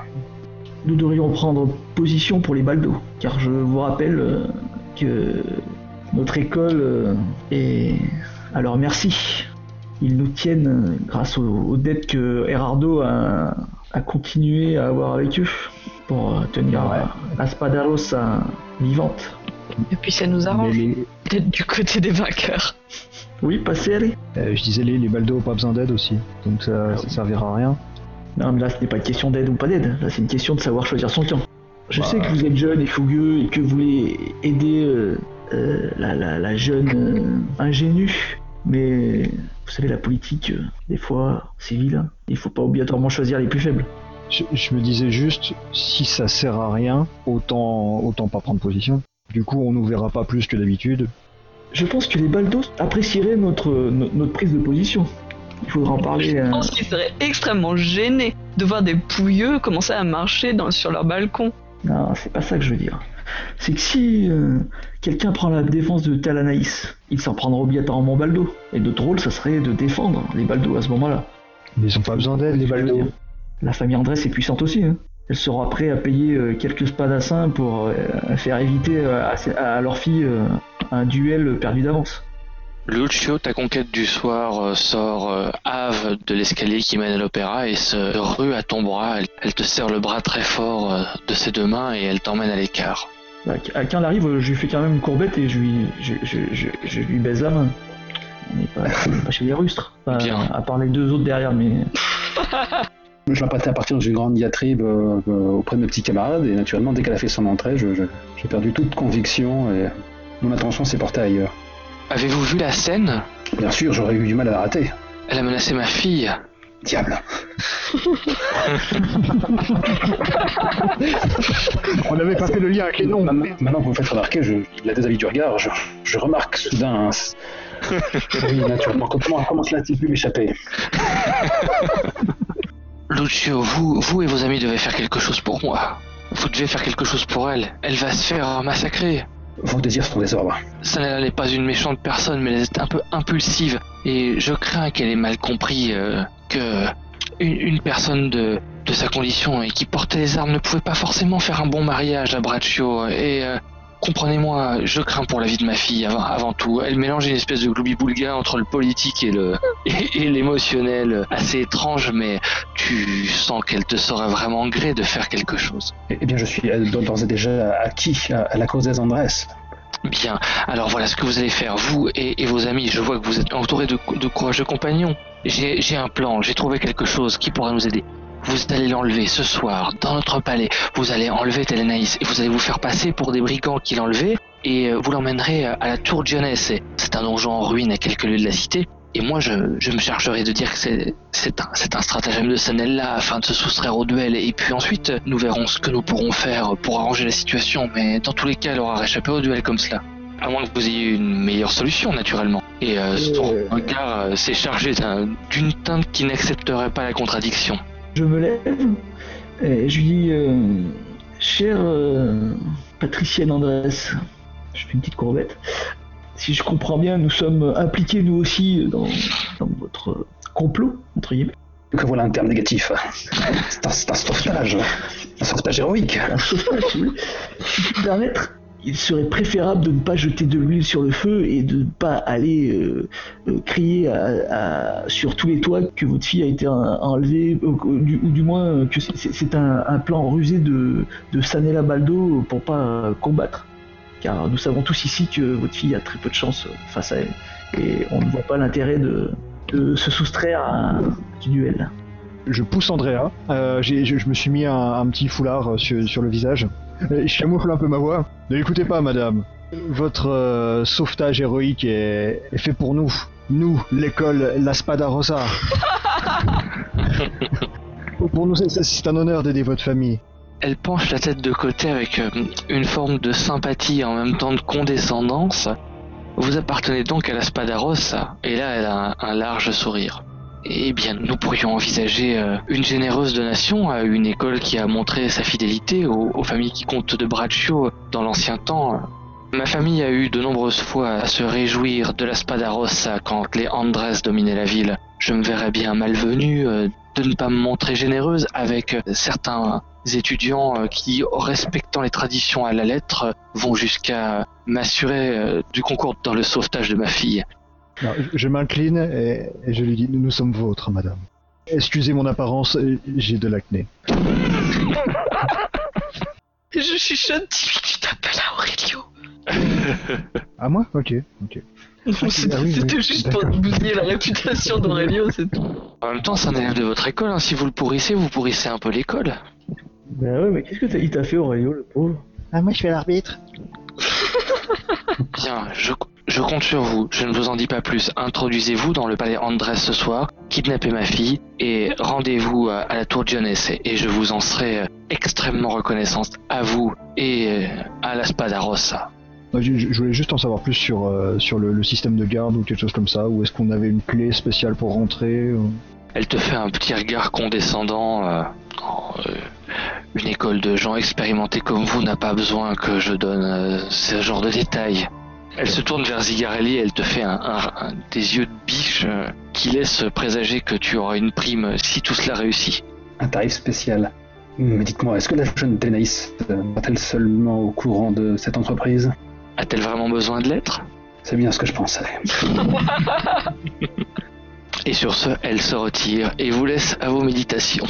nous devrions prendre position pour les baldos, car je vous rappelle euh, que notre école est à leur merci. Ils nous tiennent euh, grâce aux, aux dettes que Erardo a, a continué à avoir avec eux pour euh, tenir Ouais. Spada Rossa vivante. Et puis ça nous arrange les- <laughs> d'être du côté des vainqueurs. Oui, passez, allez. euh, je disais les, les baldos ont pas besoin d'aide aussi, donc ça, ça servira à rien. Non, mais là, ce n'est pas une question d'aide ou pas d'aide. Là, c'est une question de savoir choisir son camp. Je Bah. sais que vous êtes jeune et fougueux et que vous voulez aider euh, euh, la, la- la jeune euh, ingénue, mais vous savez, la politique, euh, des fois, c'est vilain. Il faut pas obligatoirement choisir les plus faibles. Je, je me disais juste, si ça sert à rien, autant, autant pas prendre position. Du coup, on nous verra pas plus que d'habitude. Je pense que les baldos apprécieraient notre, no- notre prise de position. Il faudra en parler. Je euh, pense qu'ils seraient extrêmement gênés de voir des pouilleux commencer à marcher dans- sur leur balcon. Non, c'est pas ça que je veux dire. C'est que si euh, quelqu'un prend la défense de Talanaïs, il s'en prendra obligatoirement Baldo. Et notre rôle, ça serait de défendre les Baldos à ce moment-là. Mais ils ont pas besoin d'aide, les baldos. La famille Andrés est puissante aussi. Hein. Elle sera prête à payer euh, quelques spadassins pour euh, faire éviter euh, à, à leur fille euh, un duel perdu d'avance. Lucio, ta conquête du soir, sort euh, Ave de l'escalier qui mène à l'opéra et se rue à ton bras. Elle, elle te serre le bras très fort euh, de ses deux mains et elle t'emmène à l'écart. Bah, à- quand elle arrive, je lui fais quand même une courbette et je lui, je, je, je, je lui baise la main. On n'est <laughs> pas, chez les rustres. Enfin, Bien. À part les deux autres derrière, mais <laughs> Je m'apprêtais à partir d'une grande diatribe euh, auprès de mes petits camarades, et naturellement, dès qu'elle a fait son entrée, je- je- j'ai perdu toute conviction et mon attention s'est portée ailleurs. Avez-vous vu la scène? Bien sûr, j'aurais eu du mal à la rater. Elle a menacé ma fille. Diable On n'avait pas fait le lien avec les noms. Maintenant, maintenant que vous me faites remarquer, je, la déshabille du regard, je, je remarque soudain. un- oui, naturellement. Comment, comment cela a-t-il pu m'échapper <laughs> Lucio, vous, vous et vos amis devez faire quelque chose pour moi. Vous devez faire quelque chose pour elle. Elle va se faire massacrer. Vos désirs sont désordres. Sanella n'est pas une méchante personne, mais elle est un peu impulsive. Et je crains qu'elle ait mal compris euh, que une, personne de, sa condition et qui portait les armes ne pouvait pas forcément faire un bon mariage à Braccio. Et euh, comprenez-moi, je crains pour la vie de ma fille avant, tout. Elle mélange une espèce de gloubi-boulga entre le politique <laughs> et l'émotionnel assez étrange, mais tu sens qu'elle te serait vraiment gré de faire quelque chose. Eh bien, je suis euh, d'ores et déjà acquis à, à la cause des Andrés. Bien, alors voilà ce que vous allez faire, vous et, vos amis. Je vois que vous êtes entourés de, courageux compagnons. J'ai un plan, j'ai trouvé quelque chose qui pourra nous aider. Vous allez l'enlever ce soir dans notre palais. Vous allez enlever Telanaïs et vous allez vous faire passer pour des brigands qui l'enlevaient et euh, vous l'emmènerez à la tour Dionès. C'est un donjon en ruine à quelques lieues de la cité. Et moi, je, je me chargerai de dire que c'est un, stratagème de Sanella afin de se soustraire au duel. Et puis ensuite, nous verrons ce que nous pourrons faire pour arranger la situation. Mais dans tous les cas, elle aura réchappé au duel comme cela. À moins que vous ayez une meilleure solution, naturellement. Et euh, son Euh. regard euh, s'est chargé d'un- d'une teinte qui n'accepterait pas la contradiction. je me lève et je lui dis euh, Chère euh, Patricienne Andrés, je fais une petite courbette. Si je comprends bien, nous sommes impliqués nous aussi dans, dans votre complot, entre guillemets. Que voilà un terme négatif. C'est un, un sauvetage. Un sauvetage héroïque. un sauvetage, si vous voulez. Si je puis me permettre, il serait préférable de ne pas jeter de l'huile sur le feu et de ne pas aller euh, euh, crier à- à- sur tous les toits que votre fille a été en- enlevée, ou, du, ou du moins euh, que c'est- un, un plan rusé de, de Sanella Baldo pour pas combattre. Car nous savons tous ici que votre fille a très peu de chance euh, face à elle. Et on ne voit pas l'intérêt de, de se soustraire à un petit duel. Je pousse Andrea. Euh, je, je me suis mis un, un petit foulard euh, sur, sur le visage. Je camoufle un peu ma voix. Ne l'écoutez pas, madame. Votre euh, sauvetage héroïque est, est fait pour nous. Nous, l'école La Spada Rosa. <laughs> pour nous, c'est- c'est un honneur d'aider votre famille. Elle penche la tête de côté avec euh, une forme de sympathie et en même temps de condescendance. Vous appartenez donc à la Spada Rossa, et là elle a un, large sourire. Eh bien, nous pourrions envisager euh, une généreuse donation à une école qui a montré sa fidélité aux, familles qui comptent de Braccio dans l'ancien temps. Ma famille a eu de nombreuses fois à se réjouir de la Spada Rossa quand les Andres dominaient la ville. Je me verrais bien malvenu euh, de ne pas me montrer généreuse avec certains étudiants euh, qui, respectant les traditions à la lettre, vont jusqu'à m'assurer euh, du concours dans le sauvetage de ma fille. Je- m'incline et, et je lui dis Nous sommes vôtres, madame. Excusez mon apparence, j'ai de l'acné. <laughs> Je chuchote, dis tu t'appelles Aurelio. <laughs> Ah, moi? Ok, ok. C'était ah oui, c'était oui, juste pour d'accord. bousiller la réputation d'Aurelio, c'est tout. En même temps, c'est un élève de votre école. hein. Si vous le pourrissez, vous pourrissez un peu l'école. Ben ouais, mais qu'est-ce que t'as- il t'a fait, Aurélio, le pauvre? Ah, moi je fais l'arbitre. <laughs> Bien, je, je compte sur vous. Je ne vous en dis pas plus. Introduisez-vous dans le palais Andrés ce soir, kidnappez ma fille et rendez-vous à, à la tour Dionesse. Et je vous en serai euh, extrêmement reconnaissante à vous et euh, à la Spada Rossa. Je, je voulais juste en savoir plus sur, euh, sur le, le système de garde ou quelque chose comme ça, ou est-ce qu'on avait une clé spéciale pour rentrer ou- Elle te fait un petit regard condescendant. euh, oh, euh, une école de gens expérimentés comme vous n'a pas besoin que je donne euh, ce genre de détails. Elle se tourne vers Zigarelli et elle te fait un, un- un- des yeux de biche euh, qui laissent présager que tu auras une prime si tout cela réussit. Un tarif spécial. Mais dites-moi, est-ce que la jeune Denaïs euh, est-elle seulement au courant de cette entreprise? A-t-elle vraiment besoin de l'être? C'est bien ce que je pensais. <laughs> Et sur ce, elle se retire et vous laisse à vos méditations.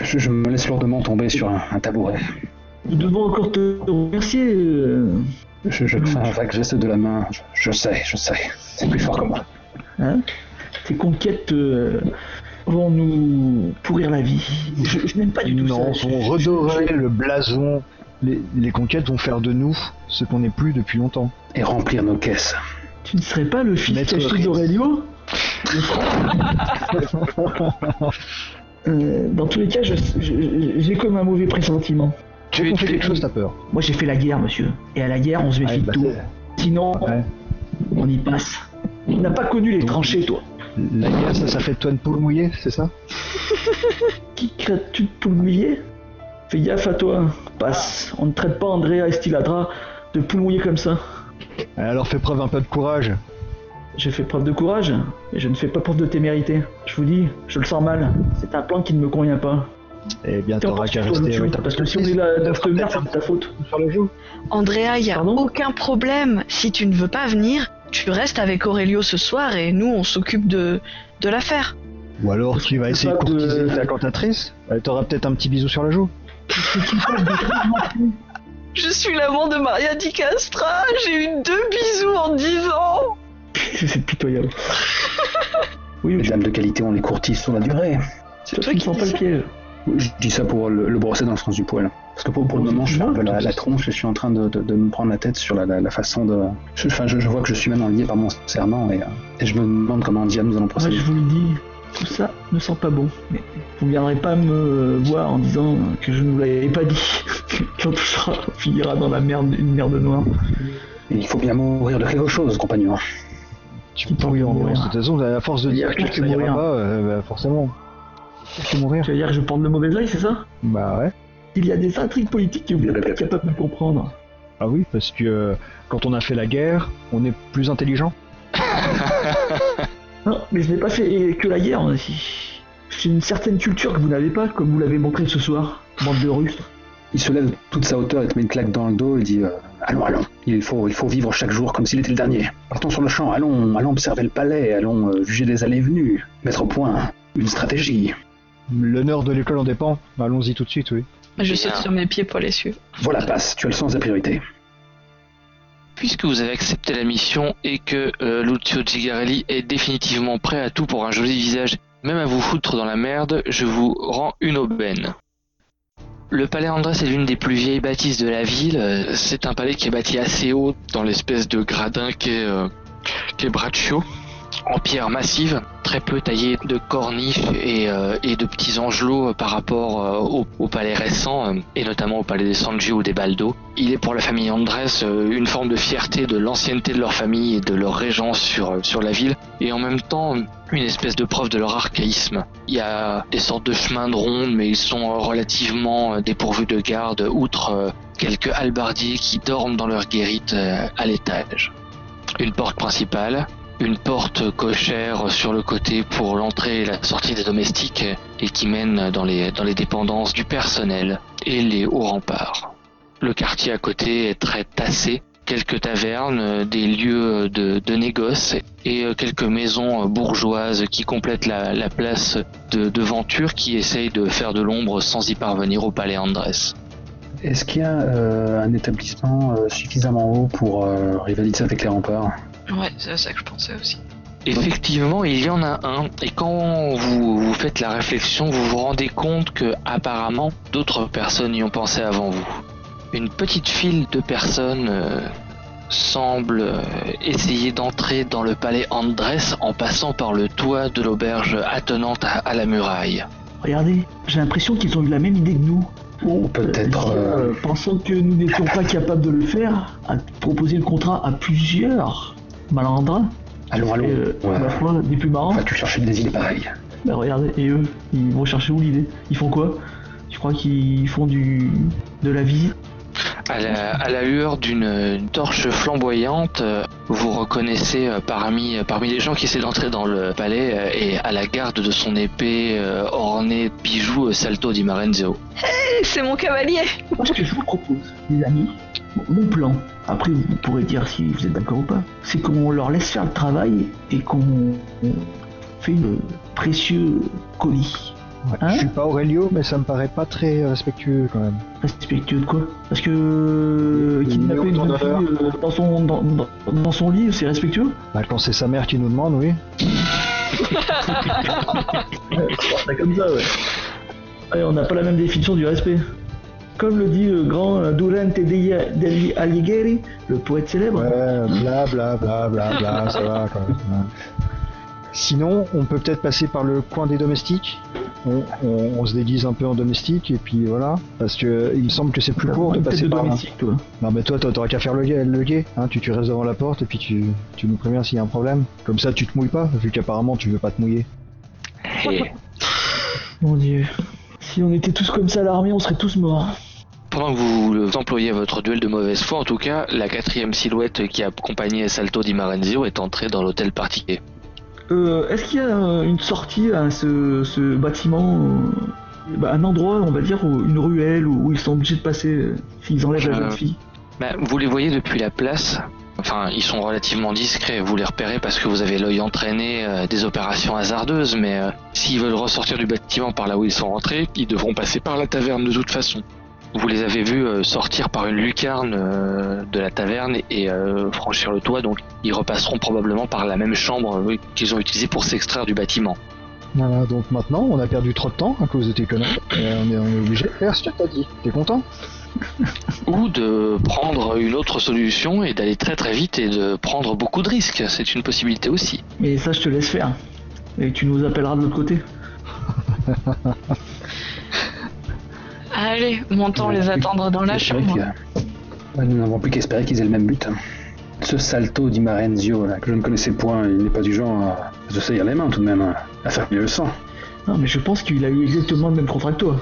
Je, je me laisse lourdement tomber sur un, un tabouret. Nous devons encore te remercier. euh, Je, je fais un vague geste de la main. Je, je sais, je sais. C'est plus fort que moi. Hein? Tes conquêtes euh, vont nous pourrir la vie. Je, je n'aime pas du tout Non, ça. vont Je- redorer je- le blason. Les, les conquêtes vont faire de nous ce qu'on n'est plus depuis longtemps. Et remplir nos caisses. Tu ne serais pas le fils caché d'Aurelio? Euh, Dans tous les cas, j'ai comme un mauvais pressentiment. Tu es quelque chose, t'as peur? Moi, j'ai fait la guerre, monsieur. Et à la guerre, on se méfie Ouais, de bah, tout. Sinon, ouais. on y passe. Tu n'as pas connu les tranchées, toi. La guerre, ça, ça fait de toi une poule mouillée, c'est ça? <laughs> Qui crée-tu de poule mouillée? Fais gaffe à toi. Passe. On ne traite pas Andrea Estiladra de poule mouillée comme ça. Alors fais preuve un peu de courage. J'ai fait preuve de courage, mais je ne fais pas preuve de témérité. Je vous dis, je le sens mal. C'est un plan qui ne me convient pas. Eh bien, t'auras qu'à rester. Ouais, parce que si on est là dans cette merde, c'est de ta faute. sur le. Andrea, il y a Pardon aucun problème. Si tu ne veux pas venir, tu restes avec Aurelio ce soir et nous, on s'occupe de, de l'affaire. Ou alors tu vas essayer de courtiser ta cantatrice. Elle t'aura peut-être un petit bisou sur la joue. <laughs> Je suis l'amant de Maria Di Castra. J'ai eu deux bisous en dix ans. <laughs> c'est pitoyable. <laughs> Oui, Les dames de qualité, on les courtise sur la durée. c'est toi toi qui dis pas le ça. piège. Je dis ça pour le, le brosser dans le sens du poil. Parce que pour, pour le moment, je fais un peu la, la tronche et je suis en train de, de- de me prendre la tête sur la, la- la façon de. Je, enfin, je, je vois que je suis maintenant lié par mon serment et, euh, et je me demande comment Diane nous allons Moi, procéder. je vous le dis, tout ça ne sent pas bon. Mais vous ne viendrez pas me voir en disant que je ne vous l'avais pas dit. <laughs> Quand tout sera, on finira dans la merde, une merde noire. Il faut bien mourir de quelque chose, compagnon. Tu en mourir. De toute façon, à force de dire que ira mourir. pas, euh, bah, forcément. Tu peux mourir. Tu veux dire que je porte le mauvais oeil, c'est ça? Bah ouais. Il y a des intrigues politiques que vous n'êtes pas capable de comprendre. Ah oui, parce que euh, quand on a fait la guerre, on est plus intelligent. Non, mais je n'ai pas fait que la guerre. J'ai une certaine culture que vous n'avez pas, comme vous l'avez montré ce soir, bande de rustres. Il se lève de toute sa hauteur et te met une claque dans le dos et dit euh, Allons, allons, il faut, il faut vivre chaque jour comme s'il était le dernier. Partons sur le champ, allons, allons observer le palais, allons euh, juger des allées et venues, mettre au point une stratégie. L'honneur de l'école en dépend. Allons-y tout de suite, oui. Je saute sur mes pieds pour les suivre. Voilà, passe, tu as le sens des priorités. Puisque vous avez accepté la mission et que euh, Lucio Gigarelli est définitivement prêt à tout pour un joli visage, même à vous foutre dans la merde, je vous rends une aubaine. Le palais Andrés est l'une des plus vieilles bâtisses de la ville. Euh, C'est un palais qui est bâti assez haut dans l'espèce de gradin qu'est euh, Braccio, en pierre massive, très peu taillé de corniches et, euh, de petits angelots par rapport euh, au, palais récent, euh, et notamment au palais des Sanji ou des Baldo. Il est pour la famille Andrés euh, une forme de fierté de l'ancienneté de leur famille et de leur régence sur, euh, sur la ville, et en même temps une espèce de preuve de leur archaïsme. Il y a des sortes de chemins de ronde, mais ils sont euh, relativement euh, dépourvus de garde, outre euh, quelques halbardiers qui dorment dans leur guérite euh, à l'étage. Une porte principale, une porte cochère sur le côté pour l'entrée et la sortie des domestiques, et qui mène dans les, dans les dépendances du personnel et les hauts remparts. Le quartier à côté est très tassé, quelques tavernes, des lieux de, de négoce et euh, quelques maisons bourgeoises qui complètent la, la place de, Venture qui essaye de faire de l'ombre sans y parvenir au palais Andrés. Est-ce qu'il y a euh, un établissement euh, suffisamment haut pour rivaliser avec les remparts? Ouais, c'est à ça que je pensais aussi. Effectivement, il y en a un, et quand vous, vous faites la réflexion, vous vous rendez compte que apparemment d'autres personnes y ont pensé avant vous. Une petite file de personnes euh, semble euh, essayer d'entrer dans le palais Andrés en passant par le toit de l'auberge attenante à, à la muraille. Regardez, j'ai l'impression qu'ils ont eu la même idée que nous. Ou peut-être... Euh, euh, pensant que nous n'étions pas capables de le faire, à proposer le contrat à plusieurs malandrins, Allons, allons. et, euh, Ouais. à la fois des plus marrants. Vas-tu chercher des idées pareilles Bah regardez, et eux, ils vont chercher où l'idée? Ils font quoi? Je crois qu'ils font du de la visite. À la, à la lueur d'une torche flamboyante, euh, vous reconnaissez euh, parmi, parmi les gens qui essaient d'entrer dans le palais euh, et à la garde de son épée euh, ornée de bijoux euh, Salto di Marenzio. Eh, c'est mon cavalier Moi, ce que je vous propose, les amis, mon plan, après vous pourrez dire si vous êtes d'accord ou pas, c'est qu'on leur laisse faire le travail et qu'on fait le précieux colis. Ouais. Hein je suis pas Aurelio, mais ça me paraît pas très respectueux quand même. Respectueux de quoi? Parce que kidnapper une fille euh, dans son, dans, dans- dans son lit, c'est respectueux? Bah, quand c'est sa mère qui nous demande, oui. <laughs> C'est comme ça, ouais. Ouais, on n'a pas la même définition du respect. Comme le dit le grand euh, Durante degli Alighieri, le poète célèbre. Ouais, bla bla bla bla bla, ça va quand <laughs> même. Sinon, on peut peut-être passer par le coin des domestiques. On, on- on se déguise un peu en domestique et puis voilà. Parce que il me semble que c'est plus court de passer de par là. toi. Non mais toi, toi, t'auras qu'à faire le guet, le guet. Hein, tu, tu restes devant la porte et puis tu, tu nous préviens s'il y a un problème. Comme ça, tu te mouilles pas, vu qu'apparemment tu veux pas te mouiller. Et Mon dieu. Si on était tous comme ça à l'armée, on serait tous morts. Pendant que vous employez votre duel de mauvaise foi, en tout cas, la quatrième silhouette qui accompagnait Salto di Marenzio est entrée dans l'hôtel particulier. Euh, Est-ce qu'il y a une sortie à ce, ce bâtiment euh, bah, Un endroit, on va dire, où- une ruelle où, ils sont obligés de passer euh, s'ils enlèvent la jeune fille? Bah, vous les voyez depuis la place. Enfin, ils sont relativement discrets. Vous les repérez parce que vous avez l'œil entraîné des opérations hasardeuses. Mais s'ils veulent ressortir du bâtiment par là où ils sont rentrés, ils devront passer par la taverne de toute façon. Vous les avez vus euh, sortir par une lucarne euh, de la taverne et euh, franchir le toit. Donc, ils repasseront probablement par la même chambre qu'ils ont utilisée pour s'extraire du bâtiment. Voilà, donc maintenant, on a perdu trop de temps à cause de tes conneries. Et on est, on est obligé de faire ce que t'as dit. T'es content? <laughs> Ou de prendre une autre solution et d'aller très très vite et de prendre beaucoup de risques. C'est une possibilité aussi. Mais ça, je te laisse faire. Et tu nous appelleras de l'autre côté. <laughs> Allez, montons les attendre dans la chambre. que- Nous n'avons plus qu'espérer qu'ils aient le même but. Ce Salto di Marenzio, là, que je ne connaissais point, il n'est pas du genre à se saillir les mains tout de même, hein, à faire mieux le sang. Non, mais je pense qu'il a eu exactement le même contrat que toi.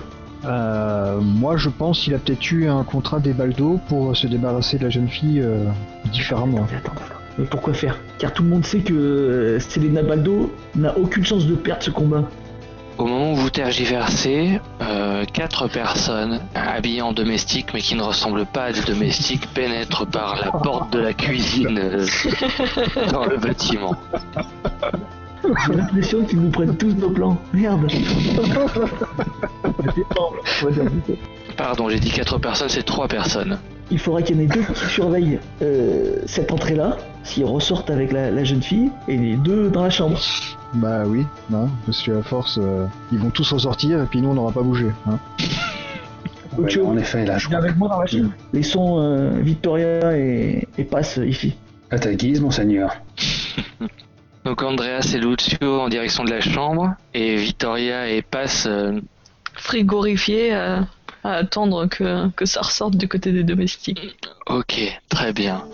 Euh, moi, je pense qu'il a peut-être eu un contrat des Baldo pour se débarrasser de la jeune fille euh, différemment. Attends, attends. Mais pourquoi faire? Car tout le monde sait que euh, Selena Baldo n'a aucune chance de perdre ce combat. Au moment où vous tergiversez, euh, quatre personnes habillées en domestique mais qui ne ressemblent pas à des domestiques pénètrent par la porte de la cuisine euh, dans le bâtiment. J'ai l'impression qu'ils nous prennent tous nos plans. Merde. Pardon, j'ai dit quatre personnes, c'est trois personnes. Il faudra qu'il y en ait deux qui surveillent euh, cette entrée-là, s'ils ressortent avec la, la jeune fille, et les deux dans la chambre. Bah oui, hein, parce que à force, euh, ils vont tous ressortir et puis nous, on n'aura pas bougé. Hein. Ouais, en effet, là, je viens avec moi dans la chambre. Laissons euh, Victoria et, et passe ici. À ta guise, monseigneur. <laughs> Donc Andreas et Lucio en direction de la chambre et Vittoria et Pass euh, Frigorifié à, à attendre que, que ça ressorte du côté des domestiques. Ok, très bien.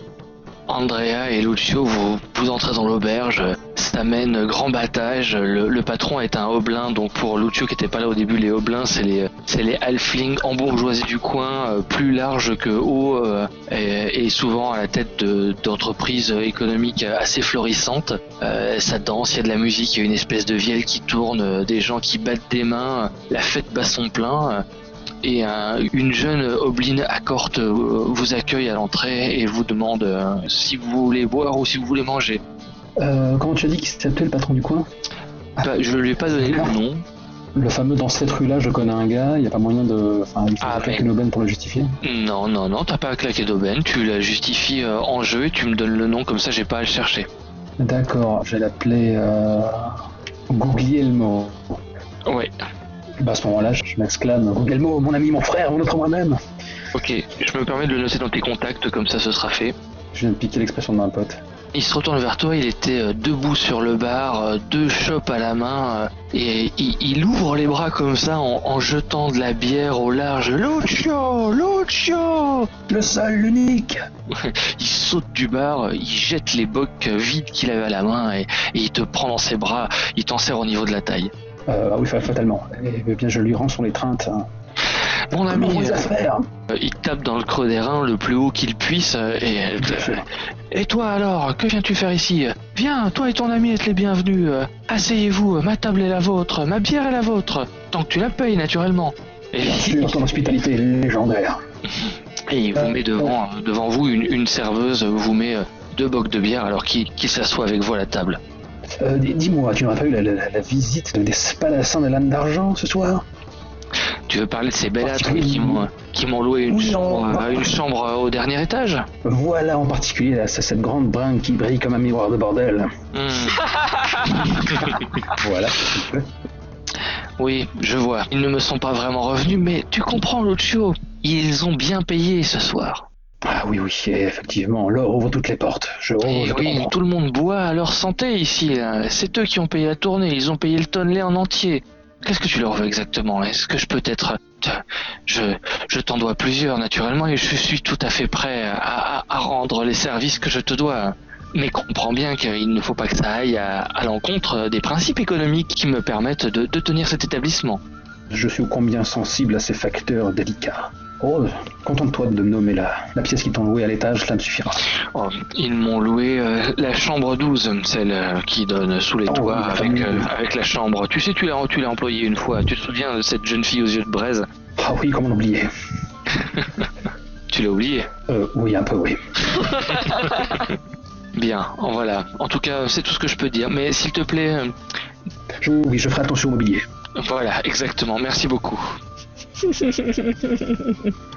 Andrea et Lucio, vous, vous entrez dans l'auberge, ça mène grand battage, le, patron est un hobelin, donc pour Lucio qui était pas là au début, les hobelins c'est les, c'est les halflings embourgeoisés du coin, euh, plus larges que hauts euh, et, souvent à la tête de- d'entreprises économiques assez florissantes. Euh, ça danse, il y a de la musique, il y a une espèce de vielle qui tourne, des gens qui battent des mains, la fête bat son plein. Et un- une jeune obline accorte euh, vous accueille à l'entrée et vous demande euh, si vous voulez boire ou si vous voulez manger. Euh, comment tu as dit qu'il s'appelait le patron du coin? Bah, je ne lui ai pas donné le nom. Le fameux dans cette rue-là, je connais un gars, il n'y a pas moyen de. Enfin, il faut Ah, claquer mais- une aubaine pour le justifier. Non, non, non, t'as pas à claquer d'aubaine, tu la justifies euh, en jeu et tu me donnes le nom comme ça j'ai pas à le chercher. D'accord, je vais l'appeler. Euh... Guglielmo. Ouais, Bah, à ce moment-là, je je m'exclame Guglielmo, mon ami, mon frère, mon autre moi-même ok, je me permets de le noter dans tes contacts comme ça ce sera fait. Je viens de piquer l'expression de ma pote. Il se retourne vers toi, il était euh, debout sur le bar, euh, deux chopes à la main, euh, et il, il ouvre les bras comme ça en, en jetant de la bière au large. Lucio, Lucio Le seul, l'unique <laughs> Il saute du bar, il jette les bocs vides qu'il avait à la main et, et il te prend dans ses bras, il t'en serre au niveau de la taille. Euh, Ah oui, fa- fatalement. Eh bien, je lui rends son étreinte. hein. Mon ami, euh, affaires il tape dans le creux des reins le plus haut qu'il puisse euh, et toi alors, que viens-tu faire ici? Viens, toi et ton ami êtes les bienvenus. euh, Asseyez-vous, ma table est la vôtre, ma bière est la vôtre, tant que tu la payes naturellement. Et, Bien sûr, ton hospitalité est légendaire. <laughs> et il vous met devant, devant vous une, une serveuse, vous met euh, deux bocs de bière alors qu'il qu'il s'assoit avec vous à la table. Euh, dis- Dis-moi, tu n'aurais pas eu la, la- la visite de- des spadassins de l'âne d'argent ce soir? Tu veux parler de ces bellâtres Oui. qui m'ont loué une Oui, chambre, on- une chambre au dernier étage? Voilà en particulier là, cette grande bringue qui brille comme un miroir de bordel. Hmm. <laughs> Voilà. Oui, je vois. Ils ne me sont pas vraiment revenus, mais tu comprends, Lucio. Ils ont bien payé ce soir. Ah oui, oui, effectivement, l'or ouvre toutes les portes. Je, Et je te oui, tout le monde boit à leur santé ici. là. C'est eux qui ont payé la tournée. Ils ont payé le tonnelet en entier. Qu'est-ce que tu leur veux exactement? Est-ce que je peux être... Je, je t'en dois plusieurs, naturellement, et je suis tout à fait prêt à, à- à rendre les services que je te dois. Mais comprends bien qu'il ne faut pas que ça aille à, à l'encontre des principes économiques qui me permettent de, de tenir cet établissement. Je suis combien sensible à ces facteurs délicats. Oh, contente-toi de me nommer la, la pièce qu'ils t'ont louée à l'étage, cela me suffira. Oh, ils m'ont loué euh, la chambre 12, celle euh, qui donne sous les Oh, toits la avec, fameuse. euh, avec la chambre. Tu sais, tu l'as, tu l'as employée une fois. Tu te souviens de cette jeune fille aux yeux de braise? Ah oui, comment l'oublier? <laughs> Tu l'as oublié euh, Oui, un peu, oui. <laughs> Bien, en voilà. En tout cas, c'est tout ce que je peux dire. Mais s'il te plaît, Je- oui, je ferai attention au mobilier. voilà, exactement. Merci beaucoup.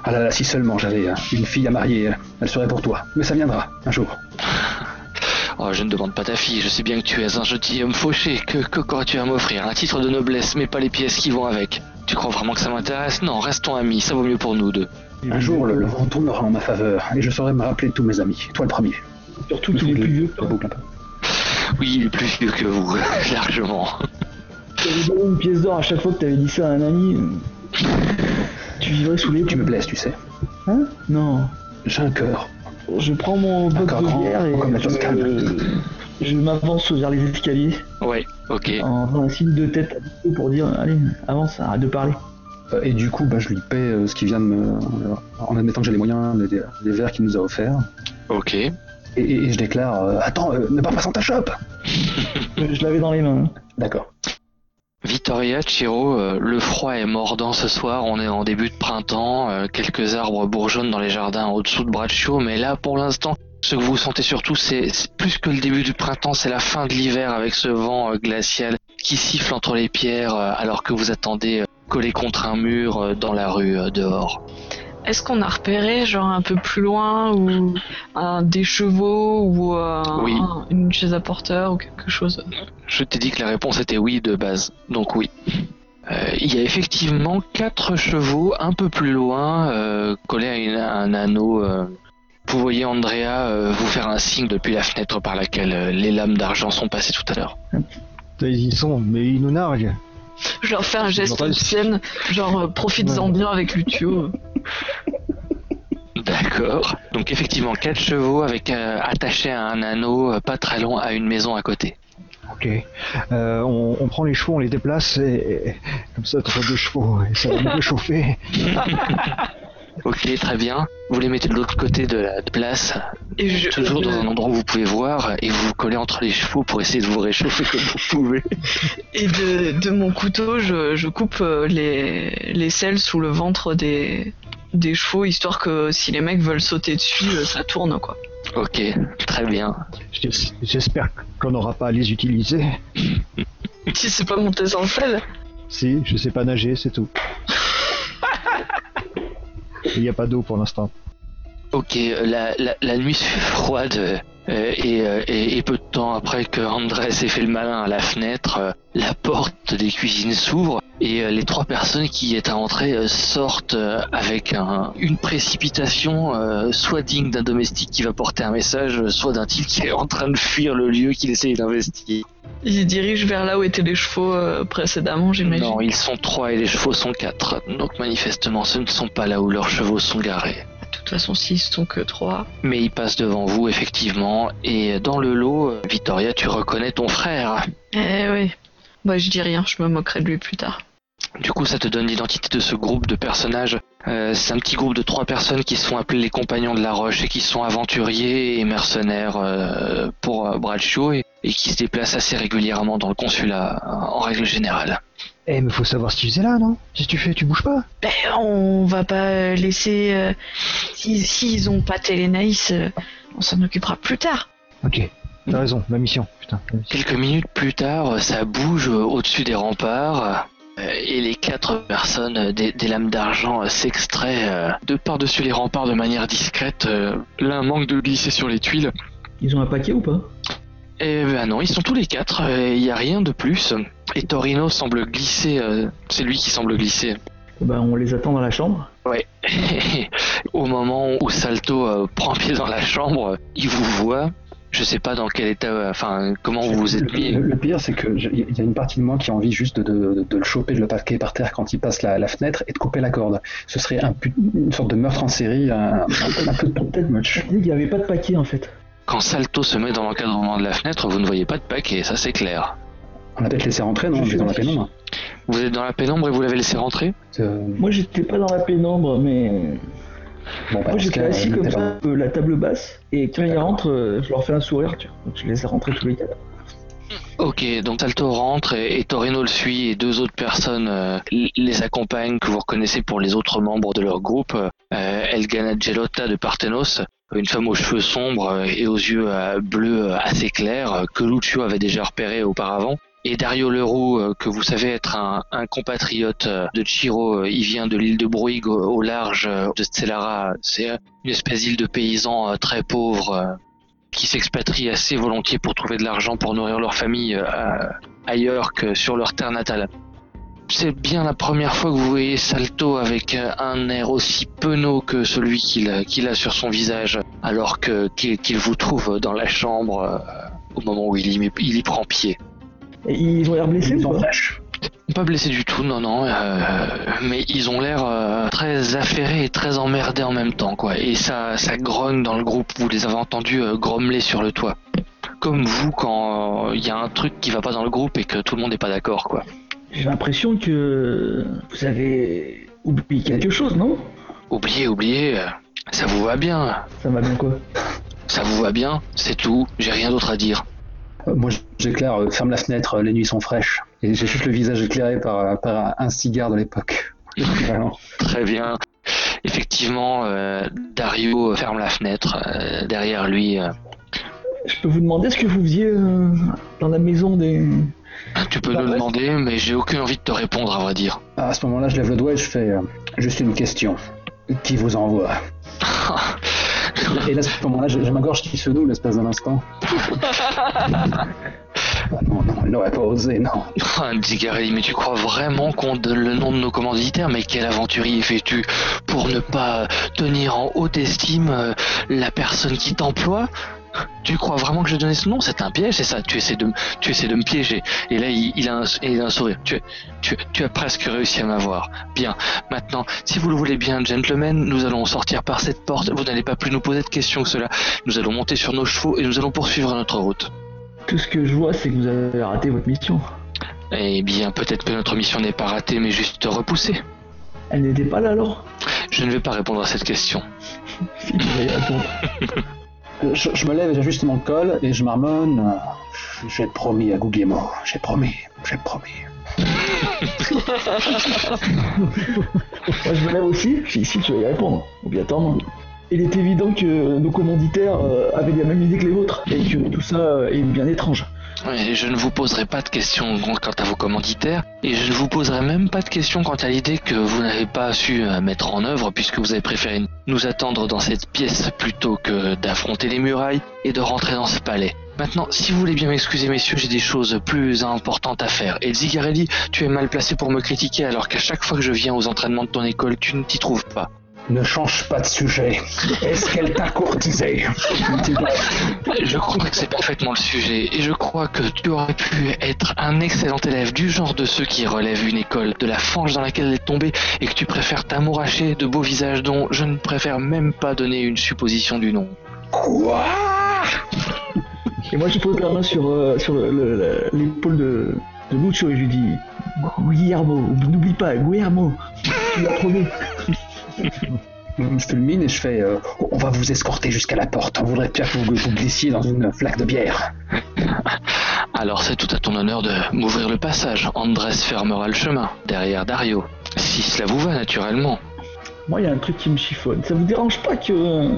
Ah là là, si seulement j'avais euh, une fille à marier, elle serait pour toi. Mais ça viendra, un jour. <laughs> Oh, je ne demande pas ta fille. Je sais bien que tu es un gentilhomme fauché. Que que qu'aurais-tu à m'offrir? Un titre de noblesse, mais pas les pièces qui vont avec. Tu crois vraiment que ça m'intéresse? Non, restons amis. Ça vaut mieux pour nous deux. Un jour, le, le vent tournera en ma faveur, et je saurai me rappeler de tous mes amis. Toi le premier. Surtout tous les plus vieux. Peu. <laughs> Oui, il est plus vieux que vous, <laughs> largement. T'avais donné une pièce d'or à chaque fois que t'avais dit ça à un ami. Tu vivrais sous les Tu me blesses, tu sais. Hein? Non. J'ai un cœur. Je prends mon D'accord, de bière et comme la je, m'avance vers les escaliers Ouais, ok. en faisant un signe de tête à pour dire allez avance arrête de parler. Euh, Et du coup, bah, je lui paie euh, ce qu'il vient de me. en admettant que j'ai les moyens des verres qu'il nous a offerts. Ok. Et, je déclare euh, Attends, euh, ne pars pas sans ta chope <laughs> Je, l'avais dans les mains. D'accord. Vittoria, Chiro, euh, le froid est mordant ce soir, on est en début de printemps, euh, quelques arbres bourgeonnent dans les jardins au-dessous de Braccio, mais là pour l'instant, ce que vous sentez surtout, c'est plus que le début du printemps, c'est la fin de l'hiver avec ce vent euh, glacial qui siffle entre les pierres alors que vous attendez collé contre un mur dans la rue dehors. Est-ce qu'on a repéré, genre un peu plus loin, ou un, des chevaux, ou euh, Oui. un- une chaise à porteur, ou quelque chose? Je t'ai dit que la réponse était oui de base, donc oui. Euh, il y a effectivement quatre chevaux un peu plus loin, euh, collés à, une- à un anneau. euh. Vous voyez Andrea euh, vous faire un signe depuis la fenêtre par laquelle euh, les lames d'argent sont passées tout à l'heure. Ils y sont, mais ils nous narguent. Je leur fais un geste Bref. obscène, genre euh, profites-en Ouais. bien avec Lucio. D'accord. Donc effectivement, quatre chevaux avec euh, attaché à un anneau euh, pas très long à une maison à côté. Ok. Euh, on, on prend les chevaux, on les déplace et, et comme ça, t'auras deux chevaux et ça va nous réchauffer. <laughs> Ok, très bien. Vous les mettez de l'autre côté de la place, Et je, toujours dans un endroit où vous pouvez voir, et vous vous collez entre les chevaux pour essayer de vous réchauffer comme vous pouvez. Et de, de mon couteau, je, je coupe euh, les, les selles sous le ventre des, des chevaux, histoire que si les mecs veulent sauter dessus, euh, ça tourne, quoi. Ok, très bien. J'es- J'espère qu'on n'aura pas à les utiliser. <laughs> Si c'est pas monter sans selle. Si, je sais pas nager, c'est tout. <laughs> Il n'y a pas d'eau pour l'instant. Ok, la, la, la nuit <laughs> froide euh, et, euh, et, et peu de temps après que Andrés ait fait le malin à la fenêtre, euh, la porte des cuisines s'ouvre et euh, les trois personnes qui y étaient entrées euh, sortent euh, avec un- une précipitation euh, soit digne d'un domestique qui va porter un message, soit d'un type qui est en train de fuir le lieu qu'il essaye d'investiguer. Ils se dirigent vers là où étaient les chevaux euh, précédemment, j'imagine. Non, ils sont trois et les chevaux sont quatre, donc manifestement ce ne sont pas là où leurs chevaux sont garés. De toute façon, s'ils sont que trois. Mais il passe devant vous, effectivement, et dans le lot, Victoria, tu reconnais ton frère. Eh oui. Bah, je dis rien, je me moquerai de lui plus tard. Du coup, ça te donne l'identité de ce groupe de personnages. Euh, c'est un petit groupe de trois personnes qui sont appelés les Compagnons de la Roche et qui sont aventuriers et mercenaires euh, pour euh, Bradshaw et, et qui se déplacent assez régulièrement dans le consulat en règle générale. Eh, mais faut savoir ce qu'ils faisaient là, non? Que tu fais Tu bouges pas Ben, on va pas laisser. euh, si- S'ils ont pas Télénaïs, euh, on s'en occupera plus tard. Ok. T'as raison, ma mission. Putain. ma mission. Quelques minutes plus tard, ça bouge euh, au-dessus des remparts euh, et les quatre personnes des, des lames d'argent s'extraient euh, de par-dessus les remparts de manière discrète. euh, L'un manque de glisser sur les tuiles. Ils ont un paquet ou pas? Et ben non, ils sont tous les quatre, il n'y a rien de plus. Et Torino semble glisser, euh, c'est lui qui semble glisser. Bah, on les attend dans la chambre. Ouais. <laughs> Au moment où Salto euh, prend pied dans la chambre, il vous voit. Je sais pas dans quel état, euh, enfin comment vous vous êtes mis. le- le pire, c'est que il y a une partie de moi qui a envie juste de, de- de le choper, de le parquer par terre quand il passe la, la fenêtre et de couper la corde. Ce serait un une sorte de meurtre en série, un, un peu- un peu much. Il n'y avait pas de paquet en fait. Quand Salto se met dans l'encadrement de la fenêtre, vous ne voyez pas de paquet, ça c'est clair. On l'a peut-être laissé rentrer, non On est dans la pénombre. Vous êtes dans la pénombre et vous l'avez laissé rentrer Euh, Moi j'étais pas dans la pénombre, mais. bon, bah, Moi j'étais assis comme ça, pas- euh, la table basse, et quand ils rentrent, euh, je leur fais un sourire, tu vois. Donc je les ai rentrés tous les quatre. Ok, donc Salto rentre et, et Torino le suit et deux autres personnes euh, les accompagnent que vous reconnaissez pour les autres membres de leur groupe. Euh, Elgana Gelotta de Parthenos, une femme aux cheveux sombres et aux yeux euh, bleus assez clairs que Lucio avait déjà repéré auparavant. Et Dario Leroux, euh, que vous savez être un, compatriote euh, de Chiro, euh, il vient de l'île de Bruig au, large de Stellara. C'est une espèce d'île de paysans très pauvres qui s'expatrient assez volontiers pour trouver de l'argent pour nourrir leur famille ailleurs que sur leur terre natale. C'est bien la première fois que vous voyez Salto avec un air aussi penaud que celui qu'il a, sur son visage, alors qu'il vous trouve dans la chambre au moment où il y prend pied. Et ils ont l'air blessés Ils ou pas. Pas blessé du tout, non, non, euh, mais ils ont l'air euh, très affairés et très emmerdés en même temps, quoi. Et ça, ça grogne dans le groupe, vous les avez entendus euh, grommeler sur le toit. Comme vous quand il y a un truc qui va pas dans le groupe et que tout le monde n'est pas d'accord, quoi. J'ai l'impression que vous avez oublié quelque chose, non? Oubliez, oubliez, euh, ça vous va bien, Ça va bien quoi? Ça vous va bien, c'est tout, j'ai rien d'autre à dire. Moi, j'éclaire, euh, ferme la fenêtre, euh, les nuits sont fraîches. Et j'ai juste le visage éclairé par, euh, par un cigare de l'époque. <laughs> Très bien. Effectivement, euh, Dario ferme la fenêtre euh, derrière lui. euh. Je peux vous demander ce que vous faisiez euh, dans la maison des. Tu peux Bah, nous ouais. demander, mais j'ai aucune envie de te répondre, à vrai dire. À ce moment-là, je lève le doigt et je fais euh, juste une question. Qui vous envoie? <laughs> Et là, à ce moment-là, j'ai j'ai ma gorge qui se noue l'espace d'un instant. <laughs> Ah non, non, il n'aurait pas osé, non. Ah, Zigarelli, mais tu crois vraiment qu'on donne le nom de nos commanditaires? Mais quel aventurier fais-tu pour ne pas tenir en haute estime euh, la personne qui t'emploie? Tu crois vraiment que je donnais ce nom? C'est un piège, c'est ça Tu essaies de, tu essaies de me piéger. Et là, il, il a, un, il a un sourire. Tu, tu, tu as presque réussi à m'avoir. Bien. Maintenant, si vous le voulez bien, gentlemen, nous allons sortir par cette porte. Vous n'allez pas plus nous poser de questions que cela. Nous allons monter sur nos chevaux et nous allons poursuivre notre route. Tout ce que je vois, c'est que vous avez raté votre mission. Eh bien, peut-être que notre mission n'est pas ratée, mais juste repoussée. Elle n'était pas là alors? Je ne vais pas répondre à cette question. <laughs> Si, répondre. <laughs> Je, me lève et j'ajuste mon col et je marmonne. J'ai promis à Guglielmo. J'ai promis. J'ai promis. Moi, je me lève aussi. Je si, tu vas y répondre. Obligatoirement. Il est évident que nos commanditaires euh, avaient la même idée que les vôtres et que tout ça est bien étrange. Je ne vous poserai pas de questions quant à vos commanditaires, et je ne vous poserai même pas de questions quant à l'idée que vous n'avez pas su euh, mettre en œuvre puisque vous avez préféré nous attendre dans cette pièce plutôt que d'affronter les murailles et de rentrer dans ce palais. Maintenant, si vous voulez bien m'excuser messieurs, j'ai des choses plus importantes à faire. Et Zigarelli, tu es mal placé pour me critiquer alors qu'à chaque fois que je viens aux entraînements de ton école, tu ne t'y trouves pas. Ne change pas de sujet. Est-ce qu'elle t'a courtisé Je crois que c'est parfaitement le sujet, et je crois que tu aurais pu être un excellent élève du genre de ceux qui relèvent une école, de la fange dans laquelle elle est tombée, et que tu préfères t'amouracher de beaux visages dont je ne préfère même pas donner une supposition du nom. Quoi? Et moi, je pose la main sur, euh, sur le- le- le- l'épaule de, de Lucio et je lui dis Guillermo, n'oublie pas, Guillermo, tu l'as trouvé. Je fais le mine et je fais euh, On va vous escorter jusqu'à la porte. On voudrait bien que vous vous glissiez dans une flaque de bière. <laughs> Alors c'est tout à ton honneur de m'ouvrir le passage. Andrés fermera le chemin, derrière Dario. Si cela vous va, naturellement. Moi, il y a un truc qui me chiffonne. Ça vous dérange pas que euh,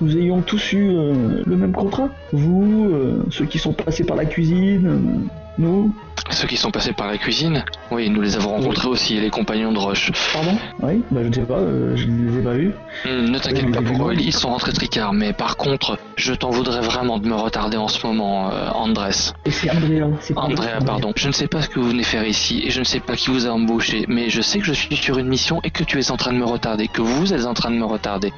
nous ayons tous eu euh, le même contrat? Vous, euh, ceux qui sont passés par la cuisine, euh, nous Ceux qui sont passés par la cuisine, oui, nous les avons rencontrés aussi, les compagnons de Roche. Pardon? Oui, bah je ne sais pas, euh, je ne les ai pas vus. Hmm, Ne t'inquiète Oui, pas pour eux, ils sont rentrés tricards, mais par contre, je t'en voudrais vraiment de me retarder en ce moment, euh, Andrés. Et c'est Andrea. c'est Andrea, pardon. Je ne sais pas ce que vous venez faire ici et je ne sais pas qui vous a embauché, mais je sais que je suis sur une mission et que tu es en train de me retarder, que vous êtes en train de me retarder.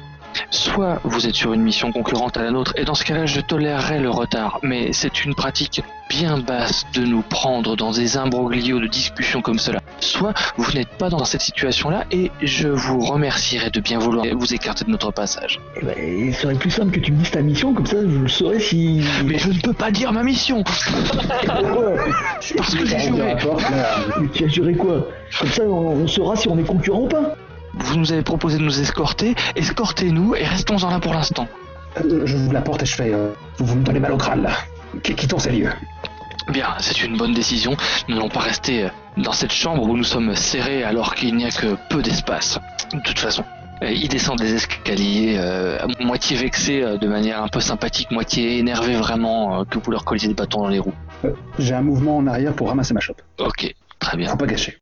Soit vous êtes sur une mission concurrente à la nôtre et dans ce cas-là je tolérerai le retard, mais c'est une pratique bien basse de nous prendre dans des imbroglios de discussion comme cela. Soit vous n'êtes pas dans cette situation-là et je vous remercierai de bien vouloir vous écarter de notre passage. Eh ben, il serait plus simple que tu me dises ta mission, comme ça je le saurais si. Mais je ne peux pas dire ma mission <laughs> Parce que j'ai juré tu as juré quoi? Comme ça on, on saura si on est concurrent ou pas. Vous nous avez proposé de nous escorter, escortez-nous et restons-en là pour l'instant. Euh, Je ouvre la porte et je fais euh, Vous vous me donnez mal au crâne là. Qu- Quittons ces lieux. Bien, c'est une bonne décision. Nous n'allons pas rester euh, dans cette chambre où nous sommes serrés alors qu'il n'y a que peu d'espace. De toute façon. Euh, Il descend des escaliers, euh, moitié vexé euh, de manière un peu sympathique, moitié énervé vraiment euh, que vous leur colliez des bâtons dans les roues. J'ai un mouvement en arrière pour ramasser ma chope. Ok, très bien. Faut pas gâcher.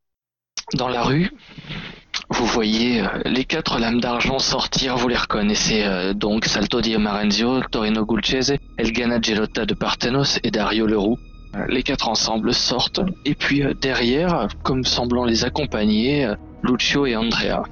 Dans la rue, vous voyez euh, les quatre lames d'argent sortir, vous les reconnaissez euh, donc Salto di Marenzio, Torino Gulcese, Elgana Gelotta de Parthenos et Dario Leroux. Euh, Les quatre ensemble sortent, et puis euh, derrière, comme semblant les accompagner, euh, Lucio et Andrea.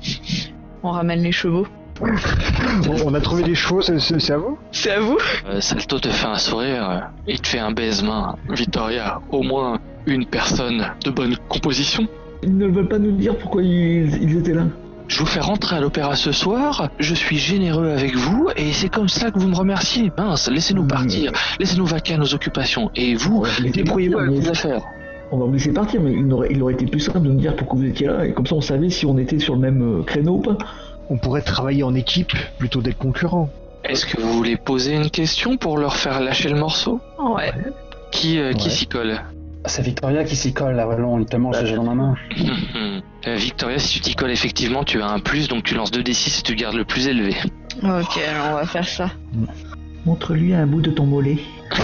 On ramène les chevaux. Bon, on a trouvé des chevaux, c'est- c'est c'est à vous? C'est à vous Euh, Salto te fait un sourire, euh, il te fait un baisement. Victoria, au moins une personne de bonne composition. Ils ne veulent pas nous dire pourquoi ils, ils étaient là. Je vous fais rentrer à l'opéra ce soir, je suis généreux avec vous, et c'est comme ça que vous me remerciez. Mince, laissez-nous Mmh. partir, laissez-nous vaquer à nos occupations, et vous, débrouillez-vous avec vos affaires. On va vous laisser partir, mais il aurait, il aurait été plus simple de nous dire pourquoi vous étiez là, et comme ça on savait si on était sur le même euh, créneau ou pas. On pourrait travailler en équipe plutôt d'être concurrents. Est-ce que vous voulez poser une question pour leur faire lâcher le morceau? Ouais. Qui, euh, qui Ouais. s'y colle? C'est Victoria qui s'y colle là, vraiment, tellement j'ai dans ma main. <laughs> Euh, Victoria, si tu t'y colles effectivement, tu as un plus, donc tu lances 2d6 et tu gardes le plus élevé. Ok, alors on va faire ça. Montre-lui un bout de ton mollet. <laughs>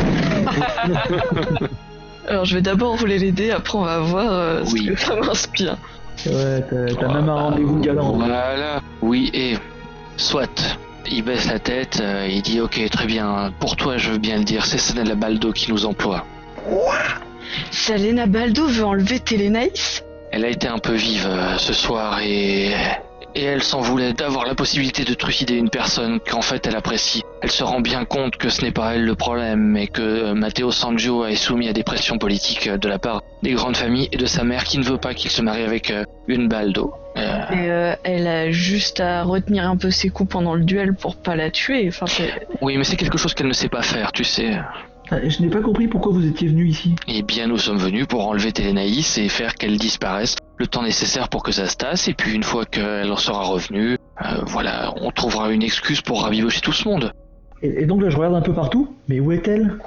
Alors je vais d'abord rouler les dés, après on va voir euh, ce Oui. que ça m'inspire. Ouais, t'as t'as même un rendez-vous galant. Voilà, oui, et soit. Il baisse la tête, euh, il dit ok, très bien, pour toi je veux bien le dire, c'est Sanella Baldo qui nous emploie. Salena Baldo veut enlever Télénaïs Elle a été un peu vive euh, ce soir et, et elle s'en voulait d'avoir la possibilité de trucider une personne qu'en fait elle apprécie. Elle se rend bien compte que ce n'est pas elle le problème, mais que Matteo Sangio est soumis à des pressions politiques de la part des grandes familles et de sa mère qui ne veut pas qu'il se marie avec euh, une. Euh, Et euh, elle a juste à retenir un peu ses coups pendant le duel pour pas la tuer. Enfin, oui, mais c'est quelque chose qu'elle ne sait pas faire, tu sais. Ah, Je n'ai pas compris pourquoi vous étiez venu ici. Eh bien, nous sommes venus pour enlever Télénaïs et faire qu'elle disparaisse le temps nécessaire pour que ça se tasse. Et puis, une fois qu'elle en sera revenue, euh, voilà, on trouvera une excuse pour raviver tout ce monde. Et, et donc là, je regarde un peu partout. Mais où est-elle?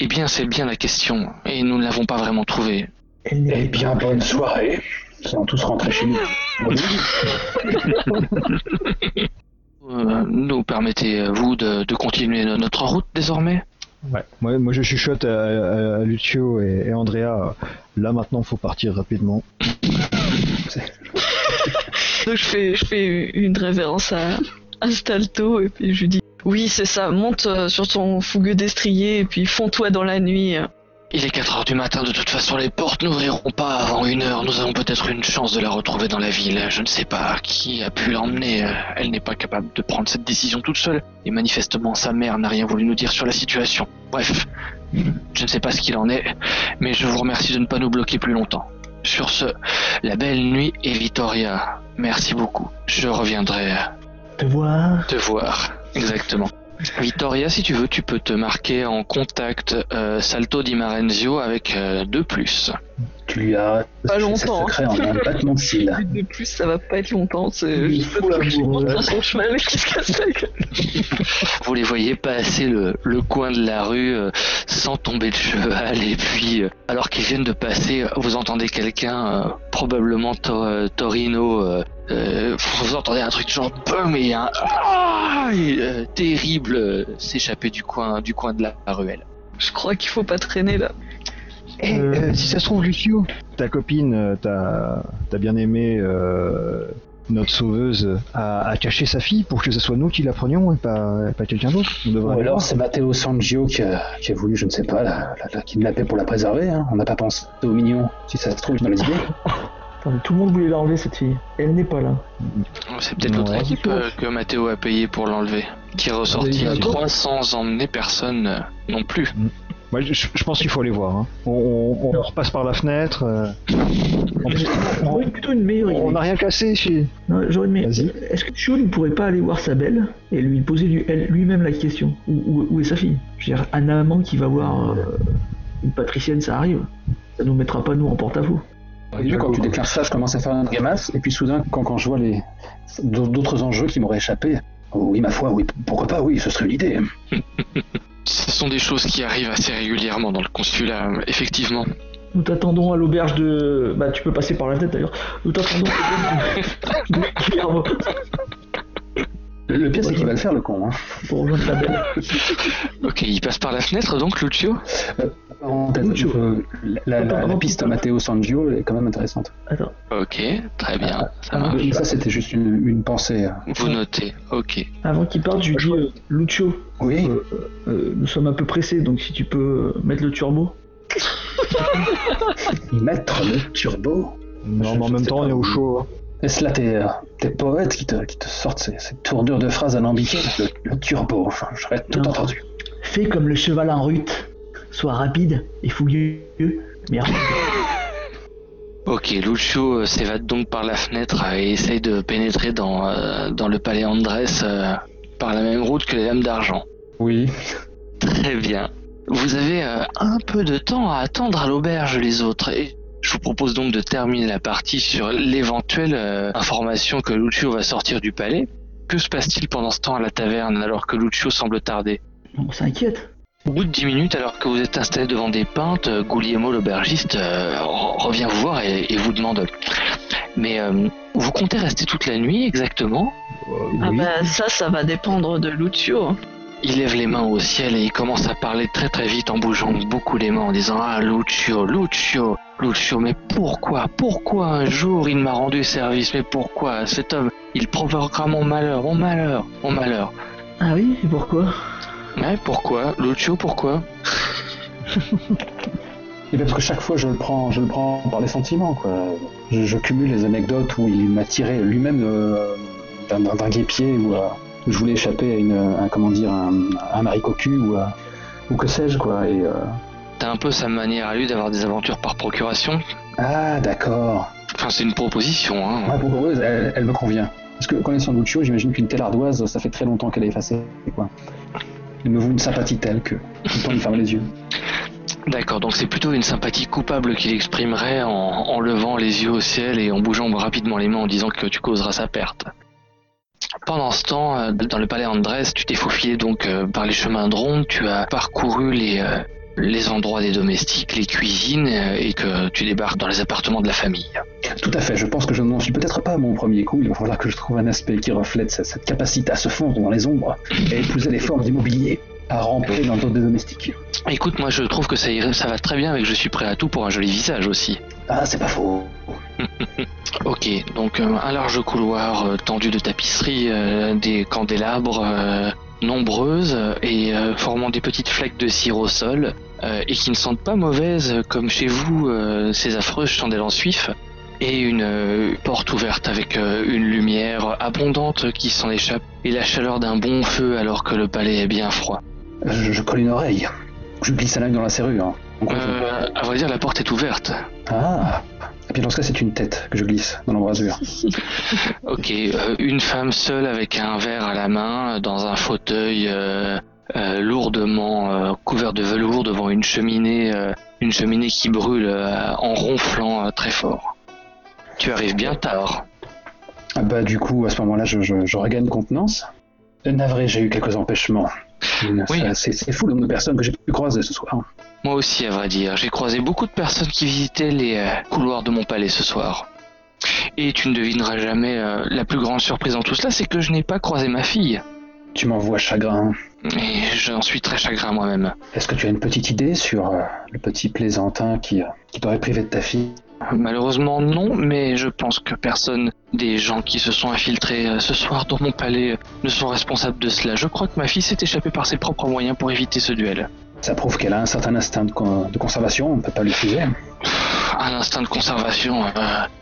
Eh bien, c'est bien la question, et nous ne l'avons pas vraiment trouvée. Elle Eh bien, bonne soirée. Nous allons tous rentrer chez nous. <laughs> Euh, nous permettez-vous de, de continuer no- notre route désormais? Ouais. Moi, je chuchote à, Lucio et, Andrea. Là maintenant, faut partir rapidement. <laughs> Donc je fais, une révérence à, à Stalto et puis je dis oui c'est ça, monte euh, sur ton fougueux destrier et puis fonds-toi dans la nuit. Il est 4 heures du matin, de toute façon les portes n'ouvriront pas avant une heure. Nous avons peut-être une chance de la retrouver dans la ville. Je ne sais pas qui a pu l'emmener. Euh, Elle n'est pas capable de prendre cette décision toute seule. Et manifestement, sa mère n'a rien voulu nous dire sur la situation. Bref, je ne sais pas ce qu'il en est, mais je vous remercie de ne pas nous bloquer plus longtemps. Sur ce, la belle nuit et Vittoria. Merci beaucoup. Je reviendrai te voir. te voir. Exactement. Vittoria, si tu veux, tu peux te marquer en contact euh, Salto di Marenzio avec euh, deux plus. Tu lui as Pas longtemps. secret en un battement de cils. <laughs> De plus ça va pas être longtemps. C'est Il faut sur son mais qui se casse la gueule. Vous les voyez passer le, le coin de la rue euh, sans tomber de cheval et puis euh, alors qu'ils viennent de passer, vous entendez quelqu'un, euh, probablement To- euh, Torino, euh, euh, vous entendez un truc genre boum et un ah et, euh, terrible euh, s'échapper du coin du coin de la ruelle. Je crois qu'il faut pas traîner là. Eh, Euh, euh, si ça se trouve, Lucio, ta copine, euh, ta, ta bien aimée, euh, notre sauveuse, a, a caché sa fille pour que ce soit nous qui la prenions et pas, pas quelqu'un d'autre. Ou alors c'est Matteo Sangio qui a, qui a voulu, je ne sais pas, la, la, la kidnapper pour la préserver. hein. On n'a pas pensé au mignon. Si ça se trouve, dans les idées. <laughs> Tout le monde voulait l'enlever cette fille. Elle n'est pas là. C'est peut-être l'autre équipe euh, que Matteo a payé pour l'enlever, qui est ressorti Ah, à oui. 3 sans emmener personne non plus. Moi, je, je pense qu'il faut aller voir. hein. On, on- on repasse par la fenêtre. euh, J'aurais plutôt une meilleure idée. on n'a rien cassé chez. J'aurais une meilleure- Vas-y. Est-ce que Chio ne pourrait pas aller voir sa belle et lui poser lui-même la question? Où, où- où est sa fille? Je veux dire, un amant qui va voir euh, une patricienne, ça arrive. Ça nous mettra pas nous en porte-à-faux. Au début, quand tu déclares ça, je commence à faire une grimace. Et puis soudain, quand, quand je vois les d'autres enjeux qui m'auraient échappé, oh oui, ma foi, oui, pourquoi pas, oui, ce serait une idée. Ce sont des choses qui arrivent assez régulièrement dans le consulat, euh, effectivement. Nous t'attendons à l'auberge de. Bah, tu peux passer par la tête d'ailleurs. Nous t'attendons à l'auberge de... <laughs> Le, pire, c'est qu'il va le faire, le con. Hein. pour rejoindre ta belle. Ok, il passe par la fenêtre donc, Lucio? Parenthèse, euh, la, la- la piste Matteo Sangio est quand même intéressante. Attends. Ok, très bien, ça Ah, marche. Mais ça, c'était juste une, une pensée. hein. Vous notez, ok. Avant qu'il parte, je lui dis euh, Lucio, Oui, euh, euh, nous sommes un peu pressés, donc si tu peux euh, mettre le turbo. <laughs> mettre le turbo. Non, Je- mais en même temps, on est au chaud. hein. Est-ce là tes, euh, tes poètes qui te, qui te sortent ces, ces tournures de phrases alambiquées le, le turbo, enfin, j'aurais tout Non. entendu. Fais comme le cheval en rute. Sois rapide et fougueux, mais <laughs> rapide. Ok, Lucio euh, s'évade donc par la fenêtre euh, et essaye de pénétrer dans, euh, dans le palais Andrés euh, par la même route que les Dames d'Argent. Oui. <laughs> Très bien. Vous avez euh, un peu de temps à attendre à l'auberge les autres. Et je vous propose donc de terminer la partie sur l'éventuelle euh, information que Lucio va sortir du palais. Que se passe-t-il pendant ce temps à la taverne alors que Lucio semble tarder? On s'inquiète. Au bout de dix minutes, alors que vous êtes installé devant des pintes, euh, Guglielmo l'aubergiste euh, re- revient vous voir et, et vous demande Mais euh, vous comptez rester toute la nuit exactement? Ah oui. bah ça, ça va dépendre de Lucio. Il lève les mains au ciel et il commence à parler très très vite en bougeant beaucoup les mains en disant Ah Lucio, Lucio, Lucio, mais pourquoi, pourquoi un jour il m'a rendu service Mais pourquoi cet homme, il provoquera mon malheur, mon malheur, mon malheur Ah oui, et pourquoi? Ouais, pourquoi? Lucio, pourquoi? <laughs> Et parce que chaque fois je le prends, je le prends par les sentiments quoi. Je, je cumule les anecdotes où il m'a tiré lui-même euh, d'un guépier ou, euh, je voulais échapper à une, un, comment dire, un, un mari cocu ou, à- ou que sais-je quoi. Et, euh, T'as un peu sa manière à lui d'avoir des aventures par procuration. Ah, d'accord. Enfin, c'est une proposition, hein. Pour eux, elle, elle me convient. Parce que connaissant Lucio, j'imagine qu'une telle ardoise, ça fait très longtemps qu'elle est effacée. Quoi. Il me vaut une sympathie telle que les yeux. D'accord, donc c'est plutôt une sympathie coupable qu'il exprimerait en, en levant les yeux au ciel et en bougeant rapidement les mains en disant que tu causeras sa perte. Pendant ce temps, euh, dans le palais Andrés, tu t'es faufilé donc euh, par les chemins de ronde, tu as parcouru les, euh, les endroits des domestiques, les cuisines, euh, et que tu débarques dans les appartements de la famille. Tout à fait, je pense que je n'en suis peut-être pas à mon premier coup. Il va falloir que je trouve un aspect qui reflète cette, cette capacité à se fondre dans les ombres et épouser les formes d'immobilier, à ramper dans le dos des domestiques. Écoute, moi je trouve que ça, va très bien avec Je suis prêt à tout pour un joli visage aussi. Ah, c'est pas faux. <laughs> Ok, donc euh, un large couloir euh, tendu de tapisseries, euh, des candélabres euh, nombreuses et formant des petites fleques de cire au sol euh, et qui ne sentent pas mauvaises euh, comme chez vous euh, ces affreuses chandelles en suif et une euh, porte ouverte avec une lumière abondante qui s'en échappe et la chaleur d'un bon feu alors que le palais est bien froid. Je, je colle une oreille. Je glisse un œil dans la serrure. Euh, à vrai dire, la porte est ouverte. Ah. Et puis dans ce cas, c'est une tête que je glisse dans l'embrasure. <laughs> Ok, une femme seule avec un verre à la main, dans un fauteuil lourdement euh, couvert de velours devant une cheminée, euh, une cheminée qui brûle euh, en ronflant euh, très fort. Tu arrives bien tard. Ah bah du coup, à ce moment-là, je, je, je regagne contenance. Euh, Navré, j'ai eu quelques empêchements. Oui. C'est fou le nombre de personnes que j'ai pu croiser ce soir. Moi aussi, à vrai dire, j'ai croisé beaucoup de personnes qui visitaient les euh, couloirs de mon palais ce soir. Et tu ne devineras jamais euh, la plus grande surprise dans tout cela, c'est que je n'ai pas croisé ma fille. Tu m'envoies chagrin. Et j'en suis très chagrin moi-même. Est-ce que tu as une petite idée sur euh, le petit plaisantin qui, euh, qui t'aurait privé de ta fille? Malheureusement non, mais je pense que personne des gens qui se sont infiltrés euh, ce soir dans mon palais ne sont responsables de cela. Je crois que ma fille s'est échappée par ses propres moyens pour éviter ce duel. Ça prouve qu'elle a un certain instinct de, con- de conservation, on ne peut pas l'utiliser. Un instinct de conservation, euh,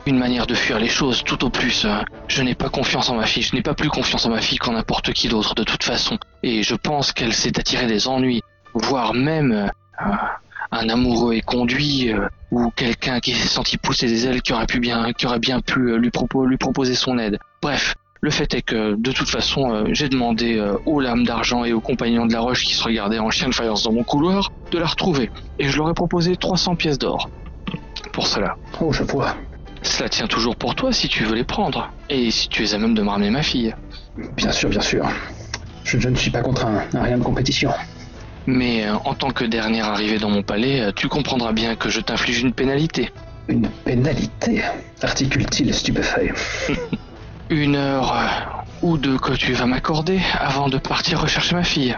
une manière de fuir les choses, tout au plus. euh, je n'ai pas confiance en ma fille, je n'ai pas plus confiance en ma fille qu'en n'importe qui d'autre de toute façon. Et je pense qu'elle s'est attirée des ennuis, voire même euh, un amoureux éconduit euh, ou quelqu'un qui s'est senti pousser des ailes qui aurait pu bien, qui aurait bien pu lui, lui proposer son aide. Bref. Le fait est que, de toute façon, euh, j'ai demandé euh, aux lames d'argent et aux compagnons de la roche qui se regardaient en chien de faïence dans mon couloir de la retrouver. Et je leur ai proposé 300 pièces d'or. Pour cela. Oh, je vois. Cela tient toujours pour toi si tu veux les prendre. Et si tu es à même de me ramener ma fille. Bien sûr, bien sûr. Je, je ne suis pas contraint à rien de compétition. Mais euh, en tant que dernière arrivée dans mon palais, euh, tu comprendras bien que je t'inflige une pénalité. Une pénalité articule-t-il stupéfait <laughs> Une heure ou deux que tu vas m'accorder avant de partir rechercher ma fille.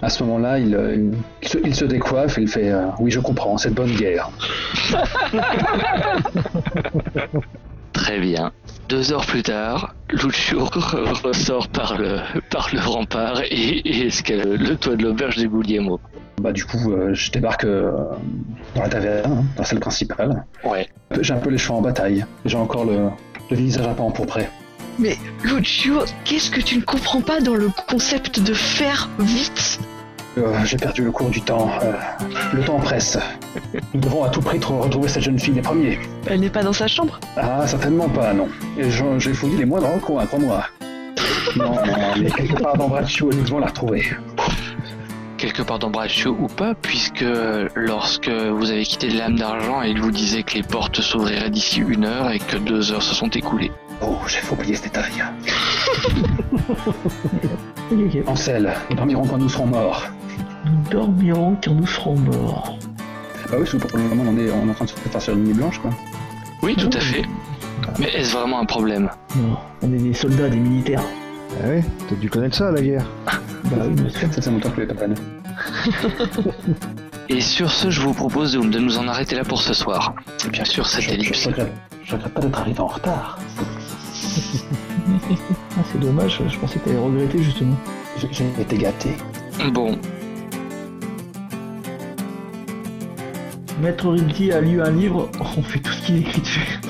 À ce moment-là, il, euh, il- il se, il se décoiffe et il fait euh, Oui, je comprends, c'est de bonne guerre. <laughs> Très bien. Deux heures plus tard, Lucio ressort par le, par le rempart et, et escale le toit de l'auberge des Guglielmo. Bah, du coup, euh, je débarque euh, dans la taverne, hein, dans la salle principale. Ouais. J'ai un peu les cheveux en bataille. J'ai encore le, le visage un peu empourpré. Mais Lucio, qu'est-ce que tu ne comprends pas dans le concept de faire vite? Euh, J'ai perdu le cours du temps. Euh, le temps presse. Nous devons à tout prix tr- retrouver cette jeune fille les premiers. Elle n'est pas dans sa chambre? Ah, certainement pas, non. Et j'ai fouillé les moindres recoins, crois-moi. Non, non, mais quelque part dans Braccio, nous devons la retrouver. quelque part dans Braccio ou pas, puisque lorsque vous avez quitté l'âme d'argent, il vous disait que les portes s'ouvriraient d'ici une heure et que deux heures se sont écoulées. Oh, j'ai oublié ce détail. Ansel, nous dormirons quand nous serons morts. Nous dormirons quand nous serons morts. Bah oui, parce que pour le moment, on est, on est en train de se faire sur une nuit blanche, quoi. Oui, tout à fait. Mais est-ce vraiment un problème Non, on est des soldats, des militaires. Ah ouais, t'as dû connaître ça, la guerre. Bah oui, sûr. Ça, c'est mon temps que les papanes. <laughs> Et sur ce, je vous propose de, de nous en arrêter là pour ce soir. Bien sûr, cette Je, je, ellipse. regrette, je regrette pas d'être arrivé en retard. <laughs> Ah, c'est dommage, je pensais que t'allais regretter justement. J'ai j'ai été gâté. Bon, Maître Rilke a lu un livre, on fait tout ce qu'il écrit dessus. <laughs>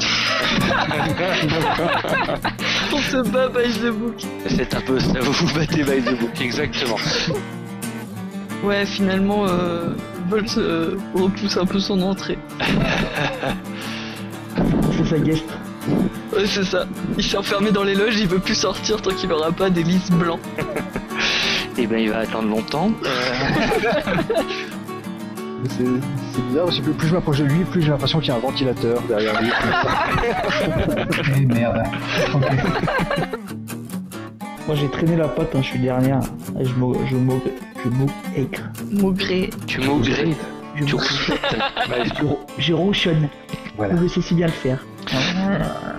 On se bat by the book. C'est un peu ça, vous vous battez by the book, exactement. <laughs> Ouais, finalement, euh, Bolt euh, repousse un peu son entrée. C'est sa guest. Ouais, c'est ça. Il s'est enfermé dans les loges, il veut plus sortir tant qu'il aura pas des lys blancs. Et ben il va attendre longtemps. Euh, C'est c'est bizarre parce que plus je m'approche de lui, plus j'ai l'impression qu'il y a un ventilateur derrière lui. Eh merde. Ok. Moi j'ai traîné la patte, hein, je suis dernière. Et je me, je je maugre. Maugré. tu maugrais, Je tu me- rouspètes. je, je ronchonne. Voilà. Vous sais si bien le faire. Bye.